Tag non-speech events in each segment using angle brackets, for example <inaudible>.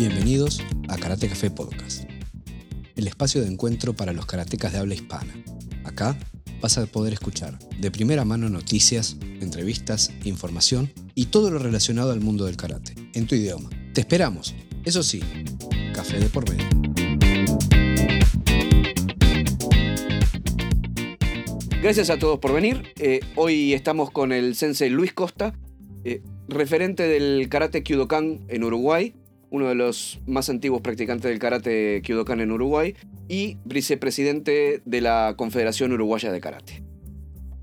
Bienvenidos a Karate Café Podcast, el espacio de encuentro para los karatecas de habla hispana. Acá vas a poder escuchar de primera mano noticias, entrevistas, información y todo lo relacionado al mundo del karate, en tu idioma. Te esperamos, eso sí, café de por medio. Gracias a todos por venir. Eh, hoy estamos con el sensei Luis Costa, eh, referente del karate Kyudokan en Uruguay, uno de los más antiguos practicantes del karate Kyudokan en Uruguay y vicepresidente de la Confederación Uruguaya de Karate.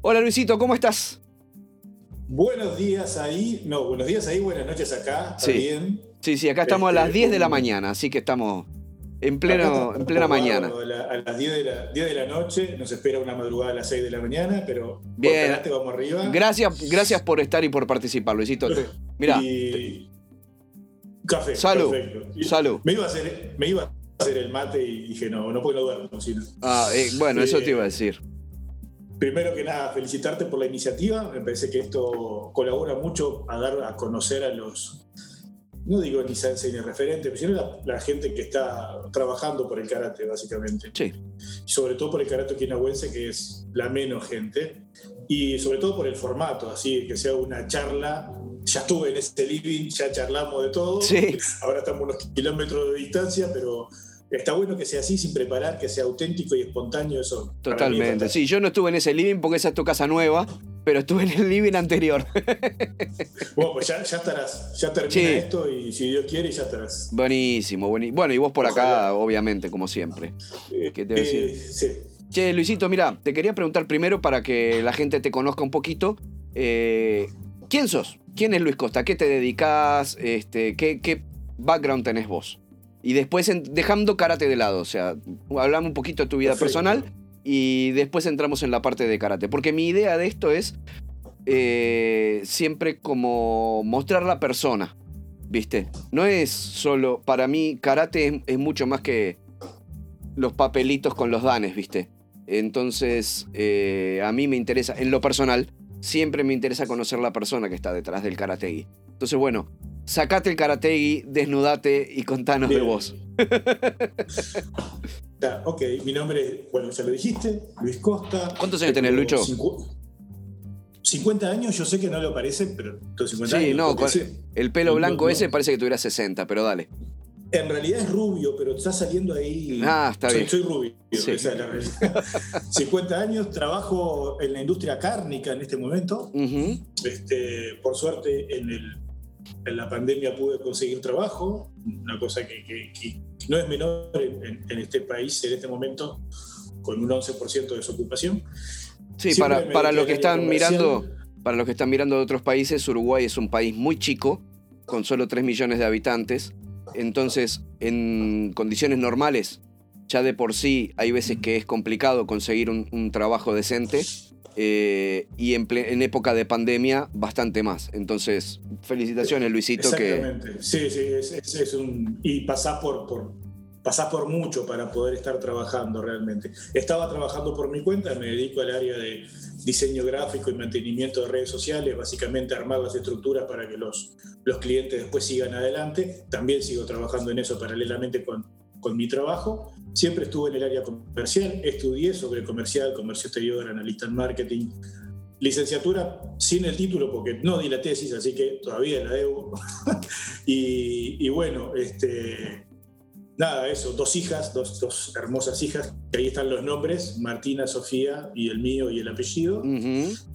Hola Luisito, ¿cómo estás? Buenos días ahí, no, buenos días ahí, buenas noches acá, ¿está Sí. bien? Sí, sí, acá estamos a las 10 de la mañana, así que estamos en, pleno, en plena mañana. A, la- a las 10 de, la, 10 de la noche, nos espera una madrugada a las 6 de la mañana, pero por Bien. karate vamos arriba. Gracias, gracias por estar y por participar, Luisito. <laughs> Y... Café. Salud. perfecto. Salud. Me iba, a hacer, me iba a hacer el mate y dije, no, no puedo duermo. sino- Ah, eh, bueno, eso Eh, te iba a decir. Primero que nada, felicitarte por la iniciativa. Me parece que esto colabora mucho a dar a conocer a los, no digo ni sensei ni referente, pero sino la, la gente que está trabajando por el karate, básicamente. Sí. Sobre todo por el karate okinawense, que es la menos gente. Y sobre todo por el formato, así que sea una charla. Ya estuve en este living, ya charlamos de todo. Sí. Ahora estamos a unos kilómetros de distancia, pero está bueno que sea así, sin preparar, que sea auténtico y espontáneo. Eso es Totalmente. Sí, yo no estuve en ese living porque esa es tu casa nueva, pero estuve en el living anterior. <laughs> Bueno, pues ya, ya estarás, ya termina Sí. esto y si Dios quiere ya estarás. Buenísimo, buenísimo. Bueno, y vos por acá, obviamente, como siempre. ¿Qué te iba a decir? Eh, sí. Che, Luisito, mira, te quería preguntar primero para que la gente te conozca un poquito. eh, ¿Quién sos? ¿Quién es Luis Costa? ¿A ¿Qué te dedicas? Este, ¿qué, qué background tenés vos? Y después, en- dejando karate de lado, o sea, hablamos un poquito de tu vida Perfecto. personal y después entramos en la parte de karate. Porque mi idea de esto es eh, siempre como mostrar la persona, ¿viste? No es solo, para mí, karate es, es mucho más que los papelitos con los danes, ¿viste? Entonces, eh, a mí me interesa, en lo personal, siempre me interesa conocer la persona que está detrás del karategi. Entonces, bueno, sacate el karategi, desnudate y contanos de vos. <laughs> Ok, mi nombre es, bueno, ya lo dijiste, Luis Costa. ¿Cuántos años tenés, Lucho? cincu- 50 años, yo sé que no lo parece, pero tengo 50 Sí, años. no, El pelo No, blanco no. ese parece que tuviera 60, pero dale. En realidad es rubio, pero está saliendo ahí. Ah, está soy, bien. Soy rubio, Sí. esa es la realidad. <laughs> 50 años, trabajo en la industria cárnica en este momento. Este, por suerte, en, el- en la pandemia pude conseguir trabajo, una cosa que, que- que no es menor en, este país en este momento, con un 11% de desocupación. Sí, Siempre para, para los que están mirando, para los que están mirando de otros países, Uruguay es un país muy chico, con solo 3 millones de habitantes. Entonces, en condiciones normales, ya de por sí hay veces que es complicado conseguir un, trabajo decente. eh, y en, en época de pandemia, bastante más. Entonces, felicitaciones, Luisito, Exactamente. Sí, sí, es un. Y pasás por, por, pasás por mucho para poder estar trabajando realmente. Estaba trabajando por mi cuenta, me dedico al área de diseño gráfico y mantenimiento de redes sociales, básicamente armar las estructuras para que los, los clientes después sigan adelante. También sigo trabajando en eso paralelamente con, con mi trabajo. Siempre estuve en el área comercial, estudié sobre comercial, comercio exterior, analista en marketing, licenciatura sin el título porque no di la tesis, así que todavía la debo. <laughs> y, y bueno, este, nada, eso, dos hijas, dos, dos hermosas hijas, que ahí están los nombres, Martina, Sofía y el mío y el apellido,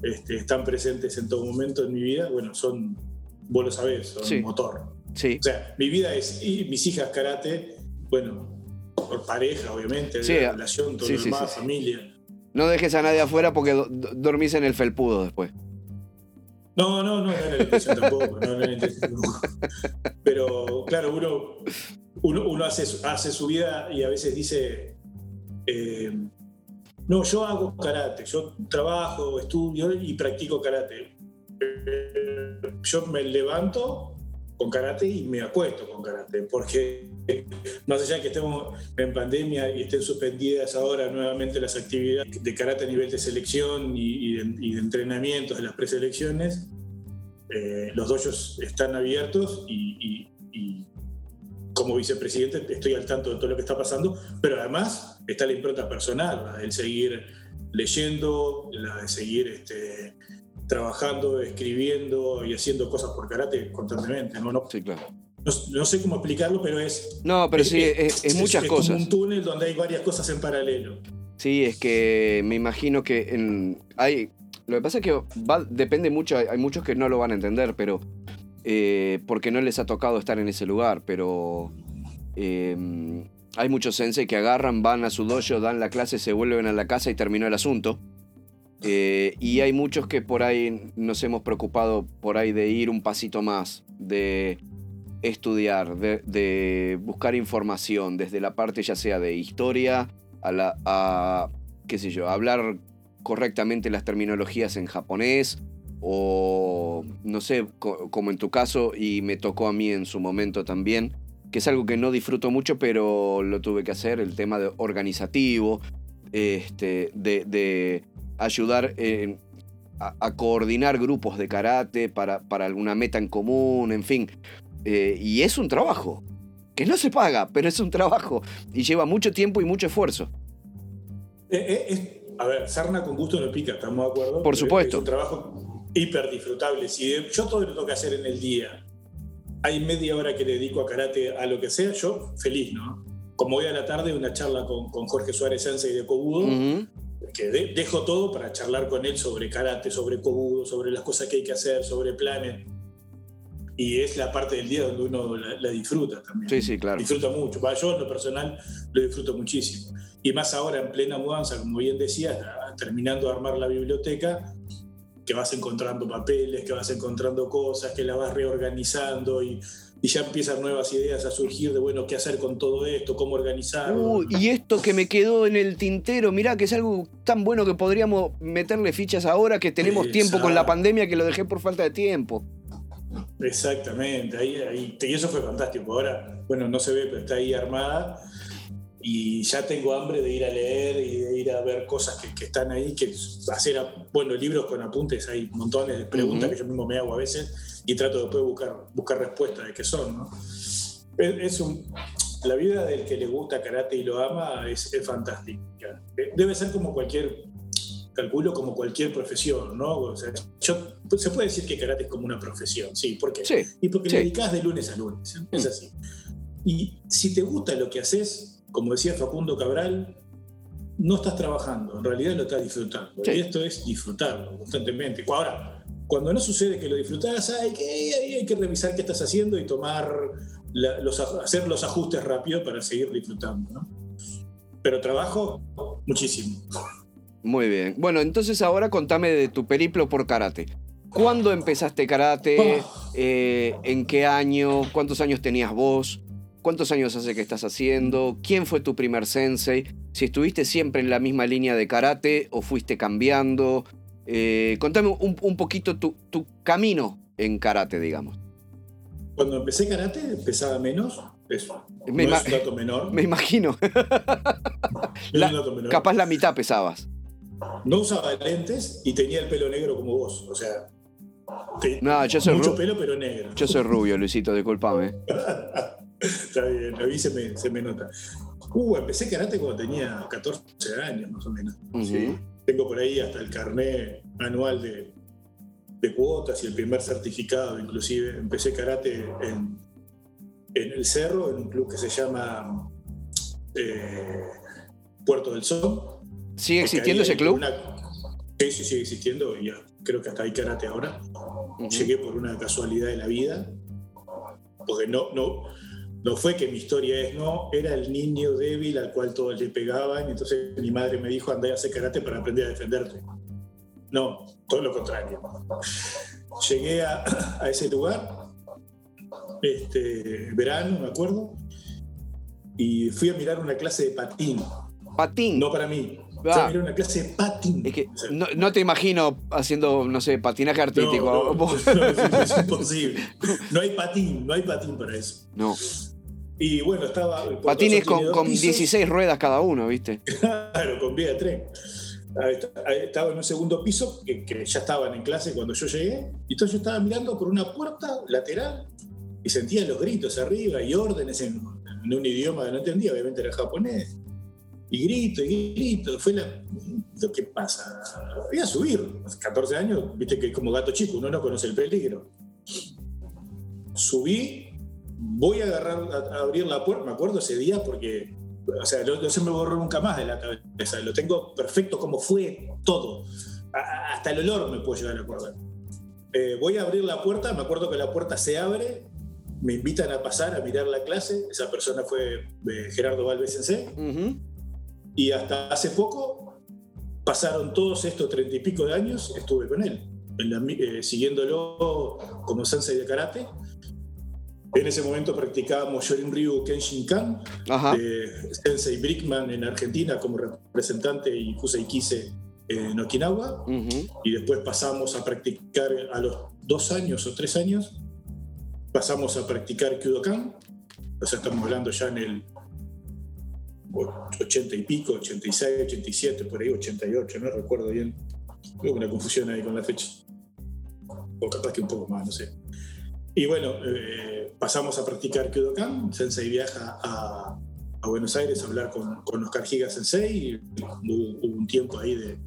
este, están presentes en todo momento en mi vida. Bueno, son, vos lo sabés, son Sí. motor. sí. O sea, mi vida es, y mis hijas karate, bueno, por pareja, obviamente, Sí, de relación, todo sí, lo demás, familia. No dejes a nadie afuera porque do- dormís en el felpudo después. No, no, no, no era la intención tampoco. No, era la intención. Pero claro, uno, uno, uno hace, hace su vida y a veces dice, eh, no, yo hago karate, yo trabajo, estudio y practico karate. Yo me levanto con karate y me acuesto con karate, porque más allá de que estemos en pandemia y estén suspendidas ahora nuevamente las actividades de karate a nivel de selección y, y de, y de entrenamientos de las preselecciones, eh, los dojos están abiertos y, como vicepresidente estoy al tanto de todo lo que está pasando, pero además está la impronta personal, el seguir leyendo, la de seguir este, trabajando, escribiendo y haciendo cosas por karate constantemente. No, Sí, claro. No, no sé cómo explicarlo, pero es, No, pero sí, es, es muchas es cosas. como un túnel donde hay varias cosas en paralelo. Sí, es que me imagino que en, hay. Lo que pasa es que va- depende mucho, hay, hay muchos que no lo van a entender, pero. eh, porque no les ha tocado estar en ese lugar, pero. eh, hay muchos sensei que agarran, van a su dojo, dan la clase, se vuelven a la casa y terminó el asunto. Eh, y hay muchos que por ahí nos hemos preocupado por ahí de ir un pasito más, de estudiar, de, buscar información, desde la parte ya sea de historia, a, la, a qué sé yo, hablar correctamente las terminologías en japonés, o no sé, co- como en tu caso, y me tocó a mí en su momento también, que es algo que no disfruto mucho, pero lo tuve que hacer, el tema de organizativo, este, de, de ayudar a, a coordinar grupos de karate para, para alguna meta en común, en fin. Eh, y es un trabajo, que no se paga, pero es un trabajo, y lleva mucho tiempo y mucho esfuerzo. Eh, eh, a ver, sarna con gusto no pica, ¿estamos de acuerdo? Por Es- supuesto. Es un trabajo hiper disfrutable. Si de- yo todo lo tengo que hacer en el día, hay media hora que le dedico a karate, a lo que sea, yo feliz, ¿no? Como hoy a la tarde, una charla con, con Jorge Suárez Sensei de Kobudo, Ujú. que de- dejo todo para charlar con él sobre karate, sobre Kobudo, sobre las cosas que hay que hacer, sobre planes. Y es la parte del día donde uno la, la disfruta también. Sí, sí, claro. Disfruta mucho. Va, yo en lo personal lo disfruto muchísimo. Y más ahora en plena mudanza, como bien decías, terminando de armar la biblioteca, que vas encontrando papeles, que vas encontrando cosas, que la vas reorganizando y, y ya empiezan nuevas ideas a surgir de, bueno, qué hacer con todo esto, cómo organizarlo. Y esto que me quedó en el tintero, mirá que es algo tan bueno que podríamos meterle fichas ahora que tenemos tiempo con la pandemia que lo dejé por falta de tiempo. Exactamente, ahí, ahí- y eso fue fantástico. Ahora, bueno, no se ve, pero está ahí armada. Y ya tengo hambre de ir a leer y de ir a ver cosas que, que están ahí, que hacer, a- bueno, libros con apuntes, hay montones de preguntas Ujú. que yo mismo me hago a veces y trato después de buscar, buscar respuestas de qué son, ¿no? Es, es un, la vida del que le gusta karate y lo ama es, es fantástica. Eh, Debe ser como cualquier, calculo como cualquier profesión, ¿no? O sea, yo, se puede decir que karate es como una profesión, sí, ¿por qué? Sí, Y porque Sí. le dedicas de lunes a lunes, es Mm. así. Y si te gusta lo que haces, como decía Facundo Cabral, no estás trabajando, en realidad lo estás disfrutando. Sí. Y esto es disfrutarlo constantemente. Ahora, cuando no sucede que lo disfrutás, hay que, hay, hay que revisar qué estás haciendo y tomar la- los, hacer los ajustes rápido para seguir disfrutando. ¿no? Pero trabajo muchísimo. Muy bien. Bueno, entonces ahora contame de tu periplo por karate. ¿Cuándo empezaste karate? Eh, ¿En qué año? ¿Cuántos años tenías vos? ¿Cuántos años hace que estás haciendo? ¿Quién fue tu primer sensei? Si estuviste siempre en la misma línea de karate o fuiste cambiando. Eh, contame un, un poquito tu, tu camino en karate, digamos. Cuando empecé karate, pesaba menos. Eso. Me no ima- es un dato menor. <laughs> Me imagino. es un dato menor. Capaz la mitad pesabas. No usaba lentes y tenía el pelo negro como vos. O sea, No, yo soy, mucho pelo, pero negro. yo soy rubio, Luisito, discúlpame. <laughs> Está bien, a mí se me, se me nota. Uh, empecé karate cuando tenía 14 años, más o menos. Sí. Tengo por ahí hasta el carné anual de, de cuotas y el primer certificado, inclusive. Empecé karate en, en el cerro, en un club que se llama eh, Puerto del Sol. ¿Sigue Porque existiendo ese hay club? Sí, sí, sigue existiendo y ya, creo que hasta hay karate ahora. Ujú. Llegué por una casualidad de la vida, porque no, no, no fue que mi historia es, no, era el niño débil al cual todos le pegaban, entonces mi madre me dijo, anda a hacer karate para aprender a defenderte. No, todo lo contrario. Llegué a, a ese lugar, este, verano, me acuerdo, y fui a mirar una clase de patín, Patín. no para mí, Ah. a mirar una clase de patín. Es que O sea, no, no te imagino haciendo, no sé, patinaje artístico. No, <laughs> es, es imposible. No hay patín, no hay patín para eso. No. Y bueno, estaba. el Patines con, con pisos. 16 ruedas cada uno, ¿viste? <laughs> Claro, con vía de tren. Está- ahí Estaba en un segundo piso que, que ya estaban en clase cuando yo llegué. Y entonces yo estaba mirando por una puerta lateral y sentía los gritos arriba y órdenes en, en un idioma que no entendía, obviamente era japonés. Y grito, y grito. Fue la, lo que pasa. Voy a subir. 14 años, viste que como gato chico, uno no conoce el peligro. Subí, voy a agarrar, a, abrir la puerta. Me acuerdo ese día porque, o sea, no, se me borró nunca más de la cabeza. Lo tengo perfecto como fue todo. hasta el olor me puedo llegar a acordar. Eh, voy a abrir la puerta, me acuerdo que la puerta se abre, me invitan a pasar a mirar la clase. Esa persona fue eh, Gerardo Valves Sensei. Y hasta hace poco pasaron todos estos treinta y pico de años, estuve con él, eh, siguiéndolo como sensei de karate. En ese momento practicábamos Shorin Ryu Kenshin Kan, de Sensei Brickman en Argentina como representante y Kise en Okinawa. Y después pasamos a practicar a los dos años o tres años, pasamos a practicar Kyudokan. O sea, estamos hablando ya en el 80 y pico, 86, 87, por ahí 88, no recuerdo bien. Hubo una confusión ahí con la fecha. O capaz que un poco más, no sé. Y bueno, eh, pasamos a practicar Kyodokan. Sensei viaja a, Buenos Aires a hablar con, con Oscar Giga Sensei. Hubo, un tiempo ahí de,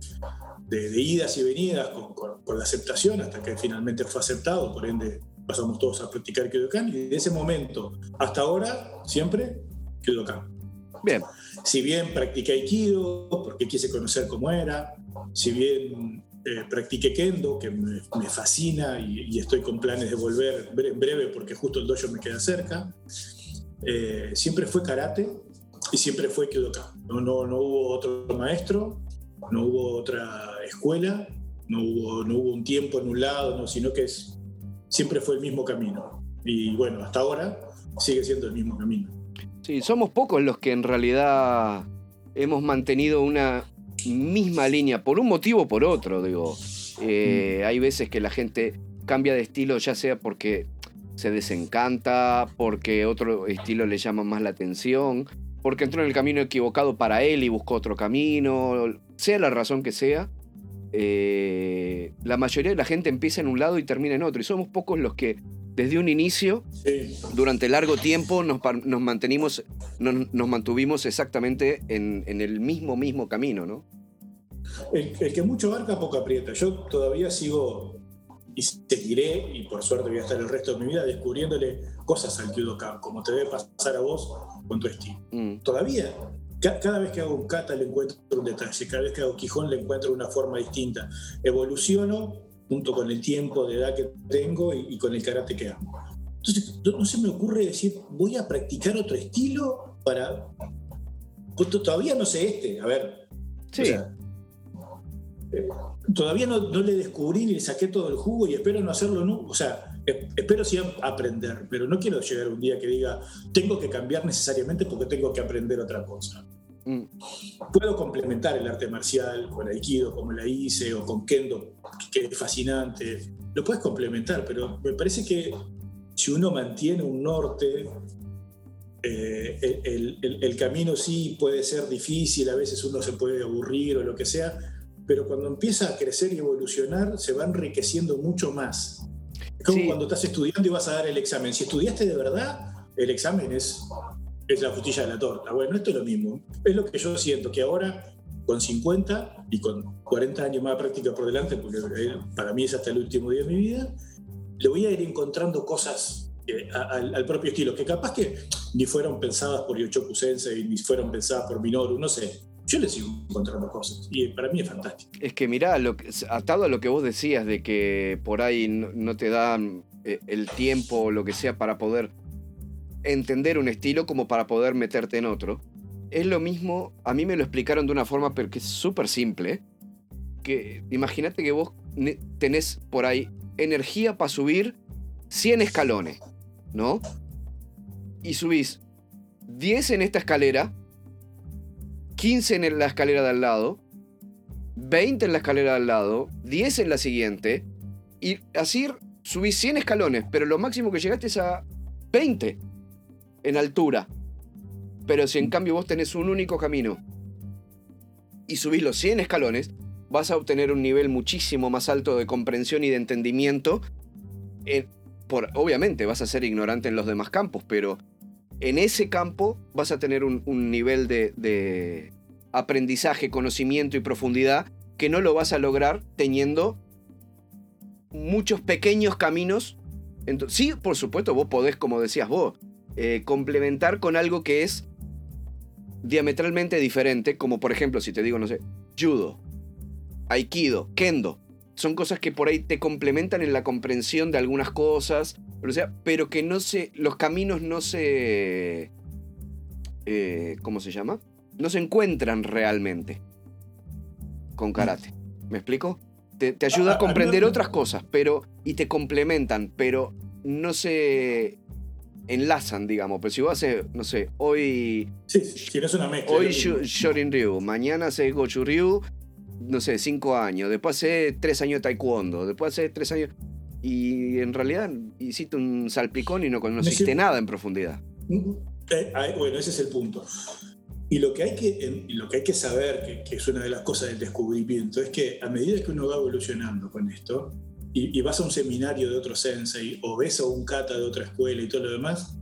de, idas y venidas con, con, la aceptación hasta que finalmente fue aceptado. Por ende, pasamos todos a practicar Kyodokan. Y de ese momento hasta ahora, siempre Kyodokan. Bien. Si bien practiqué Aikido, porque quise conocer cómo era, si bien eh, practiqué Kendo, que me, fascina y, estoy con planes de volver en breve porque justo el dojo me queda cerca, eh, siempre fue karate y siempre fue Kyodokan. No, no, no hubo otro maestro, no hubo otra escuela, no hubo, no hubo un tiempo en un lado, no, sino que es, siempre fue el mismo camino. Y bueno, hasta ahora sigue siendo el mismo camino. Sí, somos pocos los que en realidad hemos mantenido una misma línea, por un motivo o por otro, digo. Eh, mm. hay veces que la gente cambia de estilo, ya sea porque se desencanta, porque otro estilo le llama más la atención, porque entró en el camino equivocado para él y buscó otro camino, sea la razón que sea. Eh, la mayoría de la gente empieza en un lado y termina en otro, y somos pocos los que desde un inicio, durante largo tiempo, nos, mantenimos, nos, mantuvimos exactamente en, el mismo, mismo camino, ¿no? El, que mucho abarca, poco aprieta. Yo todavía sigo y seguiré, y por suerte voy a estar el resto de mi vida descubriéndole cosas al Kyudokan, como te debe pasar a vos con tu estilo. Mm. Todavía, cada vez que hago un kata le encuentro un detalle, cada vez que hago Quijón le encuentro una forma distinta. Evoluciono junto con el tiempo de edad que tengo y, con el karate que hago. Entonces, no, se me ocurre decir, voy a practicar otro estilo para... Pues todavía no sé este, a ver. Sí. Eh, todavía no, le descubrí ni le saqué todo el jugo y espero no hacerlo nunca. O sea, espero sí aprender, pero no quiero llegar un día que diga, tengo que cambiar necesariamente porque tengo que aprender otra cosa. Mm. Puedo complementar el arte marcial con Aikido, como la hice, o con Kendo, que es fascinante. Lo puedes complementar, pero me parece que si uno mantiene un norte, eh, el, camino sí puede ser difícil, a veces uno se puede aburrir o lo que sea, pero cuando empieza a crecer y evolucionar, se va enriqueciendo mucho más. Es como cuando estás estudiando y vas a dar el examen. Si estudiaste de verdad, el examen es es la frutilla de la torta. Bueno, esto es lo mismo. Es lo que yo siento, que ahora, con 50 y con 40 años más de práctica por delante, porque para mí es hasta el último día de mi vida, le voy a ir encontrando cosas eh, al, propio estilo, que capaz que ni fueron pensadas por Yochoku Sensei, ni fueron pensadas por Minoru, no sé. Yo le sigo encontrando cosas y para mí es fantástico. Es que mirá, atado a lo que vos decías de que por ahí no te dan eh, el tiempo o lo que sea para poder entender un estilo como para poder meterte en otro. Es lo mismo, a mí me lo explicaron de una forma pero que es súper simple. Que imagínate que vos tenés por ahí energía para subir 100 escalones, ¿no? Y subís 10 en esta escalera, 15 en la escalera de al lado, 20 en la escalera de al lado, 10 en la siguiente, y así subís 100 escalones, pero lo máximo que llegaste es a 20 en altura. Pero si en cambio vos tenés un único camino y subís los 100 escalones, vas a obtener un nivel muchísimo más alto de comprensión y de entendimiento por, obviamente vas a ser ignorante en los demás campos, pero en ese campo vas a tener un, nivel de, aprendizaje, conocimiento y profundidad que no lo vas a lograr teniendo muchos pequeños caminos. sí, por supuesto, vos podés, como decías vos, eh, complementar con algo que es diametralmente diferente, como por ejemplo, si te digo, no sé, judo, aikido, kendo. Son cosas que por ahí te complementan en la comprensión de algunas cosas, pero, sea, pero que no se. Los caminos no se. Eh, ¿Cómo se llama? No se encuentran realmente con karate. ¿Me explico? Te, ayuda a comprender otras cosas, pero. y te complementan, pero no se enlazan, digamos. Pero si vos haces, no sé, hoy. Sí, si no es una mezcla. Hoy Shorin Ryu, mañana haces Gochu Ryu, no sé, cinco años. Después hace tres años de taekwondo. Después hace tres años. Y en realidad hiciste un salpicón y no conociste nada en profundidad. Eh, bueno, ese es el punto. Y lo que hay que, lo que, hay que saber, que, es una de las cosas del descubrimiento, es que a medida que uno va evolucionando con esto, y, vas a un seminario de otro sensei, o ves a un kata de otra escuela y todo lo demás,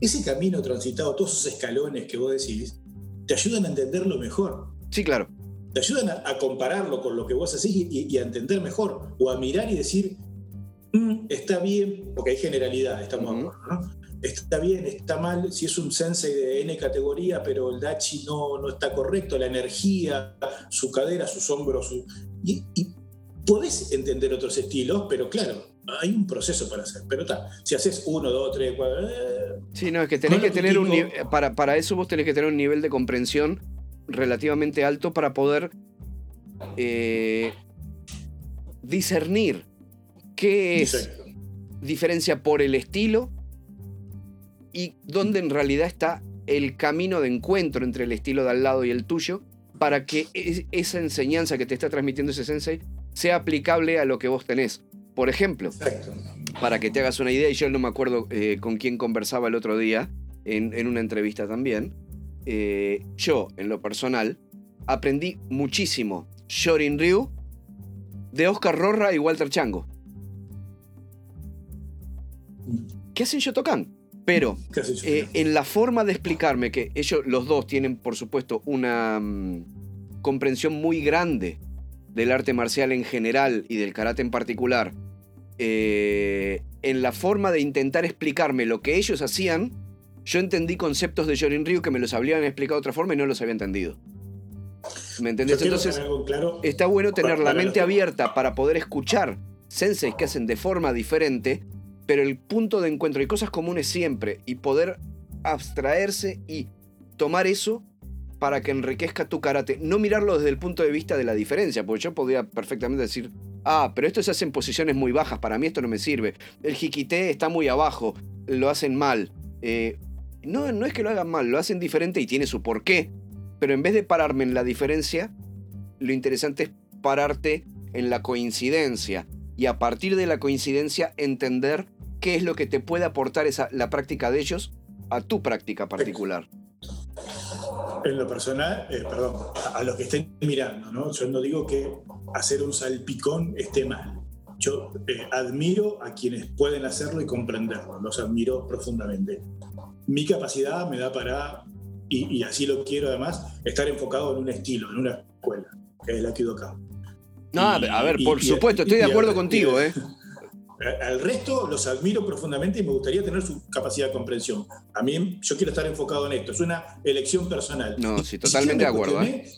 ese camino transitado, todos esos escalones que vos decís, te ayudan a entenderlo mejor. Sí, claro. Te ayudan a, compararlo con lo que vos hacés y, a entender mejor, o a mirar y decir, Mm, está bien, porque hay generalidad, estamos de acuerdo, ¿no? Está bien, está mal, si es un sensei de N categoría, pero el dachi no, no está correcto, la energía, su cadera, sus hombros, y, podés entender otros estilos, pero claro, hay un proceso para hacer. Pero está, si haces uno, dos, tres, cuatro. Eh, sí, no, es que tenés que tener un para, para eso vos tenés que tener un nivel de comprensión relativamente alto para poder eh, discernir ¿Qué es diferencia por el estilo y dónde en realidad está el camino de encuentro entre el estilo de al lado y el tuyo para que esa enseñanza que te está transmitiendo ese sensei sea aplicable a lo que vos tenés? Por ejemplo, para que te hagas una idea, y yo no me acuerdo eh, con quién conversaba el otro día, en, una entrevista también, eh, yo, en lo personal, aprendí muchísimo Shorin Ryu de Oscar Rorra y Walter Chango. ¿qué hacen Shotokan? Pero <laughs> eh, en la forma de explicarme que ellos, los dos, tienen, por supuesto, una mm, comprensión muy grande del arte marcial en general y del karate en particular, eh, en la forma de intentar explicarme lo que ellos hacían, yo entendí conceptos de Jorin Ryu que me los habían explicado de otra forma y no los había entendido. ¿Me entendés? Entonces, está bueno tener la mente abierta para poder escuchar senseis que hacen de forma diferente pero el punto de encuentro, hay cosas comunes siempre, y poder abstraerse y tomar eso para que enriquezca tu karate. No mirarlo desde el punto de vista de la diferencia, porque yo podría perfectamente decir, ah, pero esto se hace en posiciones muy bajas, para mí esto no me sirve. El jiquité está muy abajo, lo hacen mal. Eh, no, no es que lo hagan mal, lo hacen diferente y tiene su porqué. Pero en vez de pararme en la diferencia, lo interesante es pararte en la coincidencia y a partir de la coincidencia entender qué es lo que te puede aportar esa, la práctica de ellos a tu práctica particular. En lo personal, eh, perdón, a, los que estén mirando, ¿no? yo no digo que hacer un salpicón esté mal. Yo eh, admiro a quienes pueden hacerlo y comprenderlo, los admiro profundamente. Mi capacidad me da para, y, así lo quiero además, estar enfocado en un estilo, en una escuela, que es la Kidokan. No, a ver, por supuesto, estoy de acuerdo contigo, ¿eh? Al resto los admiro profundamente y me gustaría tener su capacidad de comprensión. A mí, yo quiero estar enfocado en esto. Es una elección personal. No, sí, totalmente de acuerdo. ¿eh?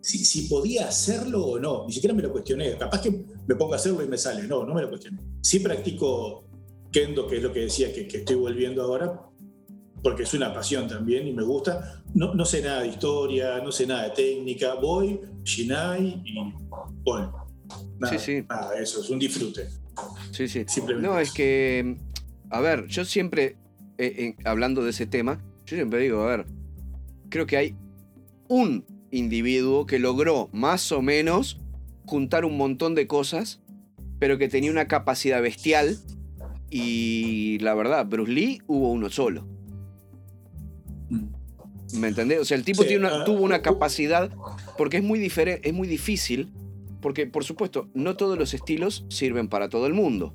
Si, podía hacerlo o no. Ni siquiera me lo cuestioné. Capaz que me pongo a hacerlo y me sale. No, no me lo cuestioné. Sí practico kendo, que es lo que decía que, estoy volviendo ahora, porque es una pasión también y me gusta. No, no sé nada de historia, no sé nada de técnica. Voy, Shinai y bueno. Nada, sí, sí. Nada, eso es un disfrute. Sí, sí. No, es que, a ver, yo siempre, eh, hablando de ese tema, yo siempre digo, a ver, creo que hay un individuo que logró más o menos juntar un montón de cosas, pero que tenía una capacidad bestial. Y la verdad, Bruce Lee hubo uno solo. Mm. ¿Me entendés? O sea, el tipo ah, tuvo una capacidad, porque es muy, diferente, es muy difícil porque, por supuesto, no todos los estilos sirven para todo el mundo.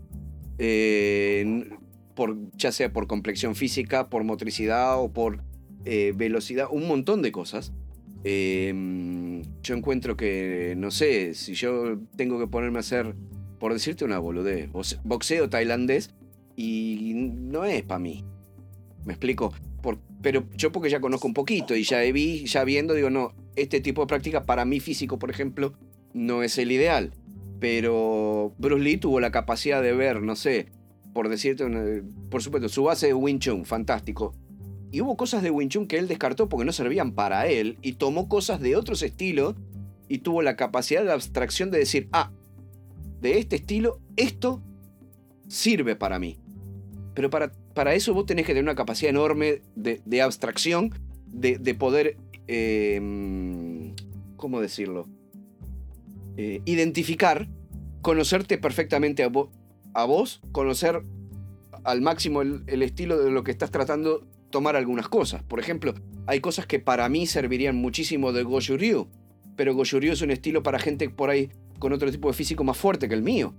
Eh, por, ya sea por complexión física, por motricidad o por eh, velocidad, un montón de cosas. Em, yo encuentro que, no sé, si yo tengo que ponerme a hacer, por decirte una boludez, boxeo tailandés, y no es para mí. ¿Me explico? pero yo porque ya conozco un poquito y ya vi, ya viendo, digo, no, este tipo de práctica para mí físico, por ejemplo, no es el ideal. Pero Bruce Lee tuvo la capacidad de ver, no sé, por decirte, por supuesto, su base de Wing Chun, fantástico. Y hubo cosas de Wing Chun que él descartó porque no servían para él y tomó cosas de otros estilos y tuvo la capacidad de abstracción de decir, ah, de este estilo, esto sirve para mí. Pero para, para eso vos tenés que tener una capacidad enorme de, abstracción, de, poder, em, ¿cómo decirlo? Eh, identificar, conocerte perfectamente a, vos, conocer al máximo el, estilo de lo que estás tratando, tomar algunas cosas. Por ejemplo, hay cosas que para mí servirían muchísimo de Goju Ryu, pero Goju Ryu es un estilo para gente por ahí con otro tipo de físico más fuerte que el mío.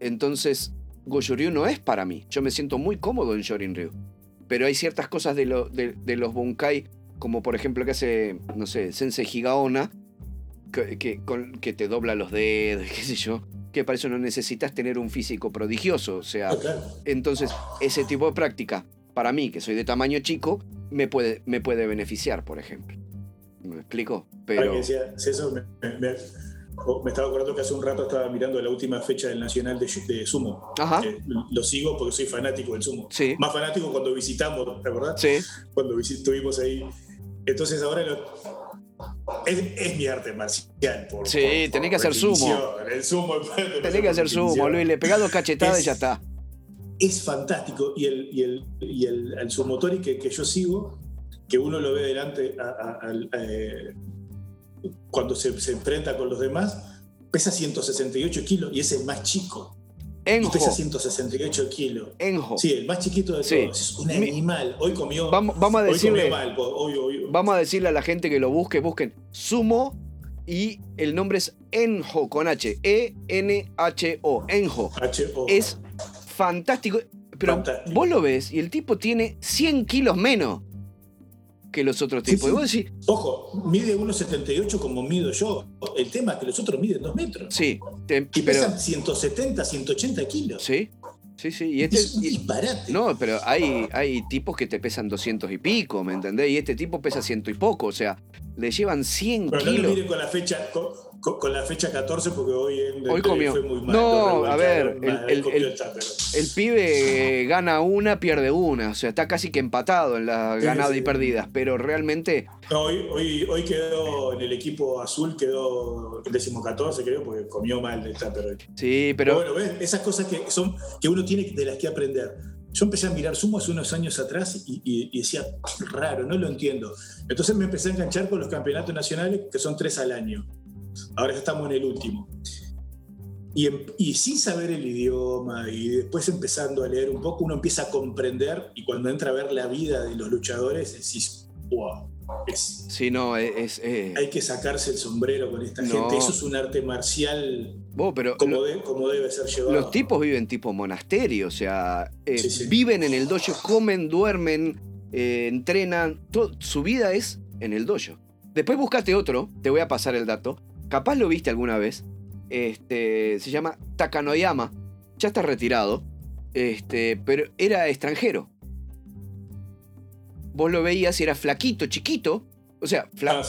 Entonces, Goju-Ryu no es para mí. Yo me siento muy cómodo en Shorin-Ryu. Pero hay ciertas cosas de, los Bunkai, como por ejemplo que hace, no sé, Sensei Higaona, que, que, te dobla los dedos, <laughs> qué sé yo, que para eso no necesitas tener un físico prodigioso. O sea, entonces ese tipo de práctica, para mí, que soy de tamaño chico, me puede, me puede beneficiar, por ejemplo. ¿Me explico? Pero... eso me estaba acordando que hace un rato estaba mirando la última fecha del Nacional de, Sumo. lo sigo porque soy fanático del Sumo. Más fanático cuando visitamos, ¿verdad? Sí. Cuando estuvimos ahí. Entonces ahora es, mi arte marcial. Por, sí, tenés que hacer sumo. El sumo <laughs> tenés que hacer sumo, Luis. Le pegás dos cachetadas y ya está. Es fantástico. Y el, y el, y el, sumotori que, que yo sigo, que uno lo ve delante eh, cuando se, enfrenta con los demás, pesa 168 kilos y es el más chico. Enjo. Pesa 168 kilos. Enjo. Sí, el más chiquito de todos. Es un animal. Hoy comió. Vamos, vamos a decirle. Vamos a decirle a la gente que lo busque, busquen sumo y el nombre es Enjo con H. E-N-H-O. Enjo. H-O. Es fantástico. Pero vos lo ves y el tipo tiene 100 kilos menos que los otros tipos. Ojo, mide 1,78 como mido yo. El tema es que los otros miden 2 metros. Sí. y pesan 170, 180 kilos. Sí. Sí, sí. Y este, es un disparate. No, pero hay, hay tipos que te pesan 200 y pico, ¿me entendés? Y este tipo pesa ciento y poco, o sea, le llevan 100 pero kilos. No lo con la fecha, con, la fecha 14 porque hoy, en hoy comió. fue muy mal. No, a ver, el, pibe gana una, pierde una. O sea, está casi que empatado en las ganadas y perdidas. Pero realmente. No, hoy, hoy, hoy, quedó en el equipo azul, quedó el décimo 14, creo, porque comió mal el tupper. Sí, pero. bueno, ¿ves? Esas cosas que, son, que uno tiene de las que aprender. Yo empecé a mirar sumo hace unos años atrás y, y, decía, raro, no lo entiendo. Entonces me empecé a enganchar con los campeonatos nacionales, que son tres al año. Ahora ya estamos en el último. Y, y, sin saber el idioma y después empezando a leer un poco, uno empieza a comprender y cuando entra a ver la vida de los luchadores, decís, wow. Es, sí, no, es, eh, Hay que sacarse el sombrero con esta gente. Eso es un arte marcial pero como, como, debe ser llevado. Los tipos viven tipo monasterio, o sea, eh, viven en el dojo, comen, duermen, eh, entrenan. su vida es en el dojo. Después buscate otro, te voy a pasar el dato, capaz lo viste alguna vez, este, se llama Takanoyama, ya está retirado, este, pero era extranjero. Vos lo veías y era flaquito, chiquito, o sea, ah,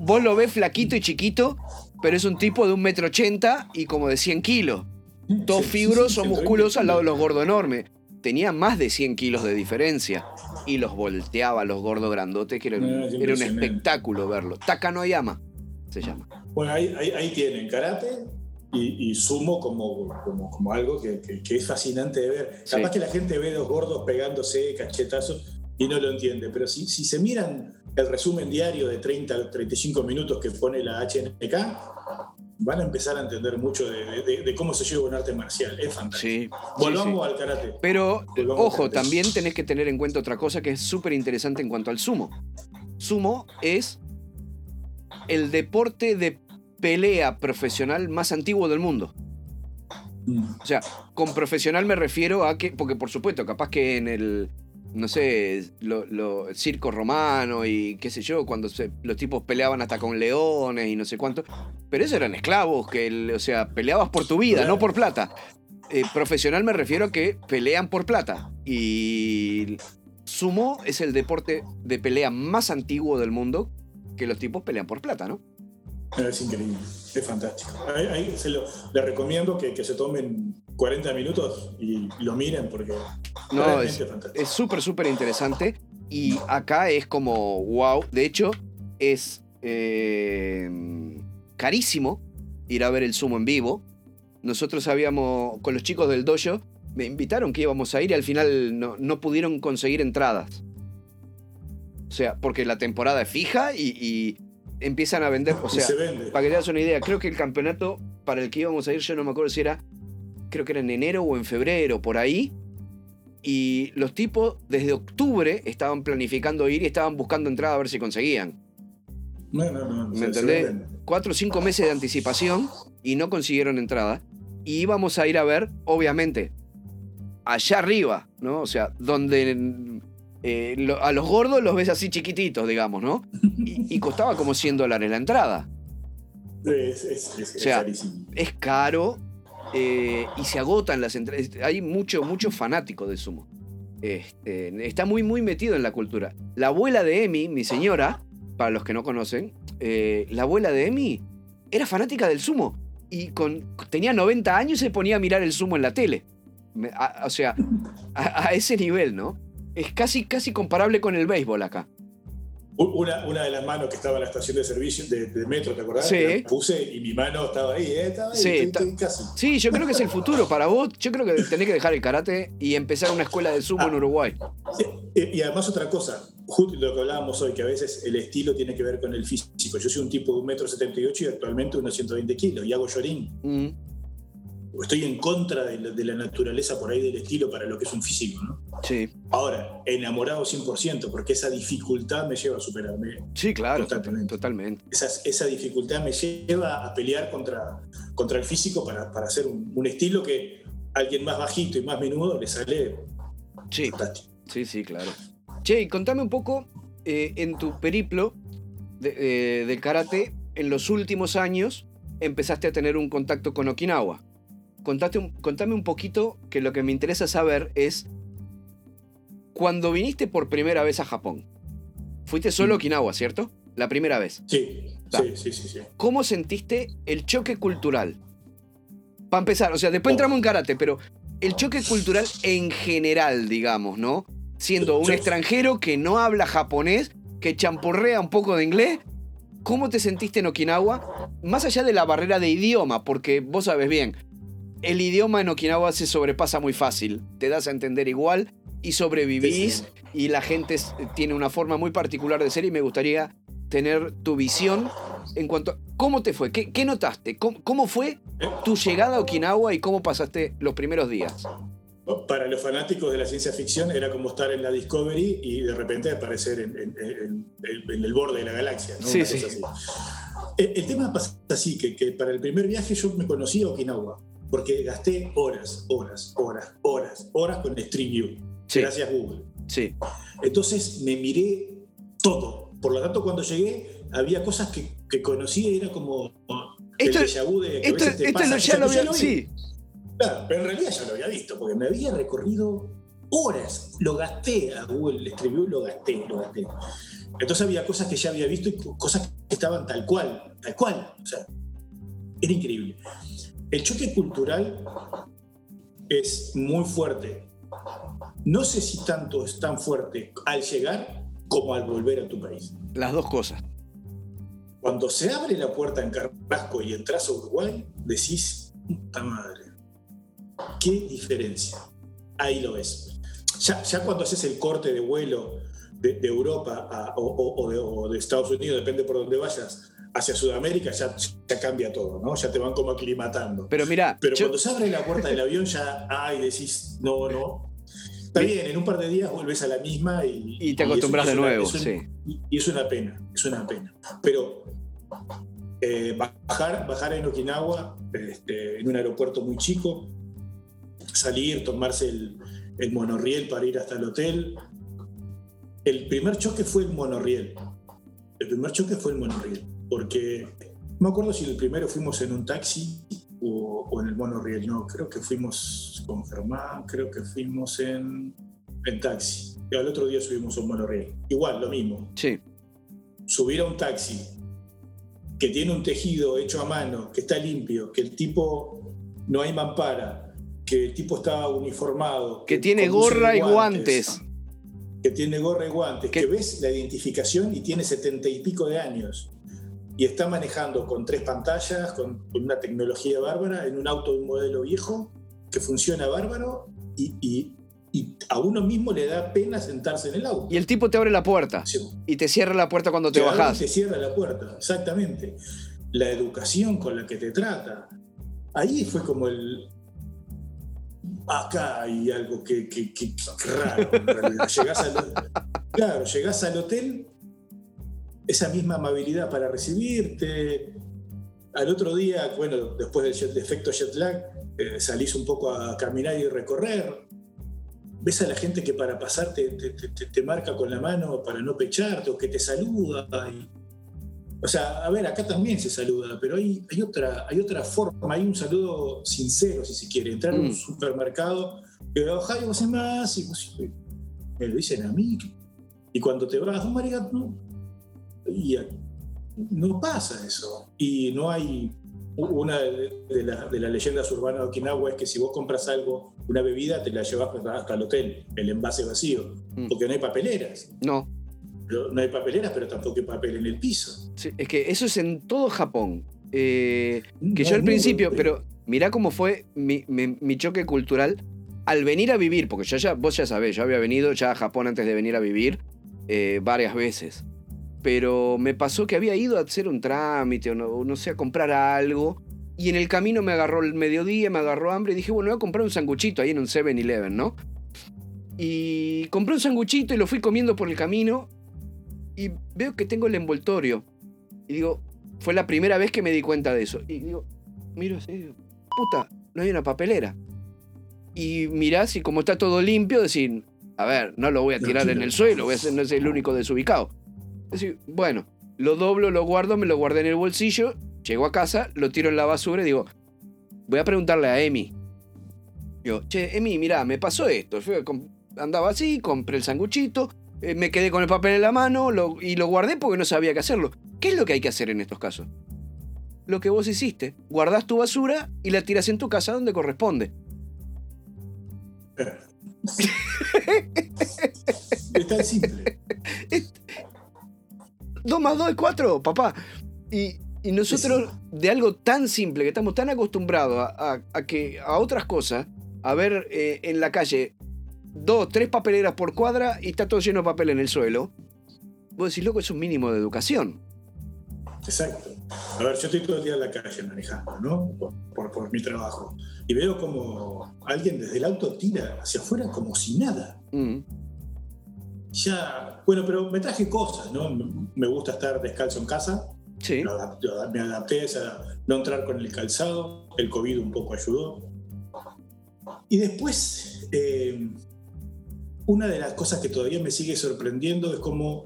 Vos, lo ves flaquito y chiquito, pero es un tipo de un metro ochenta y como de 100 kilos. Todo fibroso, musculoso al lado de los gordos enormes. Tenía más de 100 kilos de diferencia. Y los volteaba los gordos grandotes, que era, era un espectáculo verlo. Takanoyama se llama. Bueno, ahí, tienen karate y, sumo como, como, algo que, es fascinante de ver. Capaz que la gente ve dos gordos pegándose cachetazos y no lo entiende, pero si, si se miran el resumen diario de 30 35 minutos que pone la HNK, van a empezar a entender mucho de, cómo se lleva un arte marcial. Es fantástico. Volvamos al karate. Pero, ojo, también tenés que tener en cuenta otra cosa que es súper interesante en cuanto al sumo. Sumo es el deporte de pelea profesional más antiguo del mundo. O sea, con profesional me refiero a que, porque por supuesto, capaz que en el, no sé, lo, circo romano y qué sé yo, cuando los tipos peleaban hasta con leones y no sé cuánto, pero esos eran esclavos, que, o sea, peleabas por tu vida, no por plata. Eh, profesional me refiero a que pelean por plata. Y sumo es el deporte de pelea más antiguo del mundo, que los tipos pelean por plata, ¿no? Es increíble, es fantástico. Ahí, se lo, le recomiendo que, se tomen 40 minutos y lo miren porque no. Es súper, súper interesante. Y acá es como, wow, de hecho es eh, carísimo ir a ver el sumo en vivo. Nosotros habíamos, con los chicos del dojo, me invitaron que íbamos a ir y al final no, no pudieron conseguir entradas. O sea, porque la temporada es fija y empiezan a vender. O sea, para que te das una idea, creo que el campeonato para el que íbamos a ir, yo no me acuerdo si era, creo que era en enero o en febrero, por ahí. Y los tipos desde octubre estaban planificando ir y estaban buscando entrada a ver si conseguían. No, no, no. ¿Me entendés? Cuatro o cinco meses de anticipación y no consiguieron entrada. Y íbamos a ir a ver, obviamente, allá arriba, ¿no? O sea, donde eh, a los gordos los ves así chiquititos, digamos, ¿no? Y, costaba como 100 dólares la entrada. Es, es, o sea, es caro eh, y se agotan las entradas. Hay mucho, mucho fanático de sumo. Este, está muy, muy metido en la cultura. La abuela de Emi, mi señora, para los que no conocen, eh, la abuela de Emi era fanática del sumo. Y con, tenía 90 años y se ponía a mirar el sumo en la tele. o sea, a ese nivel, ¿no? Es casi, casi comparable con el béisbol acá. Una, una, de las manos que estaba en la estación de servicio de, metro, ¿te acordás? Sí. puse y mi mano estaba ahí, ¿eh? Estaba ahí, sí, casi. sí, yo creo que es el futuro para vos. Yo creo que tenés que dejar el karate y empezar una escuela de sumo en ah. Uruguay. Y, además otra cosa, justo lo que hablábamos hoy, que a veces el estilo tiene que ver con el físico. Yo soy un tipo de un metro setenta y ocho y actualmente unos 120 kilos y hago llorín. Mm estoy en contra de la, naturaleza por ahí del estilo para lo que es un físico, ¿no? Sí. Ahora, enamorado 100%, porque esa dificultad me lleva a superarme. Sí, claro. Totalmente. totalmente. Esa, esa, dificultad me lleva a pelear contra, contra el físico para, para hacer un, estilo que a alguien más bajito y más menudo le sale sí. Sí, sí, claro. Che, y contame un poco eh, en tu periplo de, eh, del karate, en los últimos años empezaste a tener un contacto con Okinawa contame un poquito que lo que me interesa saber es cuando viniste por primera vez a Japón. Fuiste solo a. Okinawa, ¿cierto? La primera vez. Sí, sí, sí, sí, ¿Cómo sentiste el choque cultural? Para empezar, o sea, después entramos en karate, pero el choque cultural en general, digamos, ¿no? Siendo un extranjero que no habla japonés, que champurrea un poco de inglés, ¿cómo te sentiste en Okinawa? Más allá de la barrera de idioma, porque vos sabes bien, el idioma en Okinawa se sobrepasa muy fácil. Te das a entender igual y sobrevivís y la gente tiene una forma muy particular de ser y me gustaría tener tu visión en cuanto a cómo te fue, qué, notaste, ¿Cómo, fue tu llegada a Okinawa y cómo pasaste los primeros días. Para los fanáticos de la ciencia ficción era como estar en la Discovery y de repente aparecer en, el borde de la galaxia. Sí, sí. El, tema pasa así, que, que, para el primer viaje yo me conocí a Okinawa porque gasté horas, horas, horas, horas, horas con Street View. Gracias Google. Sí. Entonces me miré todo. Por lo tanto, cuando llegué, había cosas que, que conocía y era como esto, el déjà de que esto, a veces esto ya lo había, sí. Claro, pero en realidad ya lo había visto, porque me había recorrido horas. Lo gasté a Google View, lo gasté, lo gasté. Entonces había cosas que ya había visto y cosas que estaban tal cual, tal cual. O sea, era increíble. El choque cultural es muy fuerte. No sé si tanto es tan fuerte al llegar como al volver a tu país. Las dos cosas. Cuando se abre la puerta en Carrasco y entras a Uruguay, decís, puta madre, qué diferencia. Ahí lo ves. Ya, cuando haces el corte de vuelo de, Europa o, de, Estados Unidos, depende por dónde vayas, hacia Sudamérica ya, ya, cambia todo, ¿no? Ya te van como aclimatando. Pero mira. Pero cuando se abre la puerta del avión ya, ay, decís, no, no. Está bien, en un par de días vuelves a la misma y. Y te acostumbras de nuevo, sí. Y es una pena, es una pena. Pero eh, bajar, bajar en Okinawa, este, en un aeropuerto muy chico, salir, tomarse el, el monorriel para ir hasta el hotel. El primer choque fue el monorriel. El primer choque fue el monorriel, porque no me acuerdo si el primero fuimos en un taxi o, o en el monorriel, no, creo que fuimos con Germán, creo que fuimos en, en taxi. Y al otro día subimos a un monorriel. Igual, lo mismo. Sí. Subir a un taxi que tiene un tejido hecho a mano, que está limpio, que el tipo no hay mampara, que el tipo está uniformado. Que tiene gorra y guantes. Que tiene gorra y guantes, Que- que ves la identificación y tiene setenta y pico de años. Y está manejando con tres pantallas, con, con una tecnología bárbara, en un auto de un modelo viejo, que funciona bárbaro y, y- y a uno mismo le da pena sentarse en el auto. Y el tipo te abre la puerta Sí. y te cierra la puerta cuando te bajás. Te cierra la puerta, exactamente. La educación con la que te trata. Ahí fue como el. Acá hay algo que, que- que- que raro. Llegás al, claro, llegás al hotel, esa misma amabilidad para recibirte. Al otro día, bueno, después del jet- efecto jet lag, eh, salís un poco a caminar y recorrer. Ves a la gente que para pasar te, te- te- te marca con la mano para no pecharte o que te saluda. y- o sea, a ver, acá también se saluda, pero hay, hay, otra, hay otra forma, hay un saludo sincero, si se quiere. Entrar a Mm. un supermercado, y ojalá vos más, y vos, me lo dicen a mí. Y cuando te vas, no, marica, no. Y no pasa eso. Y no hay. Una de, la- de las leyendas urbanas de Okinawa es que si vos compras algo, una bebida, te la llevas hasta el hotel, el envase vacío, Mm. porque no hay papeleras. No. Pero No hay papeleras, pero tampoco hay papel en el piso. Sí, es que eso es en todo Japón. Eh, que No yo al principio, pero mirá cómo fue mi, mi- mi choque cultural al venir a vivir, porque yo ya, vos ya sabés, yo había venido ya a Japón antes de venir a vivir eh, varias veces. Pero me pasó que había ido a hacer un trámite o no, sé, a comprar algo. Y en el camino me agarró el mediodía, me agarró hambre y dije, bueno, voy a comprar un sanguchito ahí en un 7-Eleven, ¿no? Y compré un sanguchito y lo fui comiendo por el camino. Y veo que tengo el envoltorio. Y digo, fue la primera vez que me di cuenta de eso. Y digo, miro así, digo, puta, no hay una papelera. Y mirás y como está todo limpio, decir, a ver, no lo voy a tirar en el suelo, voy a ser, no es el único desubicado. Decir, bueno, lo doblo, lo guardo, me lo guardé en el bolsillo, llego a casa, lo tiro en la basura y digo, voy a preguntarle a Emi. Digo, che, Emi, mirá, me pasó esto. Fui a com- andaba así, compré el sanguchito, eh, me quedé con el papel en la mano lo- y lo guardé porque no sabía qué hacerlo. ¿Qué es lo que hay que hacer en estos casos? Lo que vos hiciste. Guardás tu basura y la tiras en tu casa donde corresponde. <laughs> Es tan simple. <laughs> Dos más dos es cuatro, papá. Y, y nosotros, de algo tan simple, que estamos tan acostumbrados a, a- a que, a otras cosas, a ver eh, en la calle dos, tres papeleras por cuadra y está todo lleno de papel en el suelo. Vos decís, loco, es un mínimo de educación. Exacto. A ver, yo estoy todo el día en la calle manejando, ¿no? Por, por- por mi trabajo. Y veo como alguien desde el auto tira hacia afuera como si nada. Mm, Ya, bueno, pero me traje cosas, ¿no? Me gusta estar descalzo en casa. sí. Lo lo me adapté a no entrar con el calzado. El COVID un poco ayudó. Y después, eh, una de las cosas que todavía me sigue sorprendiendo es cómo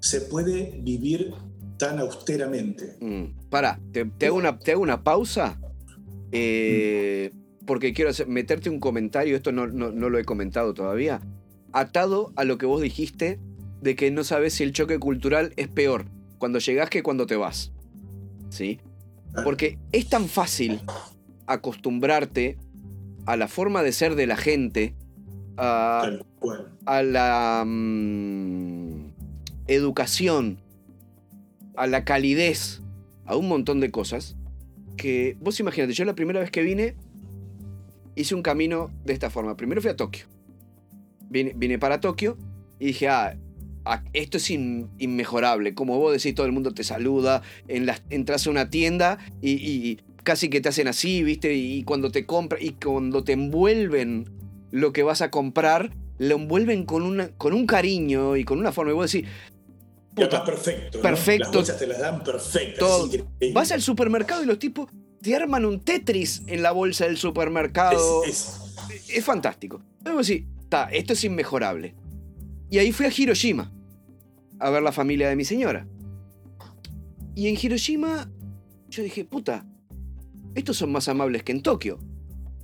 se puede vivir tan austeramente. Mm, Pará, te, te hago una, te hago una pausa. eh, porque quiero hacer- meterte un comentario, esto no, no- no lo he comentado todavía. Atado a lo que vos dijiste de que no sabes si el choque cultural es peor cuando llegás que cuando te vas. ¿Sí? Porque es tan fácil acostumbrarte a la forma de ser de la gente, a, la mm, educación, a la calidez, a un montón de cosas, que vos imagínate, yo la primera vez que vine hice un camino de esta forma. Primero fui a Tokio. Vine, vine para Tokio y dije, ah, esto es in- inmejorable. Como vos decís, todo el mundo te saluda, en las, entras a una tienda y, y casi que te hacen así, ¿viste? Y cuando te compran y cuando te envuelven lo que vas a comprar, lo envuelven con, una, con un cariño y con una forma. Y vos decís, perfecto. ¿no? Perfecto. Las bolsas te las dan perfectas. Vas al supermercado y los tipos te arman un Tetris en la bolsa del supermercado. Es- es- es fantástico. Luego sí, está, esto es inmejorable. Y ahí fui a Hiroshima a ver la familia de mi señora. Y en Hiroshima yo dije, puta, estos son más amables que en Tokio.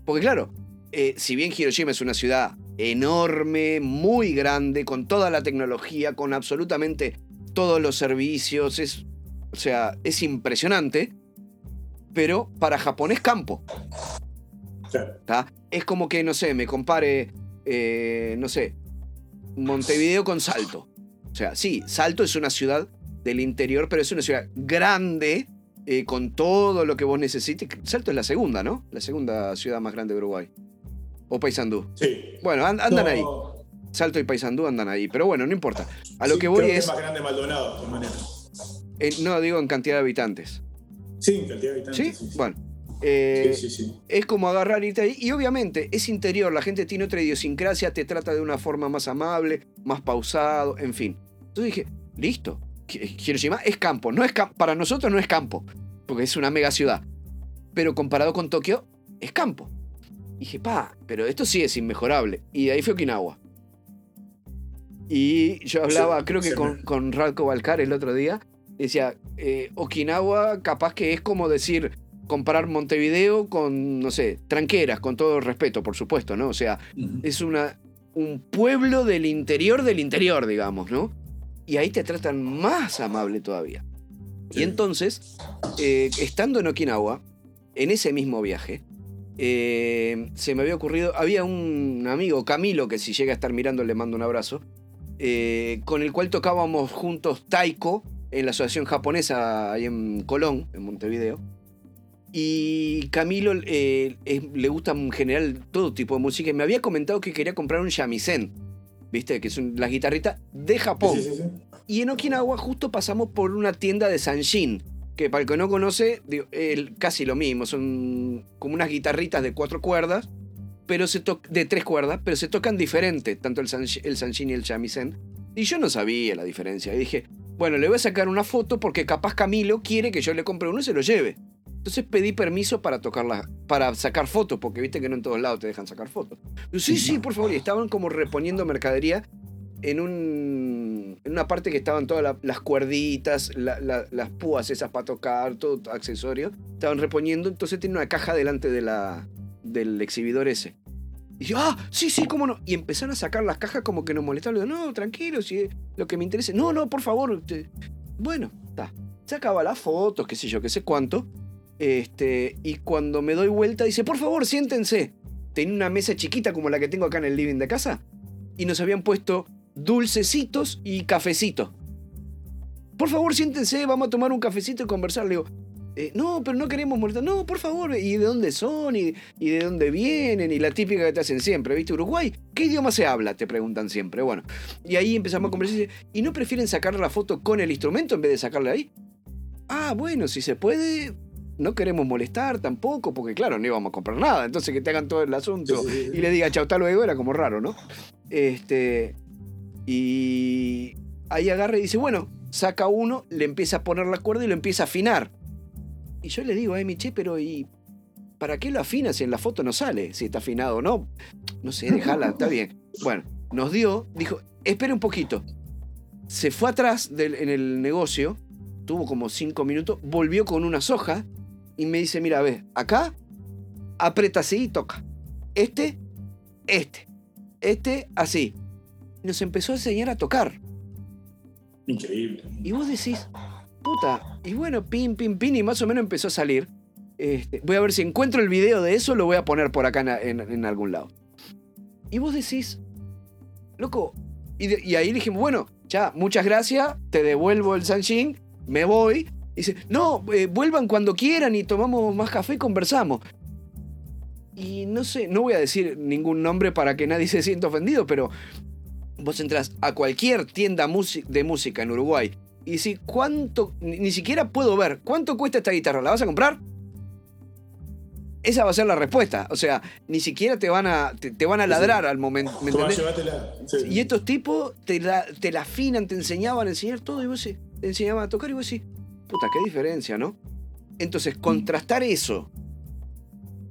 Porque claro, eh, si bien Hiroshima es una ciudad enorme, muy grande, con toda la tecnología, con absolutamente todos los servicios, es, o sea, es impresionante, pero para Japón es campo. Es como que, no sé, me compare, eh, no sé, Montevideo con Salto. O sea, sí, Salto es una ciudad del interior, pero es una ciudad grande, eh, con todo lo que vos necesites. Salto es la segunda, ¿no? La segunda ciudad más grande de Uruguay. O Paysandú. Sí. Bueno, an- andan No, ahí. Salto y Paysandú andan ahí. Pero bueno, no importa. A lo sí, que voy creo es... más grande Maldonado, de todas maneras. eh, no, digo en cantidad de habitantes. Sí, en cantidad de ¿Sí? habitantes. Bueno. Eh, sí, sí, sí. es como agarrar y, y obviamente es interior, la gente tiene otra idiosincrasia, te trata de una forma más amable, más pausado, en fin. Entonces dije, listo, Hi- Hiroshima es campo, no es para nosotros no es campo, porque es una mega ciudad, pero comparado con Tokio es campo. dije, pa, pero esto sí es inmejorable. Y de ahí fue Okinawa. Y yo hablaba, Sí, creo que sí, con, con Radko Balcar el otro día, decía, eh, Okinawa capaz que es como decir, comparar Montevideo con, no sé, tranqueras, con todo el respeto, por supuesto, ¿no? O sea, es una, un pueblo del interior del interior, digamos, ¿no? Y ahí te tratan más amable todavía. Sí. Y entonces, eh, estando en Okinawa, en ese mismo viaje, eh, se me había ocurrido, había un amigo, Camilo, que si llega a estar mirando le mando un abrazo, eh, con el cual tocábamos juntos taiko en la asociación japonesa ahí en Colón, en Montevideo. Y Camilo eh, es- le gusta en general todo tipo de música y me había comentado que quería comprar un shamisen, ¿viste? Que son las guitarritas de Japón. Sí, sí, sí. Y en Okinawa justo pasamos por una tienda de Sanshin, que para el que no conoce, digo, casi lo mismo, son como unas guitarritas de cuatro cuerdas, pero se to- de tres cuerdas, pero se tocan diferente, tanto el, Sansh- el Sanshin y el shamisen. Y yo no sabía la diferencia, y dije, bueno, le voy a sacar una foto porque capaz Camilo quiere que yo le compre uno y se lo lleve. Entonces pedí permiso para tocarla, para sacar fotos, porque viste que no en todos lados te dejan sacar fotos. Yo, sí, sí, por favor. Y estaban como reponiendo mercadería en, un, en una parte que estaban todas la- las cuerditas, la- la- las púas esas para tocar, todo accesorio. Estaban reponiendo, entonces tiene una caja delante de la, del exhibidor ese. Y yo, ah, sí, sí, cómo no. Y empezaron a sacar las cajas como que nos molestaban. Le digo, no, tranquilo, si es lo que me interesa. No, no, por favor. Bueno, está. Sacaba las fotos, qué sé yo, qué sé cuánto. Este, y cuando me doy vuelta, dice, por favor, siéntense. Tenía una mesa chiquita como la que tengo acá en el living de casa. Y nos habían puesto dulcecitos y cafecito. Por favor, siéntense, vamos a tomar un cafecito y conversar. Le digo, "Eh, no, pero no queremos molestar. No, por favor, ¿y de dónde son? ¿Y, de dónde vienen? Y la típica que te hacen siempre, ¿viste? Uruguay, ¿qué idioma se habla? Te preguntan siempre. Bueno, y ahí empezamos a conversar. ¿Y no prefieren sacar la foto con el instrumento en vez de sacarla ahí? Ah, bueno, si se puede, no queremos molestar tampoco, porque claro, no íbamos a comprar nada. Entonces que te hagan todo el asunto Sí, sí, sí. y le diga chau, hasta luego, era como raro, ¿no? Este. Y ahí agarra y dice, bueno, saca uno, le empieza a poner la cuerda y lo empieza a afinar. Y yo le digo a Emi, che, pero ¿y para qué lo afinas si en la foto no sale? Si está afinado o no. No sé, déjala, está <laughs> bien. Bueno, nos dio, dijo, espere un poquito. Se fue atrás del- en el negocio, tuvo como cinco minutos, volvió con una soja y me dice, mira, ve, acá, aprieta así y toca. Este, este, este, así. Nos empezó a enseñar a tocar. Increíble. Y vos decís, puta, y bueno, pin, pin, pin, y más o menos empezó a salir. Este, voy a ver si encuentro el video de eso, lo voy a poner por acá en, en- en algún lado. Y vos decís, loco, y, de- y ahí dijimos, bueno, ya, muchas gracias, te devuelvo el Sanshin, me voy. Dice, no, eh, vuelvan cuando quieran y tomamos más café y conversamos. Y no sé, no voy a decir ningún nombre para que nadie <laughs> se sienta ofendido, pero vos entras a cualquier tienda de música en Uruguay y decís, ¿cuánto? Ni, siquiera puedo ver, ¿cuánto cuesta esta guitarra? ¿La vas a comprar? esa va a ser la respuesta. O sea, ni siquiera te van a, te, van a ladrar al momento. ¿me Tomá, entendés? llévatela. Sí. Y estos tipos te la, te la afinan, te enseñaban a enseñar todo y vos sí, te enseñaban a tocar y vos sí, puta, qué diferencia, ¿no? Entonces, contrastar eso,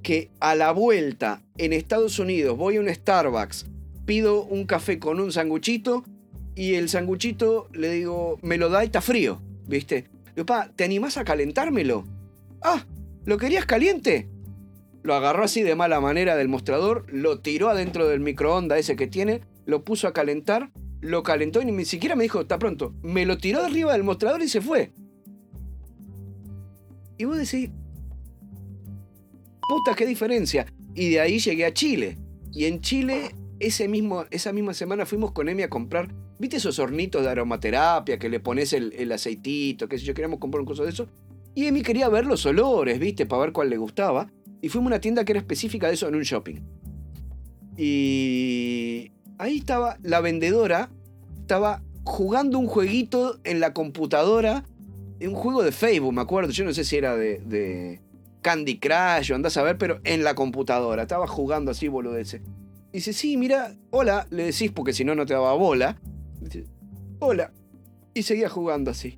que a la vuelta en Estados Unidos voy a un Starbucks, pido un café con un sanguchito y el sanguchito le digo, me lo da y está frío, ¿viste? Digo, pa, ¿te animás a calentármelo? Ah, ¿lo querías caliente? Lo agarró así de mala manera del mostrador, lo tiró adentro del microondas ese que tiene, lo puso a calentar, lo calentó y ni siquiera me dijo, está pronto. Me lo tiró de arriba del mostrador y se fue. Y vos decís, puta, qué diferencia. Y de ahí llegué a Chile. Y en Chile, ese mismo, esa misma semana fuimos con Emi a comprar, ¿viste esos hornitos de aromaterapia que le pones el, el aceitito, qué sé yo, queríamos comprar un coso de eso? Y Emi quería ver los olores, ¿viste? Para ver cuál le gustaba. Y fuimos a una tienda que era específica de eso en un shopping. Y ahí estaba la vendedora, estaba jugando un jueguito en la computadora, un juego de Facebook, me acuerdo, yo no sé si era de, Candy Crush o andás a ver, pero en la computadora, estaba jugando así boludeces. Dice, sí, mira, hola, le decís porque si no, no te daba bola. Dice, hola. Y seguía jugando así.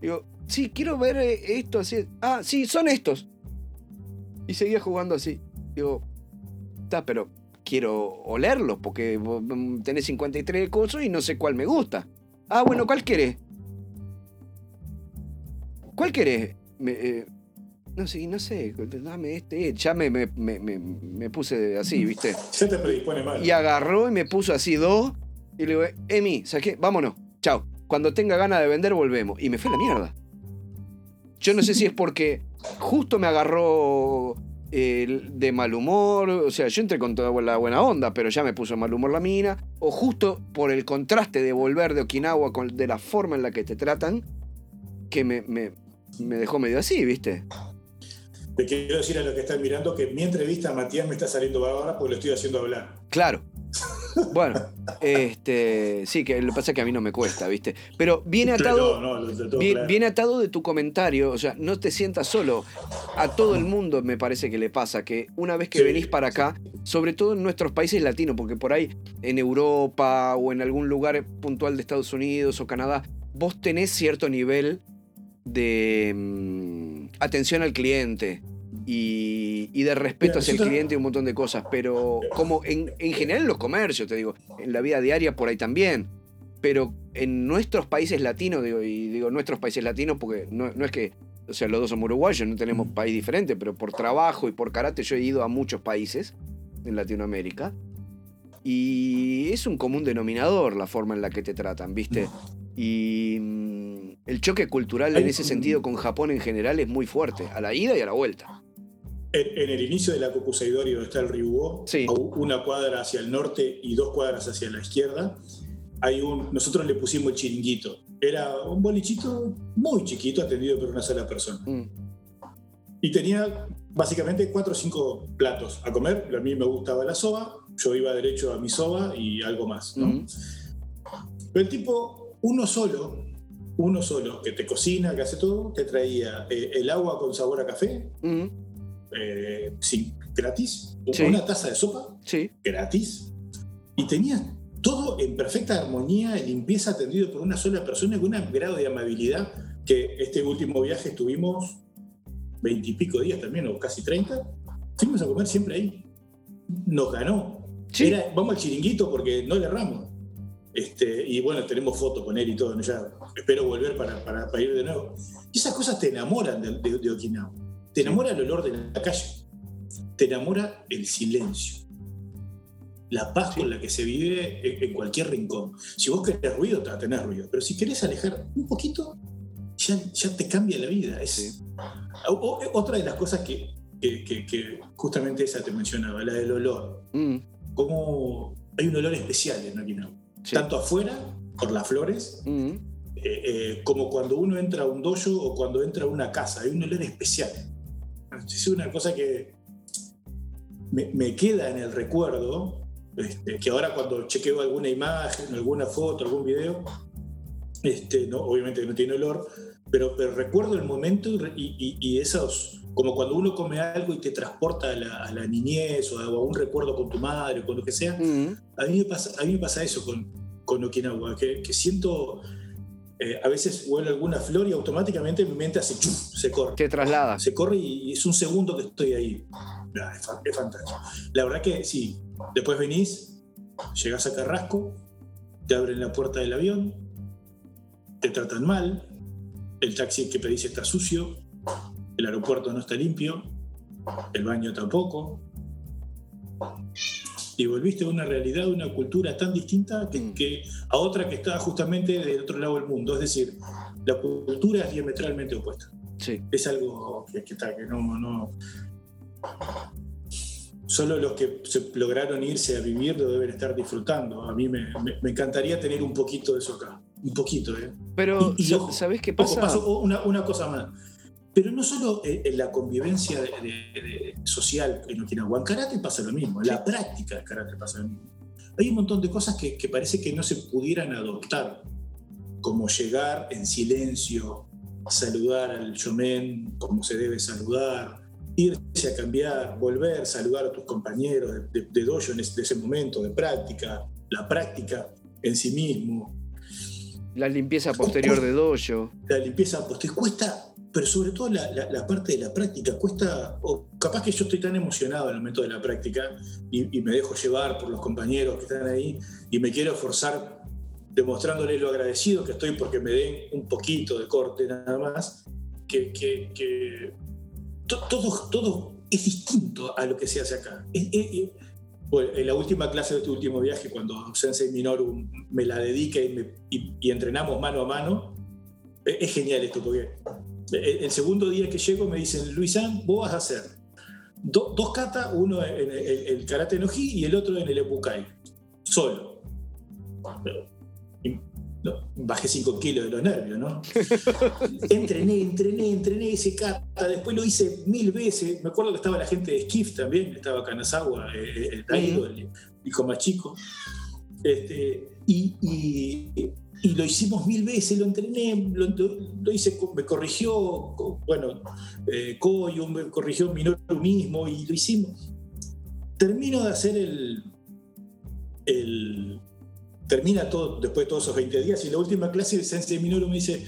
Digo, sí, quiero ver eh, esto así. Ah, sí, son estos. Y seguía jugando así. Digo, está, pero quiero olerlos porque mm, tenés 53 cosas y no sé cuál me gusta. Ah, bueno, ¿cuál querés? ¿Cuál querés? Me, eh, no sé, no sé, dame este. Ya me, me, me, puse así, ¿viste? Ya te predispone mal. Y agarró y me puso así dos. Y le digo, Emi, ¿sabes qué? Vámonos. Chao. Cuando tenga ganas de vender, volvemos. Y me fue a la mierda. Yo no sé si es porque justo me agarró eh, de mal humor. O sea, yo entré con toda la buena onda, pero ya me puso mal humor la mina. O justo por el contraste de volver de Okinawa con, de la forma en la que te tratan, que me, me, me dejó medio así, ¿viste? Te quiero decir a los que están mirando que mi entrevista a Matías me está saliendo ahora porque lo estoy haciendo hablar. Claro. <laughs> Bueno, este, sí, que lo que pasa es que a mí no me cuesta, ¿viste? Pero viene atado, No, no, claro. viene atado de tu comentario, o sea, no te sientas solo. A todo el mundo me parece que le pasa que una vez que Sí, venís para acá, sobre todo en nuestros países latinos, porque por ahí en Europa o en algún lugar puntual de Estados Unidos o Canadá, vos tenés cierto nivel de mm, atención al cliente y, y de respeto Mira, hacia el cliente y un montón de cosas, pero como en, en general en los comercios, te digo, en la vida diaria por ahí también pero en nuestros países latinos, digo, y digo nuestros países latinos porque no, no es que, o sea, los dos somos uruguayos, no tenemos país diferente, pero por trabajo y por karate yo he ido a muchos países en Latinoamérica. Y es un común denominador la forma en la que te tratan, ¿viste? Y mm, el choque cultural en ese sentido con Japón en general es muy fuerte, a la ida y a la vuelta. En, en el inicio de la Kokusaidorio, donde está el Ryugo, Sí. a una cuadra hacia el norte y dos cuadras hacia la izquierda, hay un, nosotros le pusimos el chiringuito. Era un bolichito muy chiquito atendido por una sola persona. Mm, Y tenía básicamente cuatro o cinco platos a comer. A mí me gustaba la soba, yo iba derecho a mi soba y algo más. ¿no? mm, Pero el tipo, uno solo, uno solo, que te cocina, que hace todo, te traía eh, el agua con sabor a café, eh, sí, gratis, Sí. una taza de sopa, sí, gratis, y tenías todo en perfecta armonía y limpieza atendido por una sola persona con un grado de amabilidad que este último viaje estuvimos veintipico días también, o casi 30, fuimos a comer siempre ahí. Nos ganó. sí. Era, vamos al chiringuito porque no le erramos. Este, y bueno, tenemos fotos con él y todo. ¿no? Ya espero volver para, para- para ir de nuevo. Y esas cosas te enamoran de, de- de Okinawa. Te enamora el olor de la calle. Te enamora el silencio. La paz Sí. con la que se vive en, cualquier rincón. Si vos querés ruido, te tener ruido. Pero si querés alejar un poquito, ya, ya te cambia la vida. Es, Sí. O- otra de las cosas que, que- que- que justamente esa te mencionaba, la del olor mm, como hay un olor especial en Okinawa. Sí, Tanto afuera, por las flores, mm, eh, eh, como cuando uno entra a un dojo o cuando entra a una casa. Hay un olor especial. Es una cosa que me, me queda en el recuerdo, este, que ahora cuando chequeo alguna imagen, alguna foto, algún video, este, no, obviamente no tiene olor, pero, pero recuerdo el momento y, y, esos, como cuando uno come algo y te transporta a la, niñez o a, un recuerdo con tu madre o con lo que sea, a, mí me pasa, a mí me pasa eso con, con Okinawa, que, que siento... Eh, a veces huele alguna flor y automáticamente mi mente hace se corre. Te traslada. Se corre y, es un segundo que estoy ahí. es, es, fantástico. La verdad que sí, después venís, llegás a Carrasco, te abren la puerta del avión, te tratan mal, el taxi que pedís está sucio, el aeropuerto no está limpio, el baño tampoco. Y volviste a una realidad, una cultura tan distinta que, a otra que está justamente del otro lado del mundo. Es decir, la cultura es diametralmente opuesta. Sí. Es algo que, está, que no, no. Solo los que se lograron irse a vivir lo deben estar disfrutando. A mí me encantaría tener un poquito de eso acá un poquito. ¿eh? Pero, ¿sabes qué pasa? una, cosa más. Pero no solo en la convivencia social en Okinawa, en karate pasa lo mismo, en la práctica del karate pasa lo mismo. Hay un montón de cosas que, parece que no se pudieran adoptar, como llegar en silencio, saludar al shomen como se debe saludar, irse a cambiar, volver, saludar a tus compañeros de, de, dojo en ese, momento, de práctica, la práctica en sí mismo, la limpieza posterior de dojo. La limpieza posterior cuesta, pero sobre todo la, parte de la práctica cuesta, o capaz que yo estoy tan emocionado en el momento de la práctica y, me dejo llevar por los compañeros que están ahí y me quiero forzar demostrándoles lo agradecido que estoy porque me den un poquito de corte nada más, que, todo, todo es distinto a lo que se hace acá. Bueno, en la última clase de este último viaje, cuando Sensei Minoru me la dedica y, entrenamos mano a mano, e, es genial esto, porque el segundo día que llego me dicen, Luisán, vos vas a hacer dos kata, uno en el, karate no hi y el otro en el ebukai, solo bajé 5 kilos de los nervios, ¿no? <laughs> entrené, entrené, entrené ese kata, después lo hice mil veces. Me acuerdo que estaba la gente de Skiff también, estaba Kanazawa, eh, eh, el Taido, el hijo más chico. Este, y, lo hicimos mil veces, lo entrené, lo, hice, me corrigió, bueno, eh, Koyo me corrigió Minoru mismo y lo hicimos. Termino de hacer el, el, termina todo, después de todos esos 20 días, y la última clase el Sensei Minoru me dice,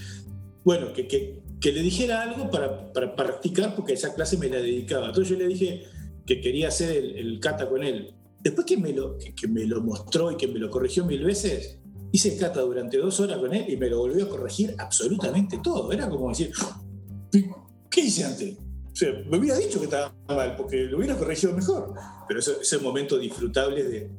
bueno, que, que, le dijera algo para, para, practicar, porque esa clase me la dedicaba. Entonces yo le dije que quería hacer el, kata con él. Después que me, lo, que, me lo mostró y que me lo corrigió mil veces, hice kata durante dos horas con él y me lo volvió a corregir absolutamente todo. Era como decir, ¿qué hice antes? O sea, me hubiera dicho que estaba mal, porque lo hubiera corregido mejor. Pero eso, ese momento disfrutable de,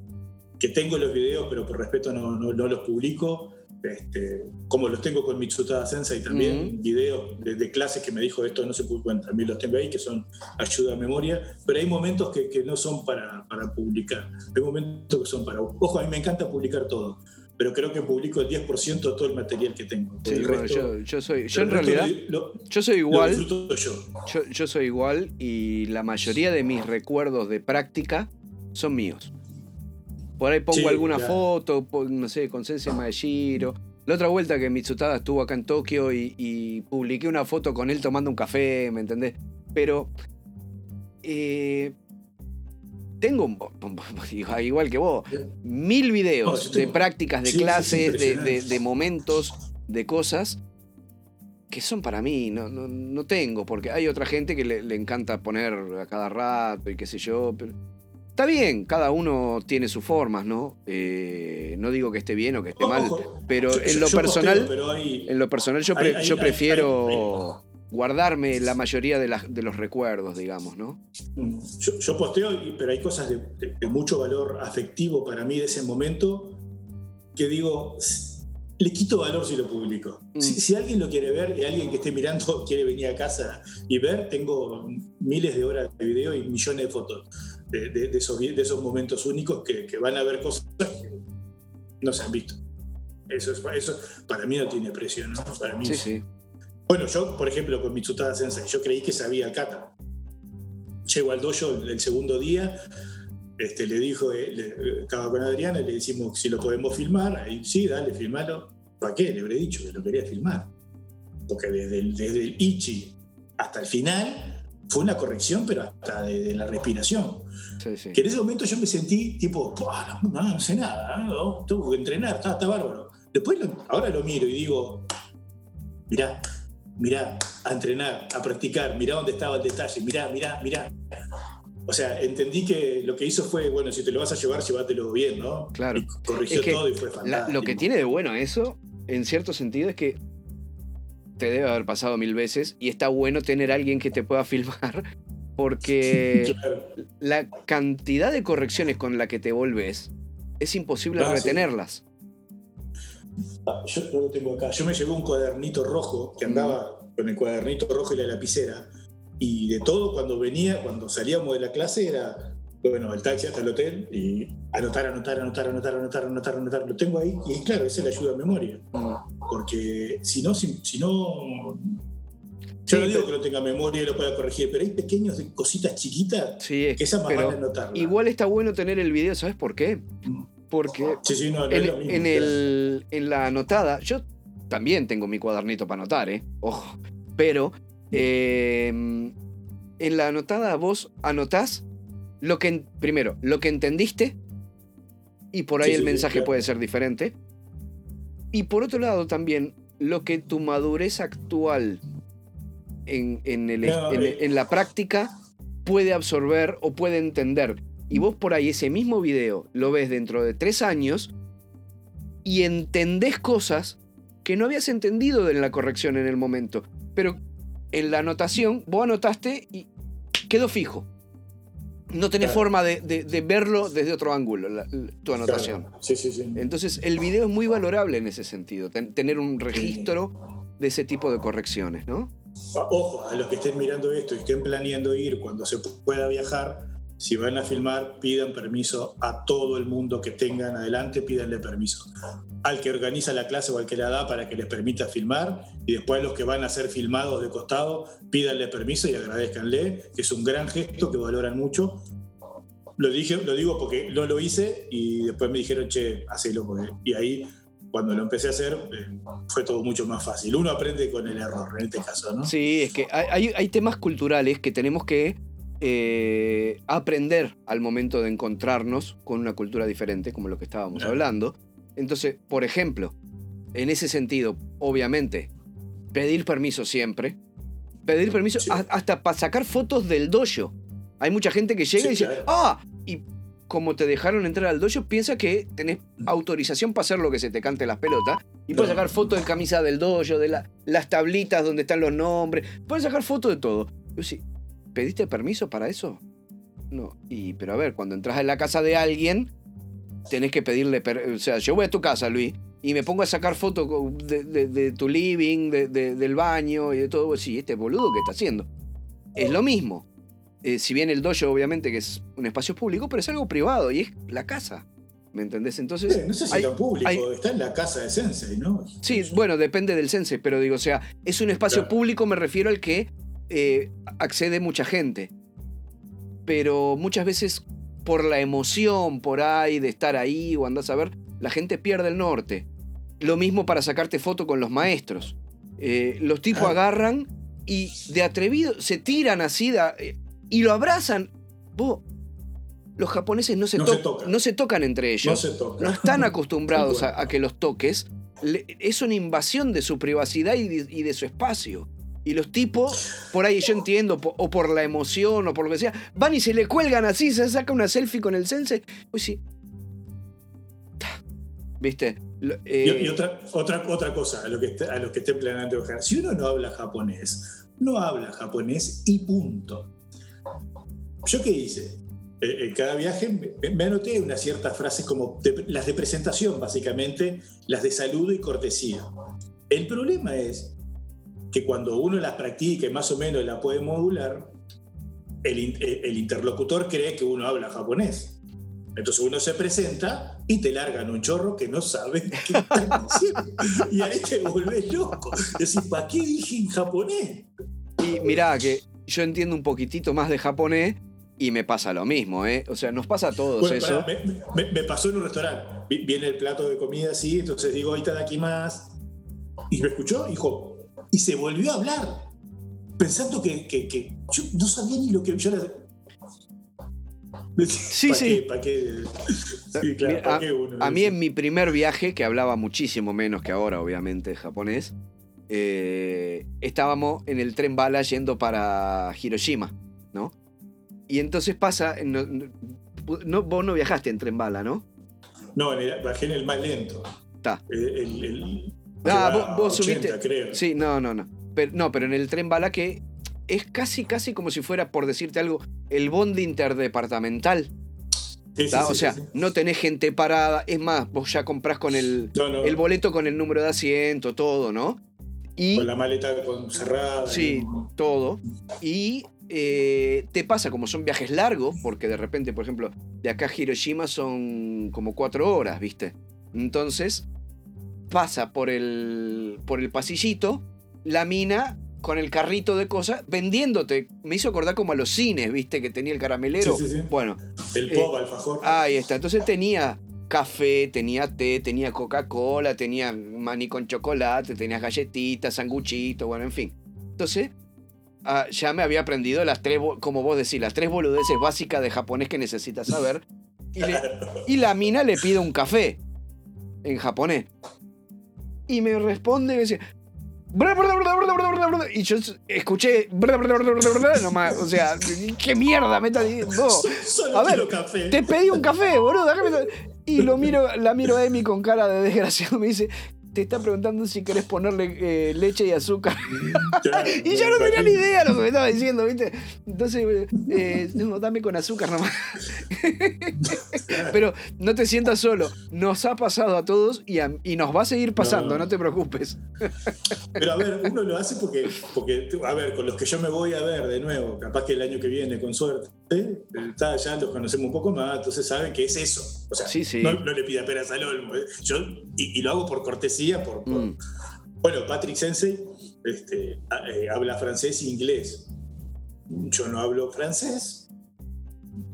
que tengo los videos, pero por respeto no, no, los publico. Este, como los tengo con Mitsutada Sensei también, videos de, clases que me dijo esto no se publican, también los tengo ahí, que son ayuda a memoria, pero hay momentos que, que no son para, para, publicar, hay momentos que son para... Ojo, a mí me encanta publicar todo, pero creo que publico el 10% de todo el material que tengo. Sí, yo, yo, soy, yo en realidad, yo soy igual, yo. Yo, yo soy igual y la mayoría de mis recuerdos de práctica son míos. Por ahí pongo alguna foto, no sé, con Sensei Maeshiro. La otra vuelta que Mitsutada estuvo acá en Tokio y, publiqué una foto con él tomando un café, ¿me entendés? Pero eh, tengo un, <laughs> igual que vos, mil videos de prácticas, de clases, de, momentos, de cosas que son para mí, no, no, tengo, porque hay otra gente que le, le, encanta poner a cada rato y qué sé yo, pero Está bien, cada uno tiene sus formas, ¿no? Eh, no digo que esté bien o que esté mal, pero en lo personal, en lo personal yo, yo prefiero guardarme la mayoría de, de, los recuerdos, digamos, ¿no? Mm, yo, posteo, pero hay cosas de, mucho valor afectivo para mí de ese momento que digo, le quito valor si lo publico. Mm. Si, si, alguien lo quiere ver y alguien que esté mirando <laughs> quiere venir a casa y ver, tengo miles de horas de video y millones de fotos de, esos, de esos, momentos únicos que, van a ver cosas que no se han visto. Eso, es, eso para mí no tiene precio, ¿no? Para mí sí, sí. Bueno, yo, por ejemplo, con Mitsutada Sensei, yo creí que sabía el kata. Llego al dojo el segundo día, este, le dijo, eh, estaba con Adriana, le decimos si lo podemos filmar, ahí sí, dale, filmalo. ¿Para qué? Le habré dicho que lo quería filmar. porque desde el, desde el Ichi hasta el final fue una corrección, pero hasta de, la respiración. Que en ese momento yo me sentí tipo, no, no, sé nada, ¿no? tengo que entrenar, está, está bárbaro. Después, ahora lo miro y digo, mirá, mirá, a entrenar, a practicar, mirá dónde estaba el detalle, mirá, mirá, mirá. O sea, entendí que lo que hizo fue, bueno, si te lo vas a llevar, llévatelo bien, ¿no? Claro. Y corrigió todo y fue fantástico. lo que tiene de bueno eso, en cierto sentido, es que te debe haber pasado mil veces y está bueno tener a alguien que te pueda <laughs> filmar porque la cantidad de correcciones con la que te volves es imposible ah, retenerlas. Ah, yo no lo tengo acá. Yo me llevé un cuadernito rojo que andaba con el cuadernito rojo y la lapicera. Y de todo, cuando venía, cuando salíamos de la clase, era, bueno, el taxi hasta el hotel y anotar, anotar, anotar, anotar, anotar, anotar, anotar. Lo tengo ahí y claro, esa es la ayuda a memoria. Porque si no, si, no yo no digo que no tenga memoria y lo pueda corregir, pero hay pequeños cositas chiquitas que esas más van a notar. Igual está bueno tener el video, ¿sabes por qué? Porque en, el, en, la anotada, yo también tengo mi cuadernito para anotar, ¿eh? Ojo. Pero em, en la anotada vos anotás lo que, primero, lo que entendiste, y por ahí el mensaje puede ser diferente. Y por otro lado también, lo que tu madurez actual en, en la práctica puede absorber o puede entender y vos por ahí ese mismo video lo ves dentro de tres años y entendés cosas que no habías entendido en la corrección en el momento. Pero en la anotación vos anotaste y quedó fijo. No tenés forma de, verlo desde otro ángulo, tu anotación. Sí, sí, sí. Entonces el video es muy valorable en ese sentido, tener un registro de ese tipo de correcciones, ¿no? Ojo, a los que estén mirando esto y estén planeando ir cuando se pueda viajar, si van a filmar, pidan permiso a todo el mundo que tengan adelante, pídanle permiso. Al que organiza la clase o al que la da para que les permita filmar, y después los que van a ser filmados de costado, pídanle permiso y agradezcanle, que es un gran gesto que valoran mucho. Lo, dije, lo digo porque no lo hice y después me dijeron, che, hacelo. Y ahí, cuando lo empecé a hacer, eh, fue todo mucho más fácil. Uno aprende con el error, en este caso, ¿no? Sí, es que hay, hay temas culturales que tenemos que eh, aprender al momento de encontrarnos con una cultura diferente, como lo que estábamos hablando. Entonces, por ejemplo, en ese sentido, obviamente, pedir permiso siempre. Pedir permiso hasta para sacar fotos del dojo. Hay mucha gente que llega y dice, ah, y como te dejaron entrar al dojo, piensa que tenés autorización para hacer lo que se te cante las pelotas. Y puedes sacar fotos de camisa del dojo, de las tablitas donde están los nombres. Puedes sacar fotos de todo. Yo sí, ¿pediste permiso para eso? No. Y, pero a ver, cuando entras en la casa de alguien, tenés que pedirle. O sea, yo voy a tu casa, Luis, y me pongo a sacar fotos de, tu living, del baño y de todo. Sí, este boludo, ¿qué está haciendo? Es lo mismo. Eh, si bien el dojo, obviamente, que es un espacio público, pero es algo privado y es la casa. ¿Me entendés? Entonces. no sé si está público, está en la casa de Sensei, ¿no? Sí, bueno, depende del Sensei, pero digo, o sea, es un espacio público, me refiero al que eh, accede mucha gente. Pero muchas veces por la emoción por ahí de estar ahí o andás a ver, la gente pierde el norte. Lo mismo para sacarte foto con los maestros. Eh, los tipos ah. agarran y de atrevido se tiran así eh, y lo abrazan. los japoneses no se, no se, tocan entre ellos. No, están <laughs> acostumbrados a, que los toques. es una invasión de su privacidad y de su espacio. Y los tipos, por ahí yo entiendo, o por la emoción, o por lo que sea, van y se le cuelgan así, se saca una selfie con el sense. Pues sí. ¿Viste? y, eh, otra, otra, otra cosa a, lo que, a los que estén planeando viajar. Si uno no habla japonés, no habla japonés y punto. ¿Yo qué hice? Eh, en cada viaje me, anoté unas ciertas frases como las de presentación, básicamente, las de saludo y cortesía. El problema es que cuando uno las practica y más o menos la puede modular, el, interlocutor cree que uno habla japonés. Entonces uno se presenta y te largan un chorro que no sabe <laughs> qué están diciendo. Y ahí te volvés loco. Decís, ¿para qué dije en japonés? Y mirá, que yo entiendo un poquitito más de japonés y me pasa lo mismo, ¿eh? O sea, nos pasa a todos eso. me, pasó en un restaurante. Viene el plato de comida así, entonces digo, ahí está de aquí más. Y me escuchó, dijo, y se volvió a hablar, pensando que, que, que yo no sabía ni lo que yo era. Sí, <laughs> ¿Pa' sí. qué? ¿Pa' qué? <laughs> Sí, claro, Mira, ¿pa' a, qué uno? a mí en mi primer viaje, que hablaba muchísimo menos que ahora, obviamente, japonés, eh, estábamos en el tren bala yendo para Hiroshima, ¿no? Y entonces pasa, no, no- vos no viajaste en tren bala, ¿no? No, en el- bajé en el más lento. Está. El- el- Ah, vos- vos a 80, subiste- creo. Sí, no, no, no. Pero, no, pero en el tren bala que es casi, casi como si fuera, por decirte algo, el bondi interdepartamental. Sí, sí, o sea, sí, no tenés gente parada. Es más, vos ya comprás con el, No, no, el boleto con el número de asiento, todo, ¿no? Y con la maleta con- cerrada. Sí. todo. Y eh, te pasa como son viajes largos, porque de repente, por ejemplo, de acá a Hiroshima son como cuatro horas, ¿viste? Entonces, pasa por el, por el pasillito, la mina con el carrito de cosas, vendiéndote. Me hizo acordar como a los cines, ¿viste? Que tenía el caramelero. Sí, sí, sí. Bueno, El Eh, pop, alfajor. Ahí está. Entonces tenía café, tenía té, tenía Coca-Cola, tenía maní con chocolate, tenía galletitas, sanguchitos, bueno, en fin. Entonces, ah, ya me había aprendido las tres, como vos decís, las tres boludeces básicas de japonés que necesitas saber. Y, le- <laughs> y la mina le pide un café en japonés. Y me responde y me dice. Y yo escuché. nomás, o sea, ¿qué mierda me está diciendo? <laughs> A ver. Te pedí un café, boludo. déjame- Y lo miro, la miro a Emi con cara de desgraciado. Me dice, te está preguntando si querés ponerle eh, leche y azúcar. Claro, <laughs> Y yo no ¿para tenía ni idea de lo que me estaba diciendo, ¿viste? Entonces, eh, no, dame con azúcar nomás. <laughs> Pero no te sientas solo. Nos ha pasado a todos y, a- y nos va a seguir pasando, no, No. te preocupes. Pero a ver, uno lo hace porque, porque, a ver, con los que yo me voy a ver de nuevo, capaz que el año que viene, con suerte. Está, ya los conocemos un poco más, entonces saben que es eso. O sea, Sí, sí. No, no le pida peras al olmo. ¿eh? Yo, y, y lo hago por cortesía, por, por- Mm. Bueno, Patrick Sensei este, eh, habla francés e inglés. Yo no hablo francés.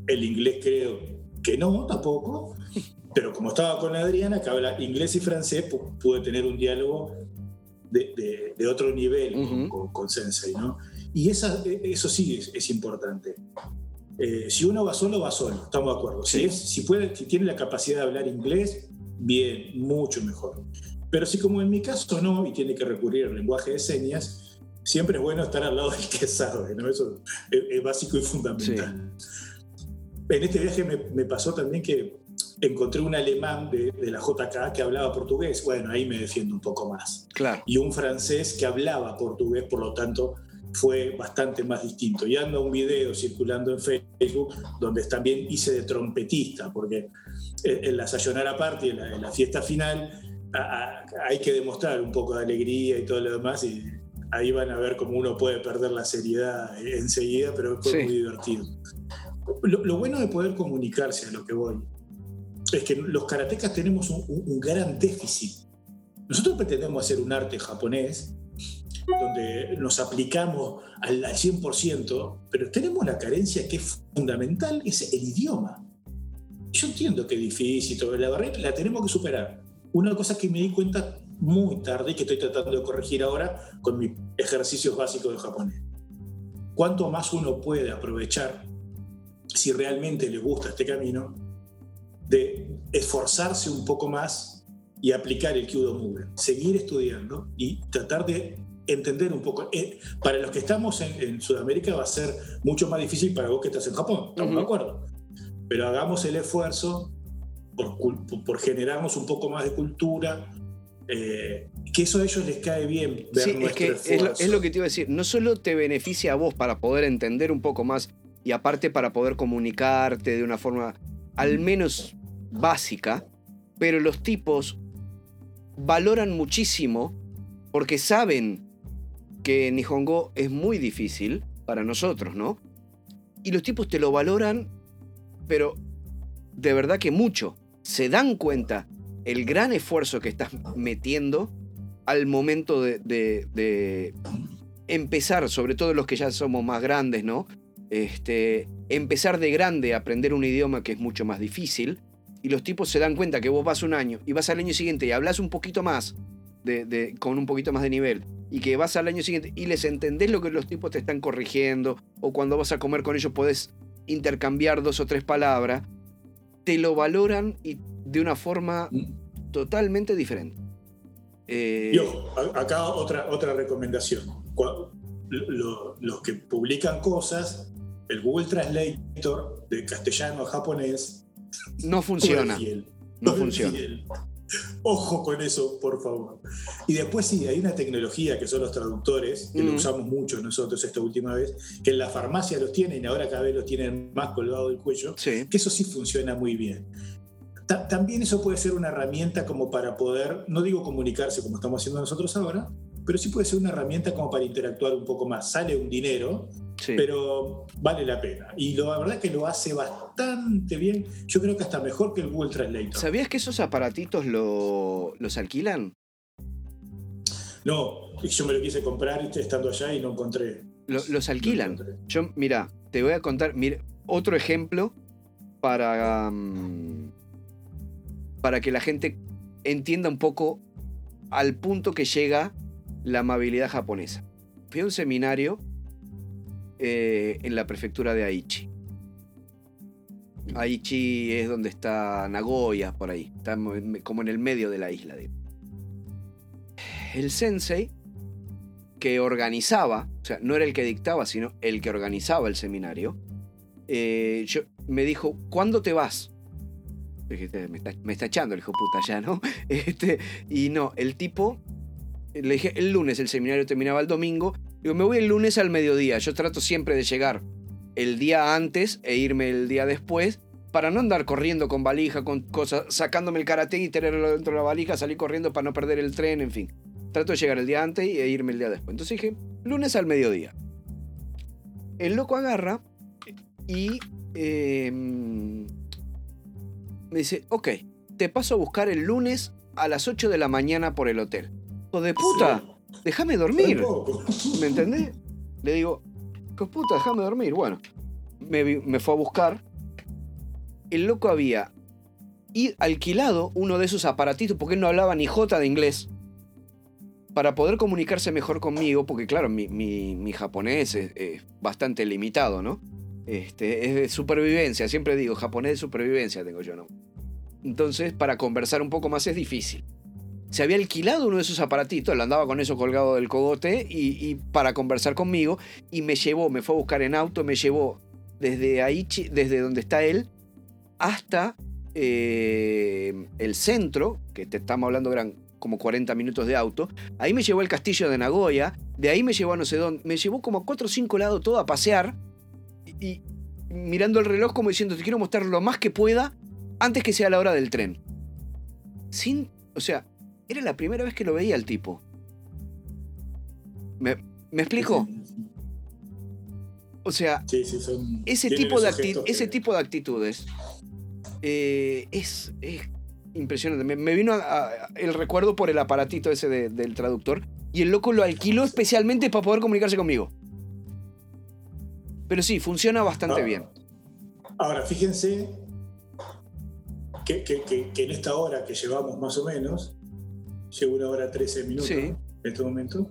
El inglés creo que no, tampoco. Pero como estaba con Adriana, que habla inglés y francés, pu- pude tener un diálogo de, de- de otro nivel con- Ujú. con, con Sensei, ¿no? Y esa- eh, eso sí es, es importante. Eh, si uno va solo, va solo, estamos de acuerdo. Si, es- si, puede, si tiene la capacidad de hablar inglés, bien, mucho mejor. Pero si como en mi caso no, y tiene que recurrir al lenguaje de señas, siempre es bueno estar al lado del que sabe, ¿no? Eso es, es básico y fundamental. En este viaje me, me pasó también que encontré un alemán de, de la JK que hablaba portugués. Bueno, ahí me defiendo un poco más. Claro. Y un francés que hablaba portugués, por lo tanto, fue bastante más distinto. Y anda un video circulando en Facebook donde también hice de trompetista, porque en en la Sayonara Party, en la, en la fiesta final, a- a- hay que demostrar un poco de alegría y todo lo demás. Y ahí van a ver cómo uno puede perder la seriedad enseguida, pero fue Sí. muy divertido. Lo, lo bueno de poder comunicarse a lo que voy es que los karatecas tenemos un, un- un gran déficit. Nosotros pretendemos hacer un arte japonés donde nos aplicamos al, al 100%, pero tenemos una carencia que es fundamental, es el idioma. Yo entiendo que es difícil, la barrera la tenemos que superar. Una cosa que me di cuenta muy tarde y que estoy tratando de corregir ahora con mis ejercicios básicos de japonés. Cuanto más uno puede aprovechar, si realmente le gusta este camino, de esforzarse un poco más y aplicar el Kyudo Movement, seguir estudiando y tratar de entender un poco. Eh, para los que estamos en, en Sudamérica va a ser mucho más difícil para vos que estás en Japón, estamos Ujú. de acuerdo. Pero hagamos el esfuerzo por, por- generarnos un poco más de cultura, eh, que eso a ellos les cae bien, ver Sí, es que es lo, esfuerzo. es lo que te iba a decir. No solo te beneficia a vos para poder entender un poco más y aparte para poder comunicarte de una forma al menos básica, pero los tipos valoran muchísimo porque saben que Nihongo es muy difícil para nosotros, ¿no? Y los tipos te lo valoran, pero de verdad que mucho. Se dan cuenta el gran esfuerzo que estás metiendo al momento de, empezar, sobre todo los que ya somos más grandes, ¿no? Este, empezar de grande a aprender un idioma que es mucho más difícil, y los tipos se dan cuenta que vos vas un año y vas al año siguiente y hablas un poquito más, de, de- con un poquito más de nivel, y que vas al año siguiente y les entendés lo que los tipos te están corrigiendo, o cuando vas a comer con ellos podés intercambiar dos o tres palabras, te lo valoran y de una forma Mm. totalmente diferente. Eh, Y ojo, a- acá otra, otra recomendación. Los que publican cosas, el Google Translator de castellano a japonés no funciona. No funciona. fiel. Ojo con eso, por favor. Y después sí, hay una tecnología que son los traductores, que lo Mm. usamos mucho nosotros esta última vez, que en la farmacia los tienen y ahora cada vez los tienen más colgados del cuello, Sí. que eso sí funciona muy bien. Ta- también eso puede ser una herramienta como para poder, no digo comunicarse como estamos haciendo nosotros ahora, pero sí puede ser una herramienta como para interactuar un poco más. Sale un dinero, sí. pero vale la pena. Y lo- la verdad que lo hace bastante bien. Yo creo que hasta mejor que el Google Translator. ¿Sabías que esos aparatitos lo- los alquilan? No, yo me lo quise comprar estando allá y no encontré. Lo- los no alquilan. encontré. Yo, mira, te voy a contar, mira, otro ejemplo para, mm, para que la gente entienda un poco al punto que llega la amabilidad japonesa. Fui a un seminario eh, en la prefectura de Aichi. Aichi es donde está Nagoya, por ahí. Está mo- como en el medio de la isla. El sensei que organizaba, o sea, no era el que dictaba, sino el que organizaba el seminario, eh, yo, me dijo, ¿cuándo te vas? "Este, me está, me está echando el hijo puta ya, ¿no? <laughs> Este, y no, el tipo, le dije, el lunes el seminario terminaba el domingo, digo, me voy el lunes al mediodía, yo trato siempre de llegar el día antes e irme el día después, para no andar corriendo con valija, con cosas, sacándome el karate y tenerlo dentro de la valija, salir corriendo para no perder el tren, en fin. Trato de llegar el día antes e irme el día después. Entonces dije, lunes al mediodía. El loco agarra y eh, me dice, ok, te paso a buscar el lunes a las 8 de la mañana por el hotel. Hijo de puta, déjame dormir. Poco. ¿Me entendés? Le digo, hijo de puta, déjame dormir. Bueno, me, me fue a buscar. El loco había i- alquilado uno de esos aparatitos, porque él no hablaba ni jota de inglés, para poder comunicarse mejor conmigo, porque claro, mi, mi- mi japonés es, es bastante limitado, ¿no? Este, es de supervivencia, siempre digo, japonés de supervivencia tengo yo, ¿no? Entonces, para conversar un poco más es difícil se había alquilado uno de esos aparatitos, él andaba con eso colgado del cogote y, para conversar conmigo y me llevó, me fue a buscar en auto, me llevó desde ahí, desde donde está él, hasta eh, el centro, que te estamos hablando eran como 40 minutos de auto, ahí me llevó al castillo de Nagoya, de ahí me llevó a no sé dónde, me llevó como a 4 o 5 lados todo a pasear y mirando el reloj como diciendo, te quiero mostrar lo más que pueda antes que sea la hora del tren. Sin, o sea, era la primera vez que lo veía el tipo. ¿Me, me explico? O sea, Sí, sí, son. ese tipo, de acti- ese que- tipo de actitudes eh, es, es impresionante. Me, me vino a- a- el recuerdo por el aparatito ese de- del traductor y el loco lo alquiló especialmente para poder comunicarse conmigo. Pero sí, funciona bastante Ah. bien. Ahora, fíjense que, que- que- que en esta hora que llevamos más o menos, llevo una hora 13 minutos Sí. en este momento,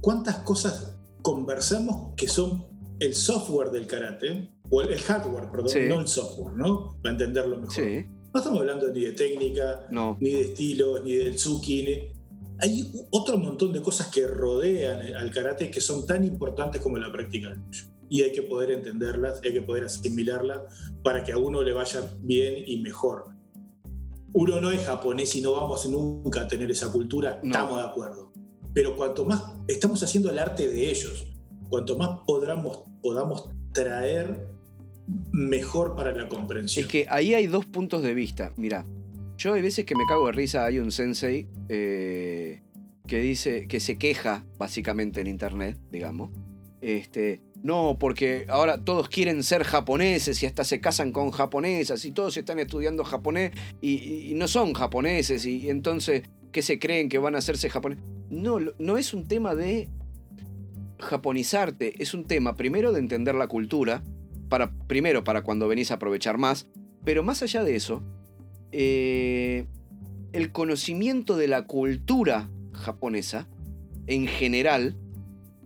¿cuántas cosas conversamos que son el software del karate? O el, el hardware, perdón, Sí. no el software, ¿no? Para entenderlo mejor. Sí, No estamos hablando ni de técnica, no. ni de estilos, ni del tsuki. ni- Hay otro montón de cosas que rodean al karate que son tan importantes como la práctica del. Y hay que poder entenderlas, hay que poder asimilarlas para que a uno le vaya bien y mejor. Uno no es japonés y no vamos nunca a tener esa cultura, No. estamos de acuerdo. Pero cuanto más estamos haciendo el arte de ellos, cuanto más podamos, podamos traer mejor para la comprensión. Es que ahí hay dos puntos de vista. Mira, yo hay veces que me cago de risa, hay un sensei eh, que dice, que se queja básicamente en internet, digamos. Este, no, porque ahora todos quieren ser japoneses y hasta se casan con japonesas y todos están estudiando japonés y, no son japoneses y, entonces, ¿qué se creen que van a hacerse japoneses? No, no es un tema de japonizarte, es un tema primero de entender la cultura, para, primero para cuando venís a aprovechar más, pero más allá de eso, eh, el conocimiento de la cultura japonesa en general,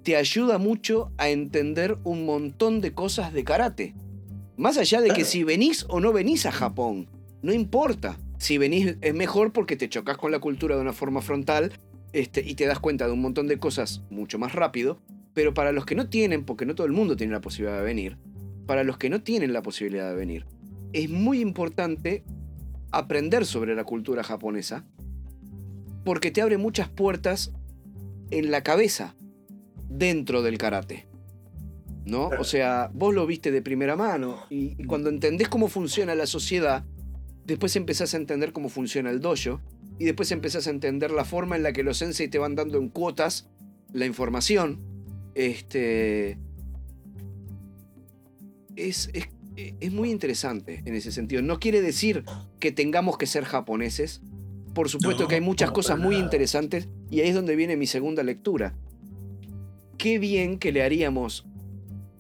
te ayuda mucho a entender un montón de cosas de karate. Más allá de que si venís o no venís a Japón, no importa. Si venís es mejor porque te chocas con la cultura de una forma frontal este, y te das cuenta de un montón de cosas mucho más rápido. Pero para los que no tienen, porque no todo el mundo tiene la posibilidad de venir, para los que no tienen la posibilidad de venir, es muy importante aprender sobre la cultura japonesa porque te abre muchas puertas en la cabeza dentro del karate. ¿No? O sea, vos lo viste de primera mano y, cuando entendés cómo funciona la sociedad, después empezás a entender cómo funciona el dojo y después empezás a entender la forma en la que los sensei te van dando en cuotas la información. Este. Es, es, es muy interesante en ese sentido. No quiere decir que tengamos que ser japoneses. Por supuesto que hay muchas cosas muy interesantes y ahí es donde viene mi segunda lectura. Qué bien que le haríamos,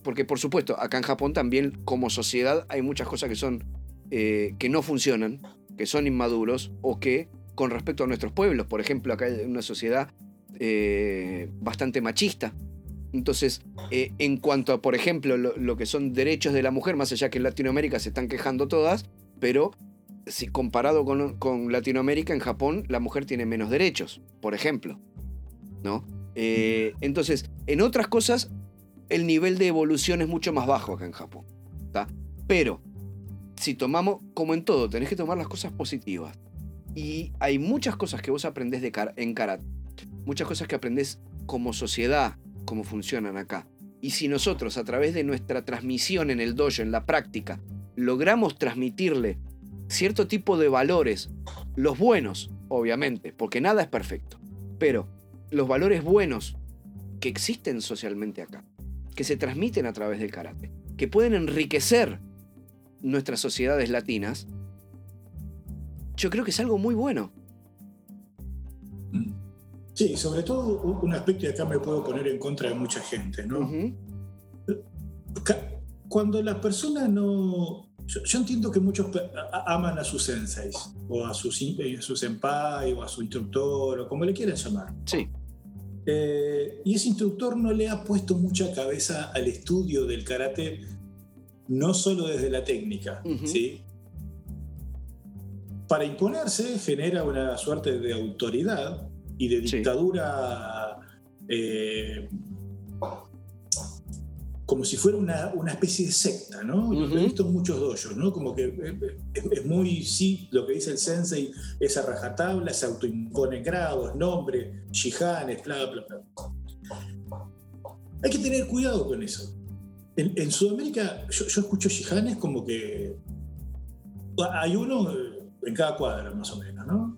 porque por supuesto acá en Japón también como sociedad hay muchas cosas que son eh, que no funcionan, que son inmaduros o que con respecto a nuestros pueblos, por ejemplo acá hay una sociedad eh, bastante machista, entonces, eh, en cuanto a, por ejemplo, lo, que son derechos de la mujer, más allá que en Latinoamérica se están quejando todas, pero si comparado con, Latinoamérica, en Japón la mujer tiene menos derechos, por ejemplo. ¿No? Eh, entonces, en otras cosas, el nivel de evolución es mucho más bajo acá en Japón. Pero, si tomamos, como en todo, tenés que tomar las cosas positivas. Y hay muchas cosas que vos aprendés de en karate, muchas cosas que aprendés como sociedad, cómo funcionan acá. Y si nosotros a través de nuestra transmisión en el dojo, en la práctica, logramos transmitirle cierto tipo de valores, los buenos, obviamente, porque nada es perfecto, pero los valores buenos que existen socialmente acá, que se transmiten a través del karate, que pueden enriquecer nuestras sociedades latinas, yo creo que es algo muy bueno. Sí, sobre todo un aspecto y acá me puedo poner en contra de mucha gente, ¿no? Cuando las personas no... Yo, entiendo que muchos aman a sus senseis, o a su, a su senpai, o a su instructor, o como le quieran llamar. Sí. Eh, y ese instructor no le ha puesto mucha cabeza al estudio del karate, no solo desde la técnica, ¿sí? Para imponerse genera una suerte de autoridad y de dictadura eh, como si fuera una, una, especie de secta, ¿no? Lo he visto en muchos dojos, ¿no? Como que eh, es, muy, sí, lo que dice el sensei es a rajatabla, se autoimpone grados, nombres, shihanes, bla, bla, bla. Hay que tener cuidado con eso. En, Sudamérica yo, yo, escucho shihanes como que hay uno en cada cuadra, más o menos, ¿no?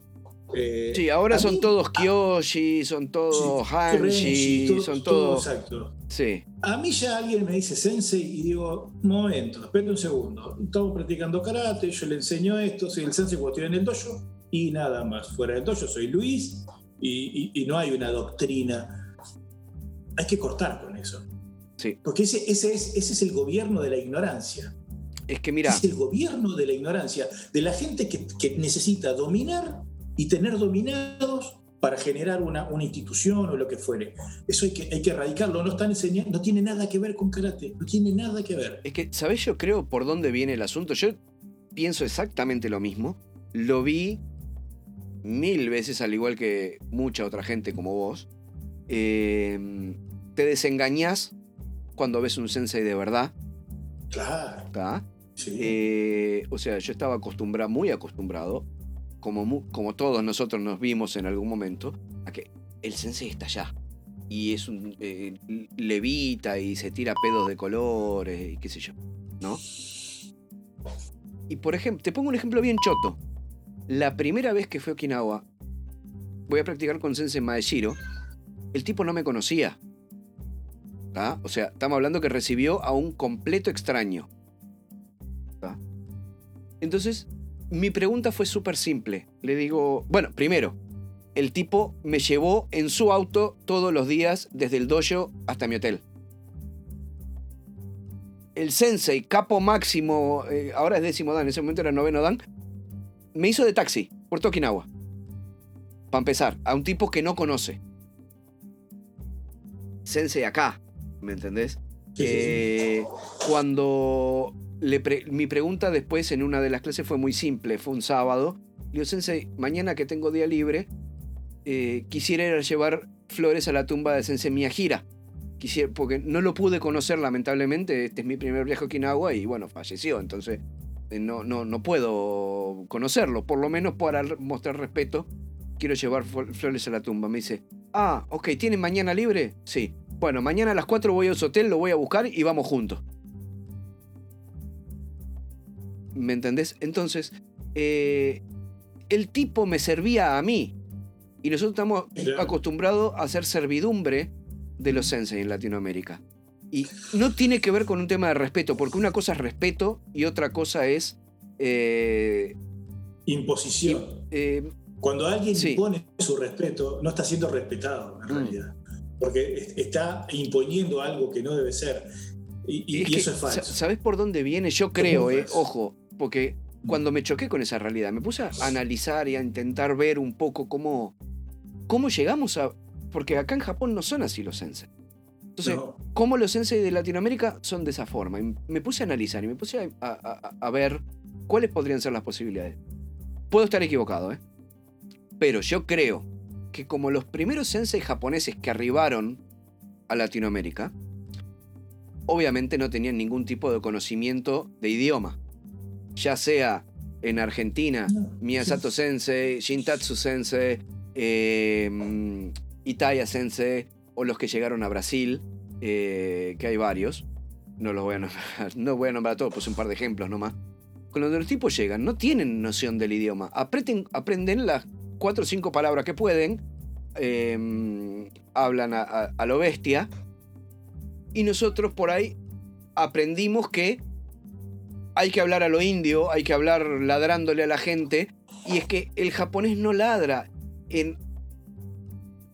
Eh, sí, ahora son todos Kyoshi, son todos Hanshi, son todos. Exacto. Sí. A mí ya alguien me dice sensei y digo, momento, espera un segundo. Estamos practicando karate, yo le enseño esto, soy el sensei cuando estoy en el dojo y nada más. Fuera del dojo soy Luis y, no hay una doctrina. Hay que cortar con eso. Sí. Porque ese, ese, es, ese es el gobierno de la ignorancia. Es que mira. Es el gobierno de la ignorancia, de la gente que, que necesita dominar y tener dominados para generar una, una, institución o lo que fuere. Eso hay que, hay que erradicarlo. No están enseñando, no tiene nada que ver con karate, no tiene nada que ver. Es que, ¿sabes? Yo creo por dónde viene el asunto. Yo pienso exactamente lo mismo. Lo vi mil veces, al igual que mucha otra gente como vos. Em, te desengañas cuando ves un sensei de verdad. Claro. Sí. Eh, o sea, yo estaba acostumbrado, muy acostumbrado como, como todos nosotros nos vimos en algún momento, a que el sensei está allá. Y es un. Eh, levita y se tira pedos de colores y qué sé yo. ¿No? Y por ejemplo, te pongo un ejemplo bien choto. La primera vez que fui a Okinawa, voy a practicar con Sensei Maeshiro, el tipo no me conocía. O sea, estamos hablando que recibió a un completo extraño. Entonces, mi pregunta fue súper simple. Le digo, bueno, primero, el tipo me llevó en su auto todos los días desde el dojo hasta mi hotel. El sensei, capo máximo, eh, ahora es décimo dan, en ese momento era noveno dan, me hizo de taxi por Okinawa. Para empezar, a un tipo que no conoce. sensei acá, ¿me entendés? Sí, sí, sí. Eh, Cuando mi pregunta después en una de las clases fue muy simple, fue un sábado. Le digo, Sensei, mañana que tengo día libre, eh, quisiera ir a llevar flores a la tumba de Sensei Miyajira. Quisiera, porque no lo pude conocer lamentablemente, este es mi primer viaje a Okinawa y bueno, falleció, entonces eh, no, no, no puedo conocerlo, por lo menos para mostrar respeto, quiero llevar fl- flores a la tumba. Me dice, ah, ok, ¿tienen mañana libre? Sí. Bueno, mañana a las 4 voy a su hotel, lo voy a buscar y vamos juntos. ¿Me entendés? Entonces, eh, el tipo me servía a mí. Y nosotros estamos acostumbrados a hacer servidumbre de los sensei en Latinoamérica. Y no tiene que ver con un tema de respeto, porque una cosa es respeto y otra cosa es... eh, Imposición. eh, Cuando alguien Sí. impone su respeto, no está siendo respetado en Mm. realidad. Porque es- está imponiendo algo que no debe ser. Y, y- es y que, eso es falso. sa- ¿Sabés por dónde viene? Yo creo, eh, ojo, porque cuando me choqué con esa realidad, me puse a analizar y a intentar ver un poco cómo, cómo llegamos a... Porque acá en Japón no son así los sensei. Entonces, No. cómo los sensei de Latinoamérica son de esa forma. Y me puse a analizar y me puse a, a- a- a ver cuáles podrían ser las posibilidades. Puedo estar equivocado, ¿eh? Pero yo creo que como los primeros sensei japoneses que arribaron a Latinoamérica, obviamente no tenían ningún tipo de conocimiento de idioma. Ya sea en Argentina, No. Miyasato Sensei, Shintatsu Sensei, eh, mm, Itaya Sensei, o los que llegaron a Brasil, eh, que hay varios. No los voy a nombrar, <laughs> no voy a nombrar a todos, pues un par de ejemplos nomás. Cuando los tipos llegan, no tienen noción del idioma. Apreten- aprenden las cuatro o cinco palabras que pueden, eh, hablan a, a- a lo bestia, y nosotros por ahí aprendimos que hay que hablar a lo indio, hay que hablar ladrándole a la gente, y es que el japonés no ladra. En,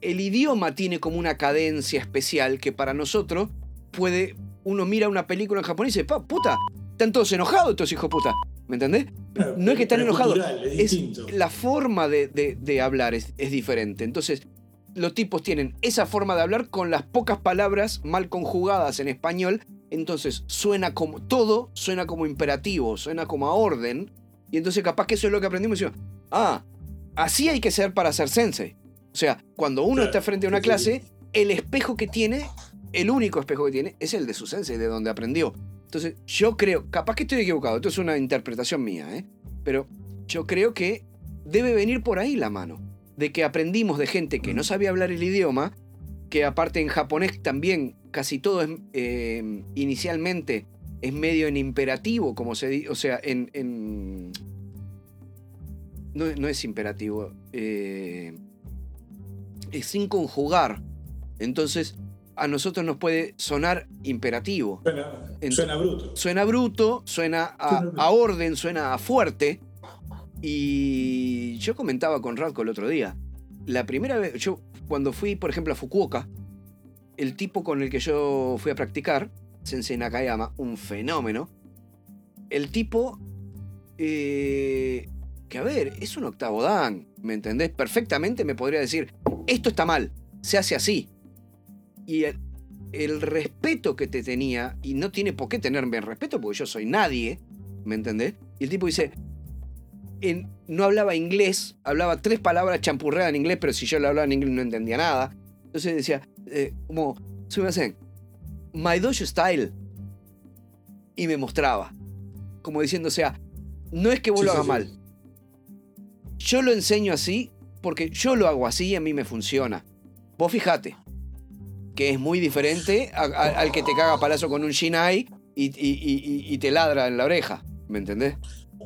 el idioma tiene como una cadencia especial que para nosotros puede. Uno mira una película en japonés y dice, "Pa, puta, están todos enojados estos hijos puta. ¿Me entendés? no es que están enojados, cultural, es, la forma de, de- de hablar es, es diferente. Entonces, los tipos tienen esa forma de hablar con las pocas palabras mal conjugadas en español. Entonces, suena como. Todo suena como imperativo, suena como a orden. Y entonces, capaz que eso es lo que aprendimos. Y decimos, ah, así hay que ser para ser sensei. O sea, cuando uno Claro, está frente a una sí. clase, el espejo que tiene, el único espejo que tiene, es el de su sensei, de donde aprendió. Entonces, yo creo, capaz que estoy equivocado, esto es una interpretación mía, ¿eh? pero yo creo que debe venir por ahí la mano. De que aprendimos de gente que no sabía hablar el idioma, que aparte en japonés también casi todo es eh, inicialmente es medio en imperativo, como se dice, o sea, en... en- no, no es imperativo, eh, es sin conjugar. Entonces, a nosotros nos puede sonar imperativo. Suena, bruto. Suena bruto, suena a, Suena a orden, suena a fuerte. Y yo comentaba con Radko el otro día. La primera vez, yo cuando fui, por ejemplo, a Fukuoka, el tipo con el que yo fui a practicar, Sensei Nakayama, un fenómeno. El tipo, eh, que a ver, es un octavo dan, ¿me entendés? Perfectamente me podría decir, esto está mal, se hace así. Y el, el respeto que te tenía, y no tiene por qué tenerme respeto porque yo soy nadie, ¿me entendés? Y el tipo dice, no hablaba inglés, hablaba tres palabras champurreadas en inglés, pero si yo le hablaba en inglés no entendía nada. Entonces decía, eh, como, sumimasen, my dojo style. Y me mostraba, como diciendo, o sea, no es que vos Sí, lo hagas sí. mal. Yo lo enseño así porque yo lo hago así y a mí me funciona. Vos fijate que es muy diferente a- a- al que te caga palazo con un Shinai y, y- y- y- y te ladra en la oreja. ¿Me entendés?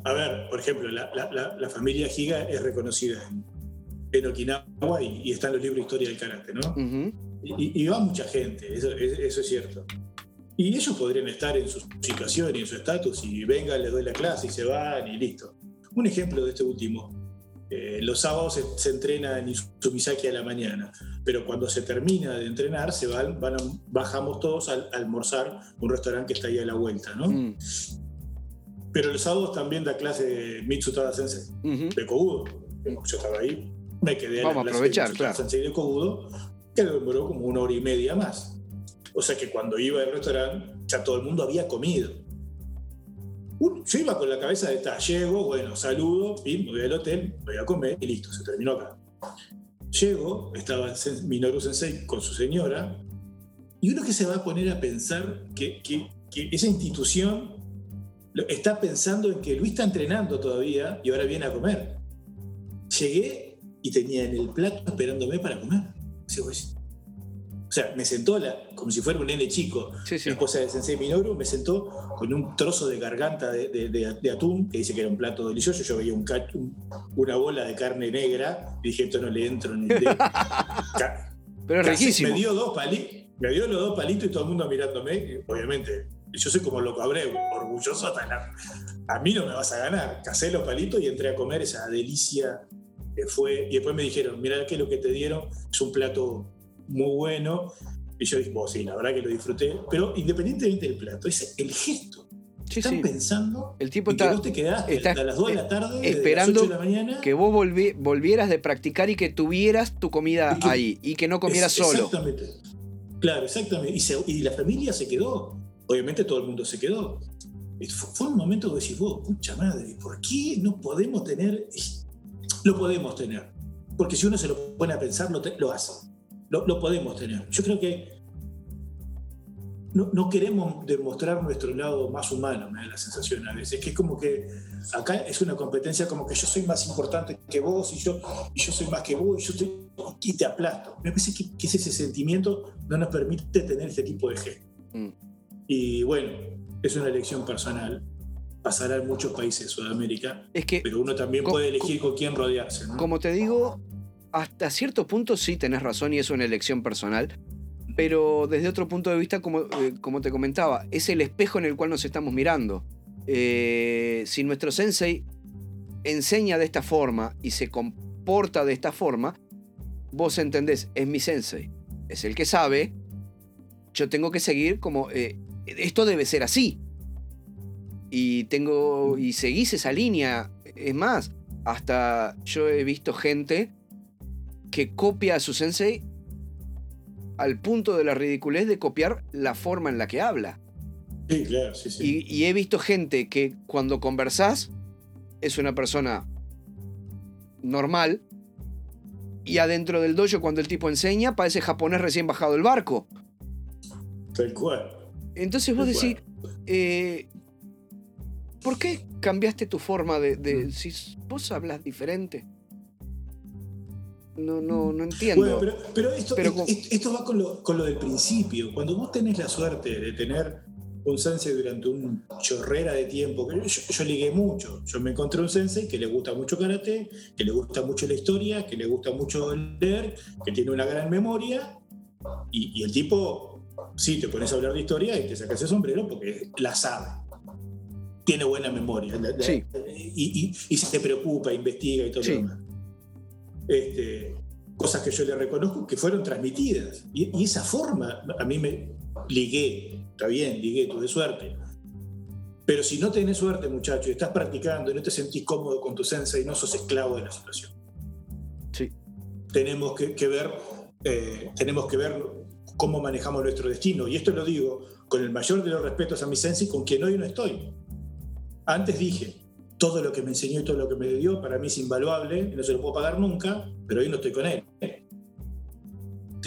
A ver, por ejemplo, la, la- la- la familia Giga es reconocida en, en Okinawa y, y está en los libros de historia del karate, ¿no? Ujú. Y, y va mucha gente, eso, es- eso es cierto. Y ellos podrían estar en su situación y en su estatus y venga, les doy la clase y se van y listo. Un ejemplo de este último. eh, los sábados se, se entrena en Sumisaki a la mañana, pero cuando se termina de entrenar, se van, van a- bajamos todos a, a almorzar un restaurante que está ahí a la vuelta, ¿no? Mm. Pero los sábados también da clase Mitsutada Sensei Ujú. de Kobudo. Yo estaba ahí, me quedé Vamos a la clase aprovechar, de Mitsutada claro. Sensei de Kobudo, que demoró como una hora y media más. O sea que cuando iba al restaurante, ya todo el mundo había comido. yo iba con la cabeza de esta, llego, bueno, saludo, y voy al hotel, voy a comer y listo, se terminó acá. Llego, estaba Minoru Sensei con su señora, y uno que se va a poner a pensar que, que, que esa institución está pensando en que Luis está entrenando todavía y ahora viene a comer. Llegué y tenía en el plato esperándome para comer. O sea, me sentó la, como si fuera un nene chico, sí, sí. esposa de Sensei Minoru, me sentó con un trozo de garganta de, de, atún, que dice que era un plato delicioso. Yo veía un, una bola de carne negra y dije, esto no le entro ni de... <laughs> Pero es riquísimo. Me dio, dos me dio los dos palitos y todo el mundo mirándome, obviamente yo soy como loco Abreu, orgulloso hasta la... A mí no me vas a ganar. Casé los palitos y entré a comer esa delicia fue. Y después me dijeron, mira que lo que te dieron es un plato muy bueno. Y yo dije, sí, la verdad que lo disfruté. Pero independientemente del plato, es el gesto. Están pensando el tipo que vos te quedaste a las 2 de la tarde, esperando de la mañana, que vos volvieras de practicar y que tuvieras tu comida ahí y que no comieras solo. Exactamente. Claro, exactamente. Y, y la familia se quedó obviamente todo el mundo se quedó. Fue un momento que decís, vos, pucha madre, ¿por qué no podemos tener? Lo podemos tener. Porque si uno se lo pone a pensar, lo, lo hace. Lo, podemos tener. Yo creo que no, queremos demostrar nuestro lado más humano, me da la sensación a veces. Que es como que acá es una competencia como que yo soy más importante que vos y yo, y yo soy más que vos y yo estoy, y te aplasto. Me parece que, que ese sentimiento no nos permite tener este tipo de gestos. Mm. Y bueno, es una elección personal. Pasará en muchos países de Sudamérica. Es que, pero uno también puede elegir con quién rodearse. Como te digo, hasta cierto punto sí tenés razón y es una elección personal. Pero desde otro punto de vista, como, eh, como te comentaba, es el espejo en el cual nos estamos mirando. Eh, si nuestro sensei enseña de esta forma y se comporta de esta forma, vos entendés, es mi sensei, es el que sabe, yo tengo que seguir como eh, esto debe ser así. Y tengo. Y seguís esa línea. Es más, hasta yo he visto gente que copia a su sensei al punto de la ridiculez de copiar la forma en la que habla. Sí, claro, sí, sí. Y, he visto gente que cuando conversás es una persona normal y adentro del dojo cuando el tipo enseña parece japonés recién bajado del barco. Tal cual. Entonces vos decís, eh, ¿por qué cambiaste tu forma de, mm. Si vos hablas diferente. No, no, no entiendo. Bueno, pero, esto, va con lo, del principio. Cuando vos tenés la suerte de tener un sensei durante un chorrera de tiempo, yo, yo, ligué mucho. Yo me encontré un sensei que le gusta mucho karate, que le gusta mucho la historia, que le gusta mucho leer, que tiene una gran memoria, y el tipo Sí, te pones a hablar de historia y te sacas el sombrero porque la sabe. Tiene buena memoria. Y, se preocupa, investiga y todo lo demás. Este, cosas que yo le reconozco que fueron transmitidas. Y, esa forma a mí me ligué. Está bien, ligué, tuve suerte. Pero si no tenés suerte, muchacho, y estás practicando y no te sentís cómodo con tu y no sos esclavo de la situación. Sí. Tenemos que, ver, eh, tenemos que ver cómo manejamos nuestro destino. Y esto lo digo con el mayor de los respetos a mi sensi, con quien hoy no estoy. Antes dije, todo lo que me enseñó y todo lo que me dio para mí es invaluable, no se lo puedo pagar nunca, pero hoy no estoy con él.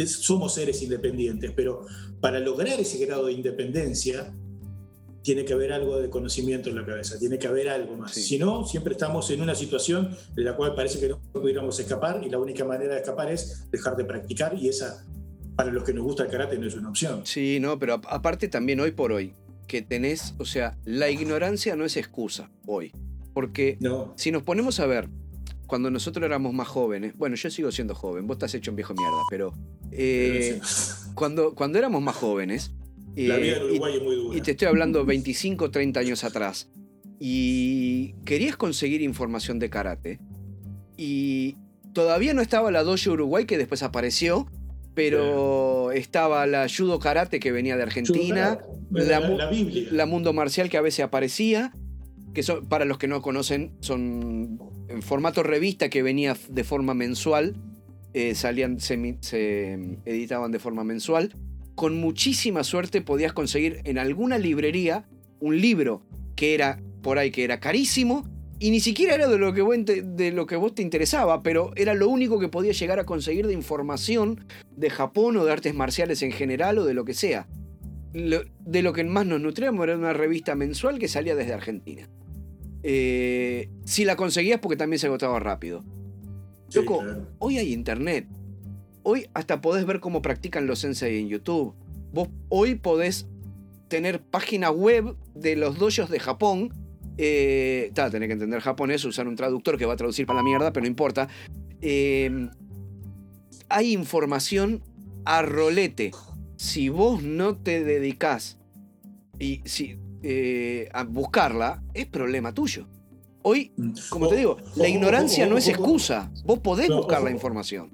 Somos seres independientes, pero para lograr ese grado de independencia tiene que haber algo de conocimiento en la cabeza, tiene que haber algo más. Si no, siempre estamos en una situación en la cual parece que no pudiéramos escapar y la única manera de escapar es dejar de practicar y esa para los que nos gusta el karate no es una opción. Sí, no, pero aparte también hoy por hoy, que tenés, o sea, la ignorancia no es excusa hoy. Porque si nos ponemos a ver, cuando nosotros éramos más jóvenes, bueno, yo sigo siendo joven, vos estás hecho un viejo mierda, pero eh, cuando, cuando éramos más jóvenes... la vida en Uruguay y, es muy dura. Y te estoy hablando 25, 30 años atrás. Y querías conseguir información de karate. Y todavía no estaba la Dojo Uruguay que después apareció pero estaba la judo karate que venía de Argentina, la, mundo marcial que a veces aparecía, que son, para los que no conocen, son en formato revista que venía de forma mensual, eh, salían, se, editaban de forma mensual. con muchísima suerte podías conseguir en alguna librería un libro que era por ahí que era carísimo y ni siquiera era de lo, que vos, de lo que vos te interesaba, pero era lo único que podías llegar a conseguir de información de Japón o de artes marciales en general o de lo que sea. de lo que más nos nutríamos era una revista mensual que salía desde Argentina. Eh, si la conseguías porque también se agotaba rápido. Loco, hoy hay internet. Hoy hasta podés ver cómo practican los sensei en YouTube. Vos hoy podés tener página web de los dojos de Japón. Eh, tenés que entender japonés, usar un traductor que va a traducir para la mierda, pero no importa. Em, hay información a rolete. Si vos no te dedicás y si, eh, a buscarla, es problema tuyo. Hoy, mm. como te digo, la ignorancia no es excusa. Vos podés buscar la información.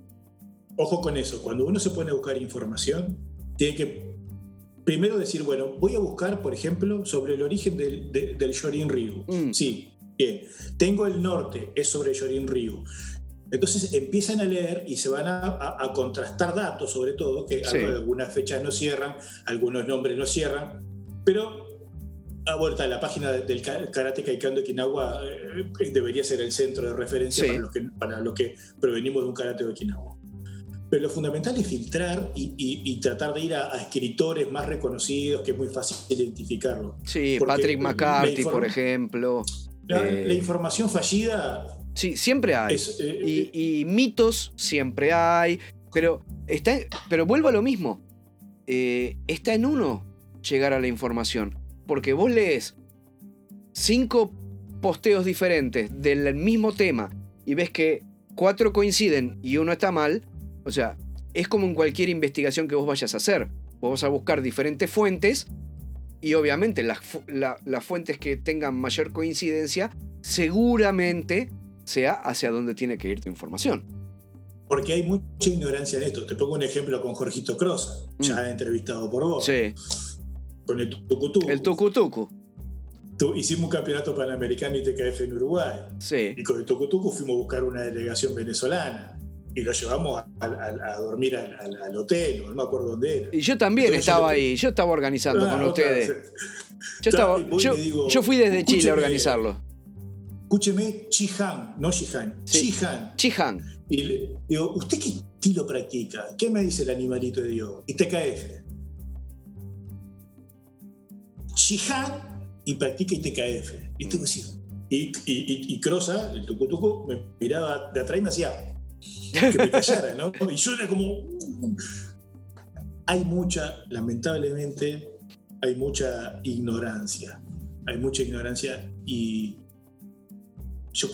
Ojo con eso. Cuando uno se pone a buscar información, tiene que primero decir, bueno, voy a buscar, por ejemplo, sobre el origen del, del Shorin Ryu. Mm. Sí, bien. Tengo el norte, es sobre Shorin Ryu. Entonces empiezan a leer y se van a, contrastar datos, sobre todo, que algunas fechas no cierran, algunos nombres no cierran, pero a vuelta a la página del Karate Kaikan de Okinawa eh, debería ser el centro de referencia para, los que, para los que provenimos de un karate de Okinawa. Pero lo fundamental es filtrar y, tratar de ir a, escritores más reconocidos, que es muy fácil identificarlo. Sí, Patrick McCarthy, por ejemplo. La, eh, información fallida. Sí, siempre hay. Eh, y, mitos siempre hay. Pero, está, pero vuelvo a lo mismo. está en uno llegar a la información. Porque vos lees cinco posteos diferentes del mismo tema y ves que cuatro coinciden y uno está mal, o sea, es como en cualquier investigación que vos vayas a hacer. Vos vas a buscar diferentes fuentes y obviamente las, las fuentes que tengan mayor coincidencia seguramente sea hacia donde tiene que ir tu información. Porque hay mucha ignorancia en esto. Te pongo un ejemplo con Jorgito Cross, ya mm. entrevistado por vos. Sí con el tucutucu. El tucutucu. hicimos un campeonato panamericano y TKF en Uruguay. Sí. Y con el tucutucu fuimos a buscar una delegación venezolana. Y lo llevamos a, dormir al, hotel, no me acuerdo dónde era. Y yo también estaba ahí, yo estaba organizando ah, con ustedes. Yo, estaba, yo, fui desde Chile a organizarlo. Escúcheme, Chihan, no Chihan, Chihan. Chihan. Y le digo, ¿usted qué estilo practica? ¿Qué me dice el animalito de Dios? Y TKF. Shihan y practica ITKF. Y, y, y, y Crosa, el tucutuco, me miraba de atrás y me hacía que me <laughs> callara, ¿no? Y yo era como. Hay mucha, lamentablemente, hay mucha ignorancia. Hay mucha ignorancia y yo,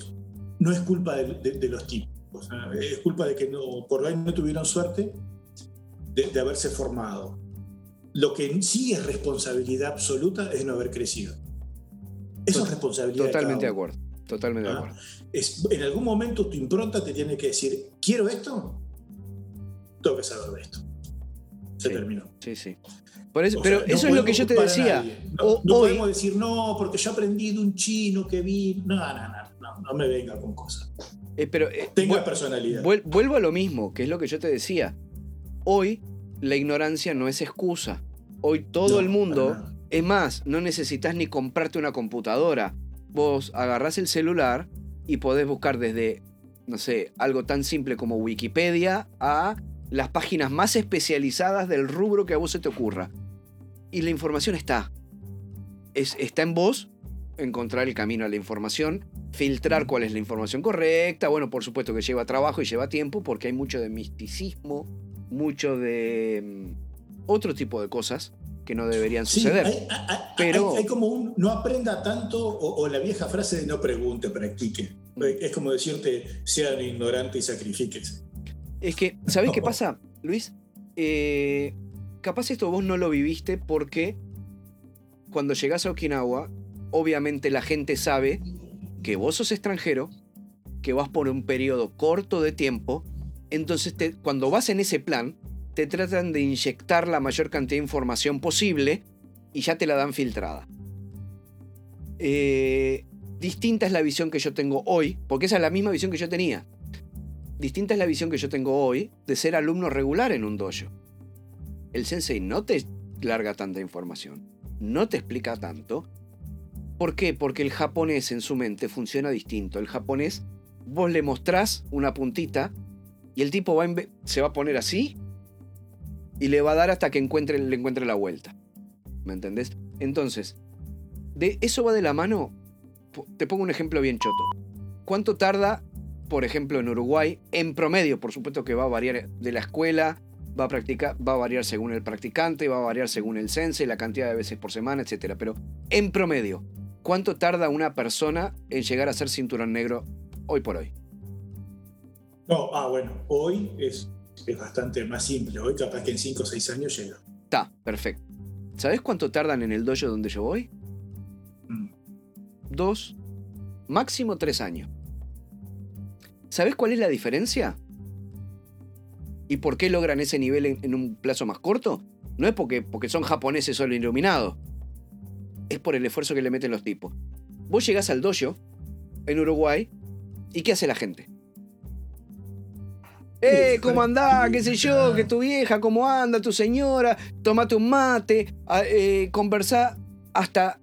no es culpa de, los tipos. Es culpa de que no, por ahí no tuvieron suerte de, de haberse formado lo que sí es responsabilidad absoluta es no haber crecido. Eso es responsabilidad. Totalmente de, acuerdo. Totalmente de ¿Ah? acuerdo. Es, en algún momento tu impronta te tiene que decir, quiero esto, tengo que saber de esto. Se terminó. Sí, sí. pero eso es lo que yo te decía. No, podemos decir, no, porque yo aprendí de un chino que vi. No, no, no, no, me venga con cosas. Eh, pero, eh, Tenga personalidad. Vuelvo a lo mismo, que es lo que yo te decía. Hoy la ignorancia no es excusa. Hoy todo el mundo, es más, no necesitas ni comprarte una computadora. Vos agarrás el celular y podés buscar desde, no sé, algo tan simple como Wikipedia a las páginas más especializadas del rubro que a vos se te ocurra. Y la información está. Es, está en vos encontrar el camino a la información, filtrar cuál es la información correcta. Bueno, por supuesto que lleva trabajo y lleva tiempo porque hay mucho de misticismo mucho de mm, otro tipo de cosas que no deberían suceder. hay, pero hay, como un no aprenda tanto o, la vieja frase de no pregunte, practique. Es como decirte, sean ignorante y sacrifíquese. Es que, ¿sabés qué pasa, Luis? Eh, capaz esto vos no lo viviste porque cuando llegás a Okinawa, obviamente la gente sabe que vos sos extranjero, que vas por un periodo corto de tiempo entonces, cuando vas en ese plan, te tratan de inyectar la mayor cantidad de información posible y ya te la dan filtrada. Eh, distinta es la visión que yo tengo hoy, porque esa es la misma visión que yo tenía. Distinta es la visión que yo tengo hoy de ser alumno regular en un dojo. el sensei no te larga tanta información, no te explica tanto. ¿Por qué? Porque el japonés en su mente funciona distinto. El japonés, vos le mostrás una puntita y el tipo se va a poner así y le va a dar hasta que encuentre, le encuentre la vuelta. ¿Me entendés? Entonces, de eso va de la mano. Te pongo un ejemplo bien choto. ¿Cuánto tarda, por ejemplo, en Uruguay, en promedio, por supuesto que va a variar de la escuela, va a, practicar, va a variar según el practicante, va a variar según el sense, la cantidad de veces por semana, etc. Pero en promedio, ¿cuánto tarda una persona en llegar a ser cinturón negro hoy por hoy? No, ah, bueno, hoy es, es bastante más simple. Hoy capaz que en 5 o 6 años llega. Está, perfecto. ¿Sabes cuánto tardan en el dojo donde yo voy? Mm. Dos, máximo tres años. ¿Sabes cuál es la diferencia? ¿Y por qué logran ese nivel en, un plazo más corto? No es porque, porque son japoneses solo iluminados. Es por el esfuerzo que le meten los tipos. Vos llegás al dojo en Uruguay y ¿qué hace la gente? ¡Eh, cómo andás! ¿Qué sé yo? ¿Que tu vieja? ¿Cómo anda? ¿Tu señora? Tómate un mate. Eh, conversá hasta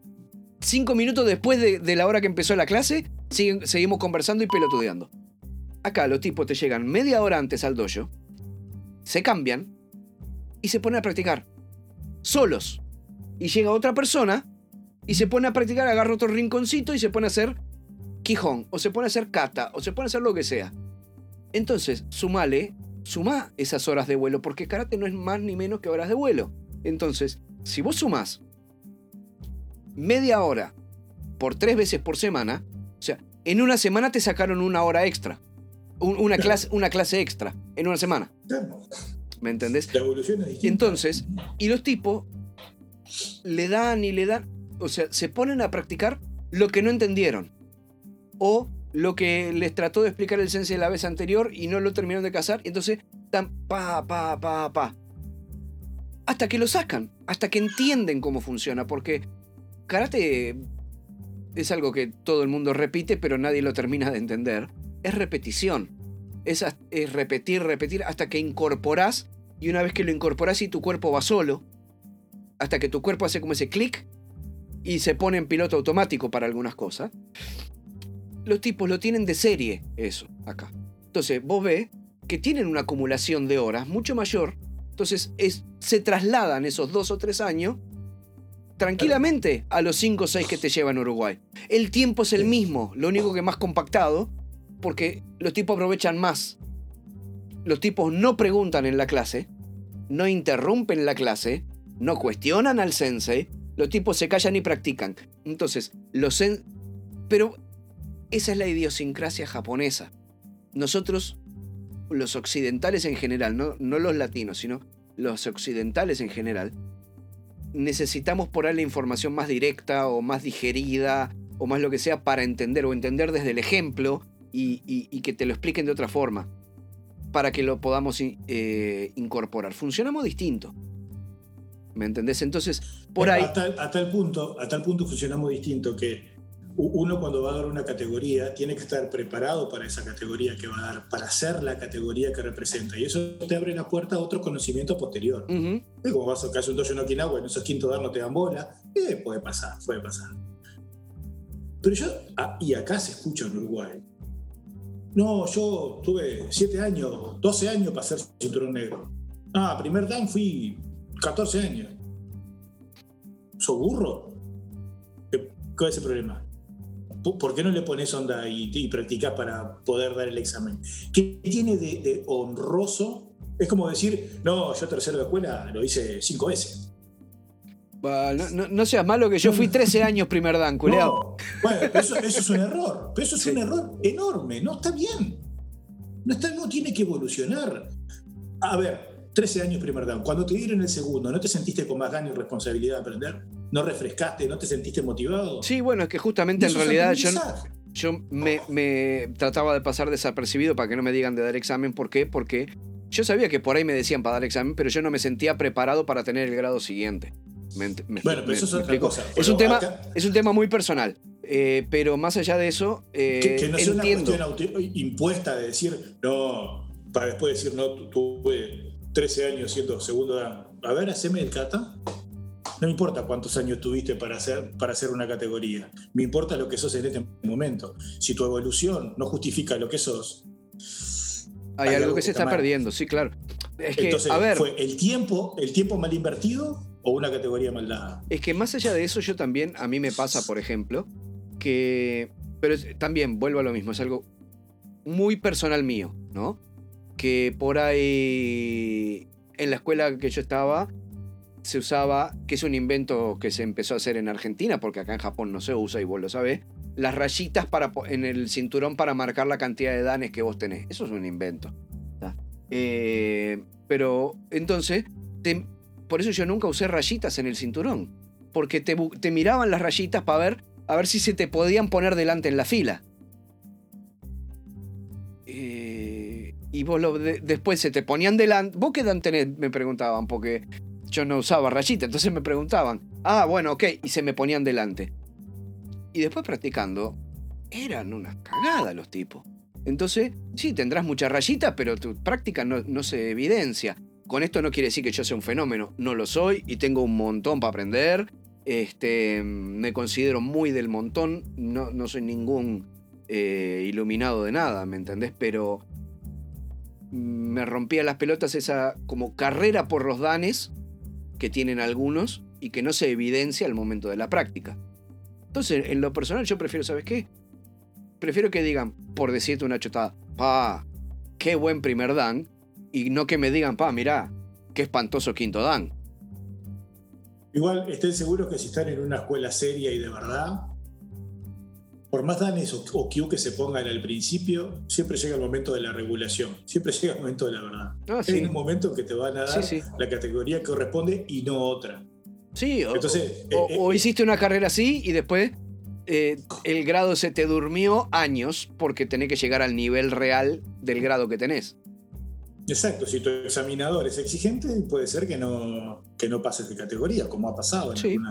cinco minutos después de, la hora que empezó la clase. seguimos conversando y pelotudeando. Acá los tipos te llegan media hora antes al dojo, se cambian y se ponen a practicar. Solos. Y llega otra persona y se pone a practicar, agarra otro rinconcito y se pone a hacer quijón, o se pone a hacer kata, o se pone a hacer lo que sea. Entonces, sumale, suma esas horas de vuelo, porque karate no es más ni menos que horas de vuelo. Entonces, si vos sumás media hora por tres veces por semana, o sea, en una semana te sacaron una hora extra. una, clase, una clase extra en una semana. ¿Me entendés? La evolución es. Entonces, y los tipos le dan y le dan, o sea, se ponen a practicar lo que no entendieron. O lo que les trató de explicar el sensei la vez anterior y no lo terminaron de cazar. Entonces están pa, pa, pa, pa. Hasta que lo sacan, hasta que entienden cómo funciona. Porque karate es algo que todo el mundo repite, pero nadie lo termina de entender. Es repetición. Es, es repetir, repetir, hasta que incorporás. Y una vez que lo incorporás y tu cuerpo va solo, hasta que tu cuerpo hace como ese clic y se pone en piloto automático para algunas cosas los tipos lo tienen de serie, eso, acá. Entonces, vos ves que tienen una acumulación de horas mucho mayor. Entonces, es, se trasladan esos dos o tres años tranquilamente a los cinco o seis que te llevan a Uruguay. El tiempo es el mismo, lo único que más compactado, porque los tipos aprovechan más. Los tipos no preguntan en la clase, no interrumpen la clase, no cuestionan al sensei, los tipos se callan y practican. Entonces, los sen pero esa es la idiosincrasia japonesa. Nosotros, los occidentales en general, no, no los latinos, sino los occidentales en general, necesitamos por ahí la información más directa o más digerida o más lo que sea para entender o entender desde el ejemplo y, que te lo expliquen de otra forma para que lo podamos eh, incorporar. Funcionamos distinto. ¿Me entendés? Entonces, por ahí... A tal, punto, a tal punto funcionamos distinto que uno cuando va a dar una categoría tiene que estar preparado para esa categoría que va a dar, para hacer la categoría que representa. Y eso te abre la puerta a otro conocimiento posterior. Como vas a caso un dojo en Okinawa, en esos quinto dar no te dan bola, eh, puede pasar, puede pasar. Pero yo, ah, y acá se escucha en Uruguay, no, yo tuve 7 años, 12 años para ser cinturón negro. Ah, primer dan fui 14 años. ¿Sos burro? ¿Cuál es el problema? ¿Por qué no le pones onda y, y practicas para poder dar el examen? ¿Qué tiene de, honroso? Es como decir, no, yo tercero de escuela lo hice cinco veces. no, seas malo que yo fui 13 años primer dan, culeado. bueno, eso, es un error. Pero eso es un error enorme. No está bien. No, está, no tiene que evolucionar. A ver, 13 años primer dan. Cuando te dieron el segundo, ¿no te sentiste con más ganas y responsabilidad de aprender? No refrescaste, no te sentiste motivado. Sí, bueno, es que justamente en realidad yo, yo me, trataba de pasar desapercibido para que no me digan de dar examen. ¿Por qué? Porque yo sabía que por ahí me decían para dar examen, pero yo no me sentía preparado para tener el grado siguiente. bueno, pero eso es otra cosa. Es un, tema, es un tema muy personal. Eh, pero más allá de eso, eh, que, no es una cuestión impuesta de decir, no, para después decir, no, tuve 13 años siendo segundo a ver, haceme el kata. No importa cuántos años tuviste para hacer, para hacer una categoría. Me importa lo que sos en este momento. Si tu evolución no justifica lo que sos. Hay, algo, que se está, perdiendo, sí, claro. Es que, a ver. ¿Fue el tiempo, el tiempo mal invertido o una categoría mal dada? Es que más allá de eso, yo también, a mí me pasa, por ejemplo, que. Pero también vuelvo a lo mismo, es algo muy personal mío, ¿no? Que por ahí. En la escuela que yo estaba, se usaba, que es un invento que se empezó a hacer en Argentina, porque acá en Japón no se usa y vos lo sabés, las rayitas para, en el cinturón para marcar la cantidad de danes que vos tenés. Eso es un invento. Eh, pero entonces, por eso yo nunca usé rayitas en el cinturón, porque te, te miraban las rayitas para ver, a ver si se te podían poner delante en la fila. Eh, y vos lo, después se te ponían delante. ¿Vos qué dan tenés? Me preguntaban, porque yo no usaba rayita, entonces me preguntaban, ah, bueno, ok, y se me ponían delante. Y después practicando, eran unas cagadas los tipos. Entonces, sí, tendrás muchas rayitas, pero tu práctica no, se evidencia. Con esto no quiere decir que yo sea un fenómeno, no lo soy y tengo un montón para aprender. Este, me considero muy del montón, no, no soy ningún eh, iluminado de nada, ¿me entendés? Pero me rompía las pelotas esa como carrera por los danes que tienen algunos y que no se evidencia al momento de la práctica. Entonces, en lo personal yo prefiero, ¿sabes qué? Prefiero que digan, por decirte una chotada, pa, qué buen primer dan, y no que me digan, pa, mirá, qué espantoso quinto dan. Igual estén seguros que si están en una escuela seria y de verdad, por más danes o, o Q que se pongan al principio, siempre llega el momento de la regulación, siempre llega el momento de la verdad. Ah, Hay un momento que te van a dar la categoría que corresponde y no otra. Sí, o, Entonces, eh, eh, o, hiciste una carrera así y después eh, el grado se te durmió años porque tenés que llegar al nivel real del grado que tenés. Exacto, si tu examinador es exigente, puede ser que no, que no pases de categoría, como ha pasado en,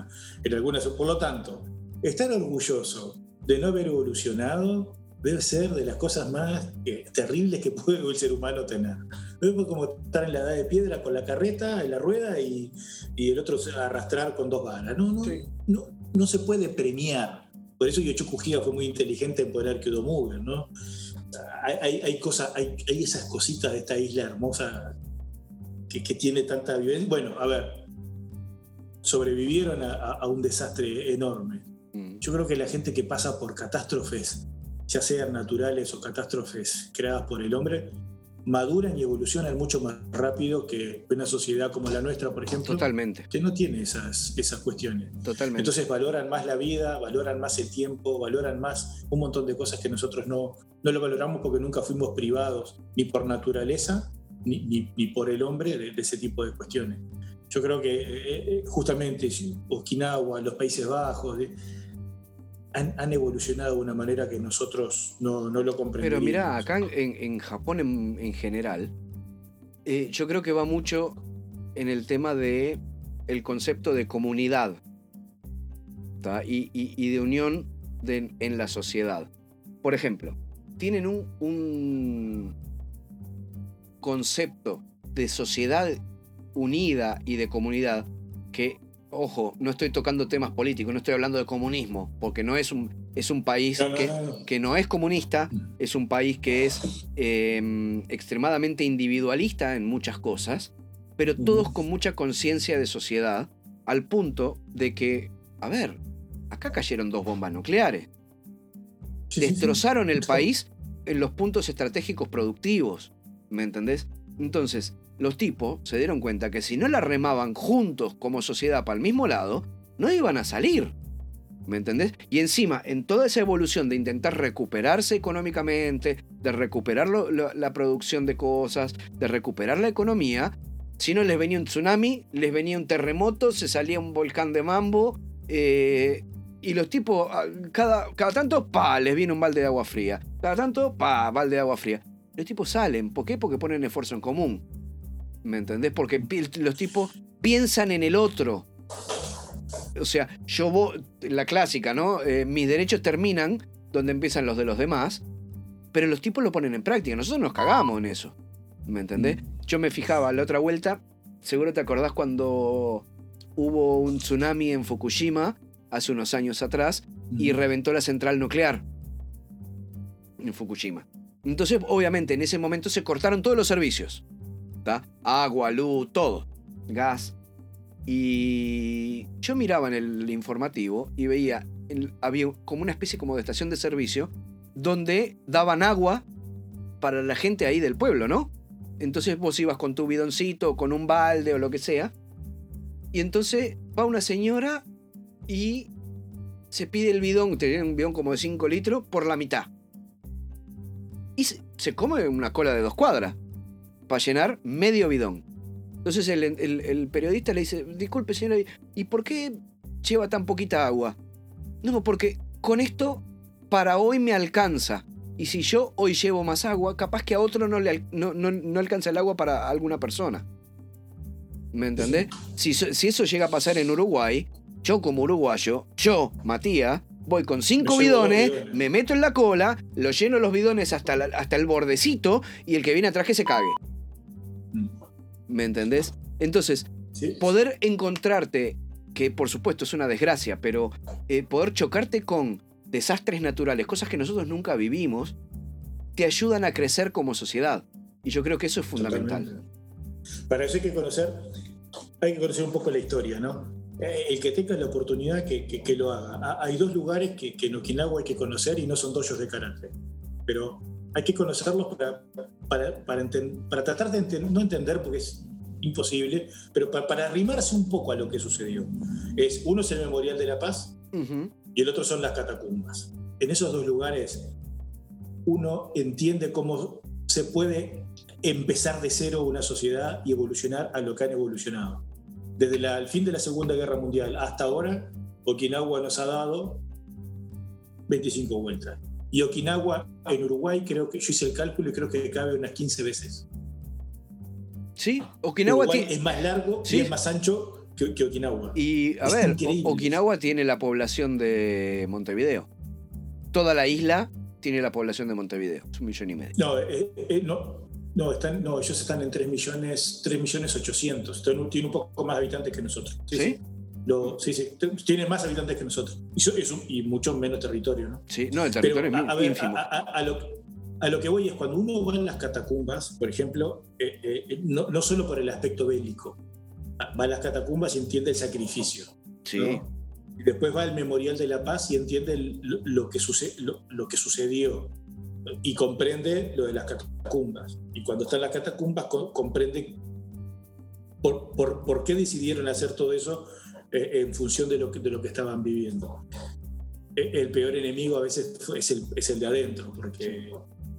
en algunas. Por lo tanto, estar orgulloso de no haber evolucionado debe ser de las cosas más eh, terribles que <laughs> puede el ser humano tener. Es como estar en la edad de piedra con la carreta, en la rueda y, el otro arrastrar con dos balas. No, no, no, no se puede premiar. Por eso Yocho Kujia fue muy inteligente en poner Kyoto Mover, ¿no? Hay, hay, cosas, hay, hay, esas cositas de esta isla hermosa que, que tiene tanta vivencia. Bueno, a ver, sobrevivieron a un desastre enorme Mm. Yo creo que la gente que pasa por catástrofes, ya sean naturales o catástrofes creadas por el hombre, maduran y evolucionan mucho más rápido que una sociedad como la nuestra, por ejemplo. Totalmente. Que no tiene esas, esas cuestiones. Totalmente. Entonces valoran más la vida, valoran más el tiempo, valoran más un montón de cosas que nosotros no, no lo valoramos porque nunca fuimos privados, ni por naturaleza, ni, ni, por el hombre, de, ese tipo de cuestiones. Yo creo que eh, eh, justamente Okinawa, los Países Bajos, han, evolucionado de una manera que nosotros no, lo comprendemos. Pero mira, acá en, Japón en, general, eh, yo creo que va mucho en el tema de concepto de comunidad y, de unión en la sociedad. Por ejemplo, tienen un, un concepto de sociedad unida y de comunidad que ojo, no estoy tocando temas políticos, no estoy hablando de comunismo, porque no es un, es un país que, no, que, no es comunista, es un país que es em, extremadamente individualista en muchas cosas, pero todos con mucha conciencia de sociedad, al punto de que, a ver, acá cayeron dos bombas nucleares. Destrozaron el país en los puntos estratégicos productivos, ¿me entendés? Entonces, los tipos se dieron cuenta que si no la remaban juntos como sociedad para el mismo lado, no iban a salir. ¿Me entendés? Y encima, en toda esa evolución de intentar recuperarse económicamente, de recuperar la producción de cosas, de recuperar la economía, si no les venía un tsunami, les venía un terremoto, se salía un volcán de mambo, eh, y los tipos, ah, cada, cada tanto, pa, les viene un balde de agua fría. Cada tanto, pa, balde de agua fría. Los tipos salen. ¿Por qué? Porque ponen esfuerzo en común. ¿Me entendés? Porque los tipos piensan en el otro. O sea, yo voy, la clásica, ¿no? Eh, mis derechos terminan donde empiezan los de los demás, pero los tipos lo ponen en práctica. Nosotros nos cagamos en eso. ¿Me entendés? Mm. Yo me fijaba la otra vuelta, seguro te acordás cuando hubo un tsunami en Fukushima hace unos años atrás y reventó la central nuclear en Fukushima. Entonces, obviamente, en ese momento se cortaron todos los servicios. Agua, luz, todo. Gas. Y yo miraba en el informativo y veía, había como una especie como de estación de servicio donde daban agua para la gente ahí del pueblo, ¿no? Entonces vos ibas con tu bidoncito, con un balde o lo que sea. Y entonces va una señora y se pide el bidón, tenía un bidón como de 5 litros, por la mitad. Y se, se come una cola de dos cuadras para llenar medio bidón. Entonces el, el- el periodista le dice, disculpe señora, ¿y por qué lleva tan poquita agua? No, porque con esto para hoy me alcanza. Y si yo hoy llevo más agua, capaz que a otro no le no, no- no alcanza el agua para alguna persona. ¿Me entendés? Si, si eso llega a pasar en Uruguay, yo como uruguayo, yo, Matías, voy con cinco Me bidones, bidones. me meto en la cola, lo lleno los bidones hasta, la- hasta el bordecito y el que viene atrás que se cague. ¿Me entendés? Entonces, Sí. poder encontrarte, que por supuesto es una desgracia, pero eh, poder chocarte con desastres naturales, cosas que nosotros nunca vivimos, te ayudan a crecer como sociedad. Y yo creo que eso es fundamental. Totalmente. Para eso hay que conocer, hay que conocer un poco la historia, ¿no? Eh, El que tenga la oportunidad que, que- que lo haga. Ha- Hay dos lugares que, que en Okinawa hay que conocer y no son doyos de karate. Pero hay que conocerlos para, para, para, enten- para tratar de enten- no entender porque es imposible, pero pa- para arrimarse un poco a lo que sucedió. Es, uno es el Memorial de la Paz Ujú. y el otro son las catacumbas. En esos dos lugares uno entiende cómo se puede empezar de cero una sociedad y evolucionar a lo que han evolucionado. Desde la- el fin de la Segunda Guerra Mundial hasta ahora, Okinawa nos ha dado 25 vueltas. Y Okinawa en Uruguay, creo que yo hice el cálculo y creo que cabe unas 15 veces. Sí, Okinawa tiene... es más largo Sí. y es más ancho que, que Okinawa. Y a Es ver, increíble. Okinawa tiene la población de Montevideo. Toda la isla tiene la población de Montevideo. Es un millón y medio. No, eh, eh, no, no, están, no, ellos están en 3 millones, 3 millones 800. Están- Tienen un poco más de habitantes que nosotros. ¿Sí? Lo- sí, sí, t- tienen más habitantes que nosotros. Y, so- es un- y mucho menos territorio, ¿no? Sí, no, el Pero territorio a, es a muy ver, ínfimo. a, a- a lo, a lo que voy es cuando uno va en las catacumbas, por ejemplo, eh, eh, no, no solo por el aspecto bélico, va a las catacumbas y entiende el sacrificio. sí. ¿no? Y después va al Memorial de la Paz y entiende el- lo, lo que suce- lo- lo que sucedió y comprende lo de las catacumbas. Y cuando está en las catacumbas co- comprende por, por- por qué decidieron hacer todo eso en función de lo, que, de lo que estaban viviendo. Eh, El peor enemigo a veces es el, es el de adentro, porque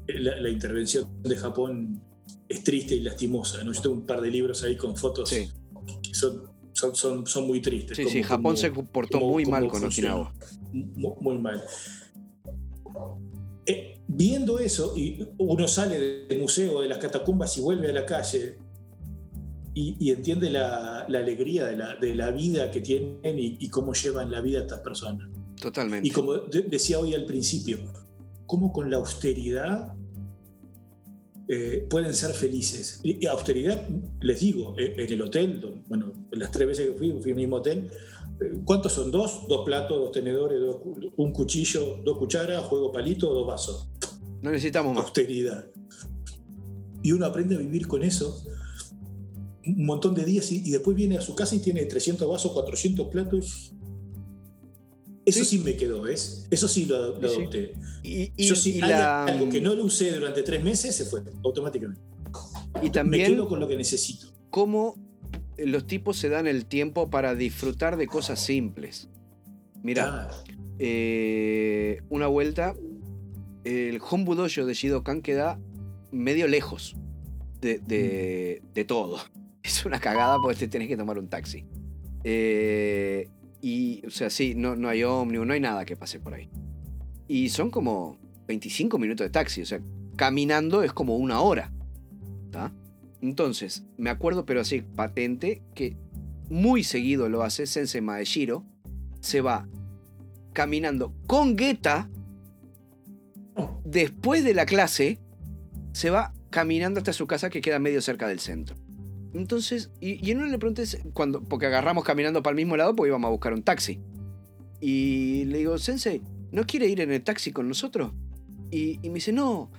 la, la intervención de Japón es triste y lastimosa. ¿no? Yo tengo un par de libros ahí con fotos Sí. que son, son, son, son muy tristes. Sí, como- sí, Japón como- se portó cómo- muy mal con. Okinawa. Mu- Muy, mal. Eh, viendo eso, y uno sale del museo, de las catacumbas y vuelve a la calle y, y entiende la, la alegría de la, de la vida que tienen y, y cómo llevan la vida estas personas. Totalmente. Y como de- decía hoy al principio, cómo con la austeridad eh, pueden ser felices. Y, y austeridad, les digo, eh, en el hotel, bueno, las tres veces que fui, fui al mismo hotel, eh, ¿cuántos son? Dos, dos platos, dos tenedores, dos un cuchillo, dos cucharas, juego palito, dos vasos. No necesitamos más. Austeridad. Y uno aprende a vivir con eso un montón de días y, y después viene a su casa y tiene 300 vasos, 400 platos. Eso Sí. sí, me quedó, ¿ves? Eso sí lo, lo Sí, sí. adopté. Y, y- Yo sí, y hay la- algo que no lo usé durante tres meses, se fue automáticamente. y Me también quedo con lo que necesito. cómo los tipos se dan el tiempo para disfrutar de cosas simples. Mira, Ah, eh, una vuelta, el Hombu Dojo de Shidokan queda medio lejos de, de- de todo. <laughs> Es una cagada porque te tenés que tomar un taxi. Eh, y, o sea, sí, no, no hay ómnibus, no hay nada que pase por ahí. Y son como 25 minutos de taxi, o sea, caminando es como una hora. ¿tá? Entonces, me acuerdo, pero así, patente, que muy seguido lo hace Sensei Maeshiro. Se va caminando con Geta. Después de la clase, se va caminando hasta su casa que queda medio cerca del centro. Entonces, y, en uno le pregunté, cuando, porque agarramos caminando para el mismo lado porque íbamos a buscar un taxi. Y le digo, Sensei, ¿no quiere ir en el taxi con nosotros? Y, me dice, no,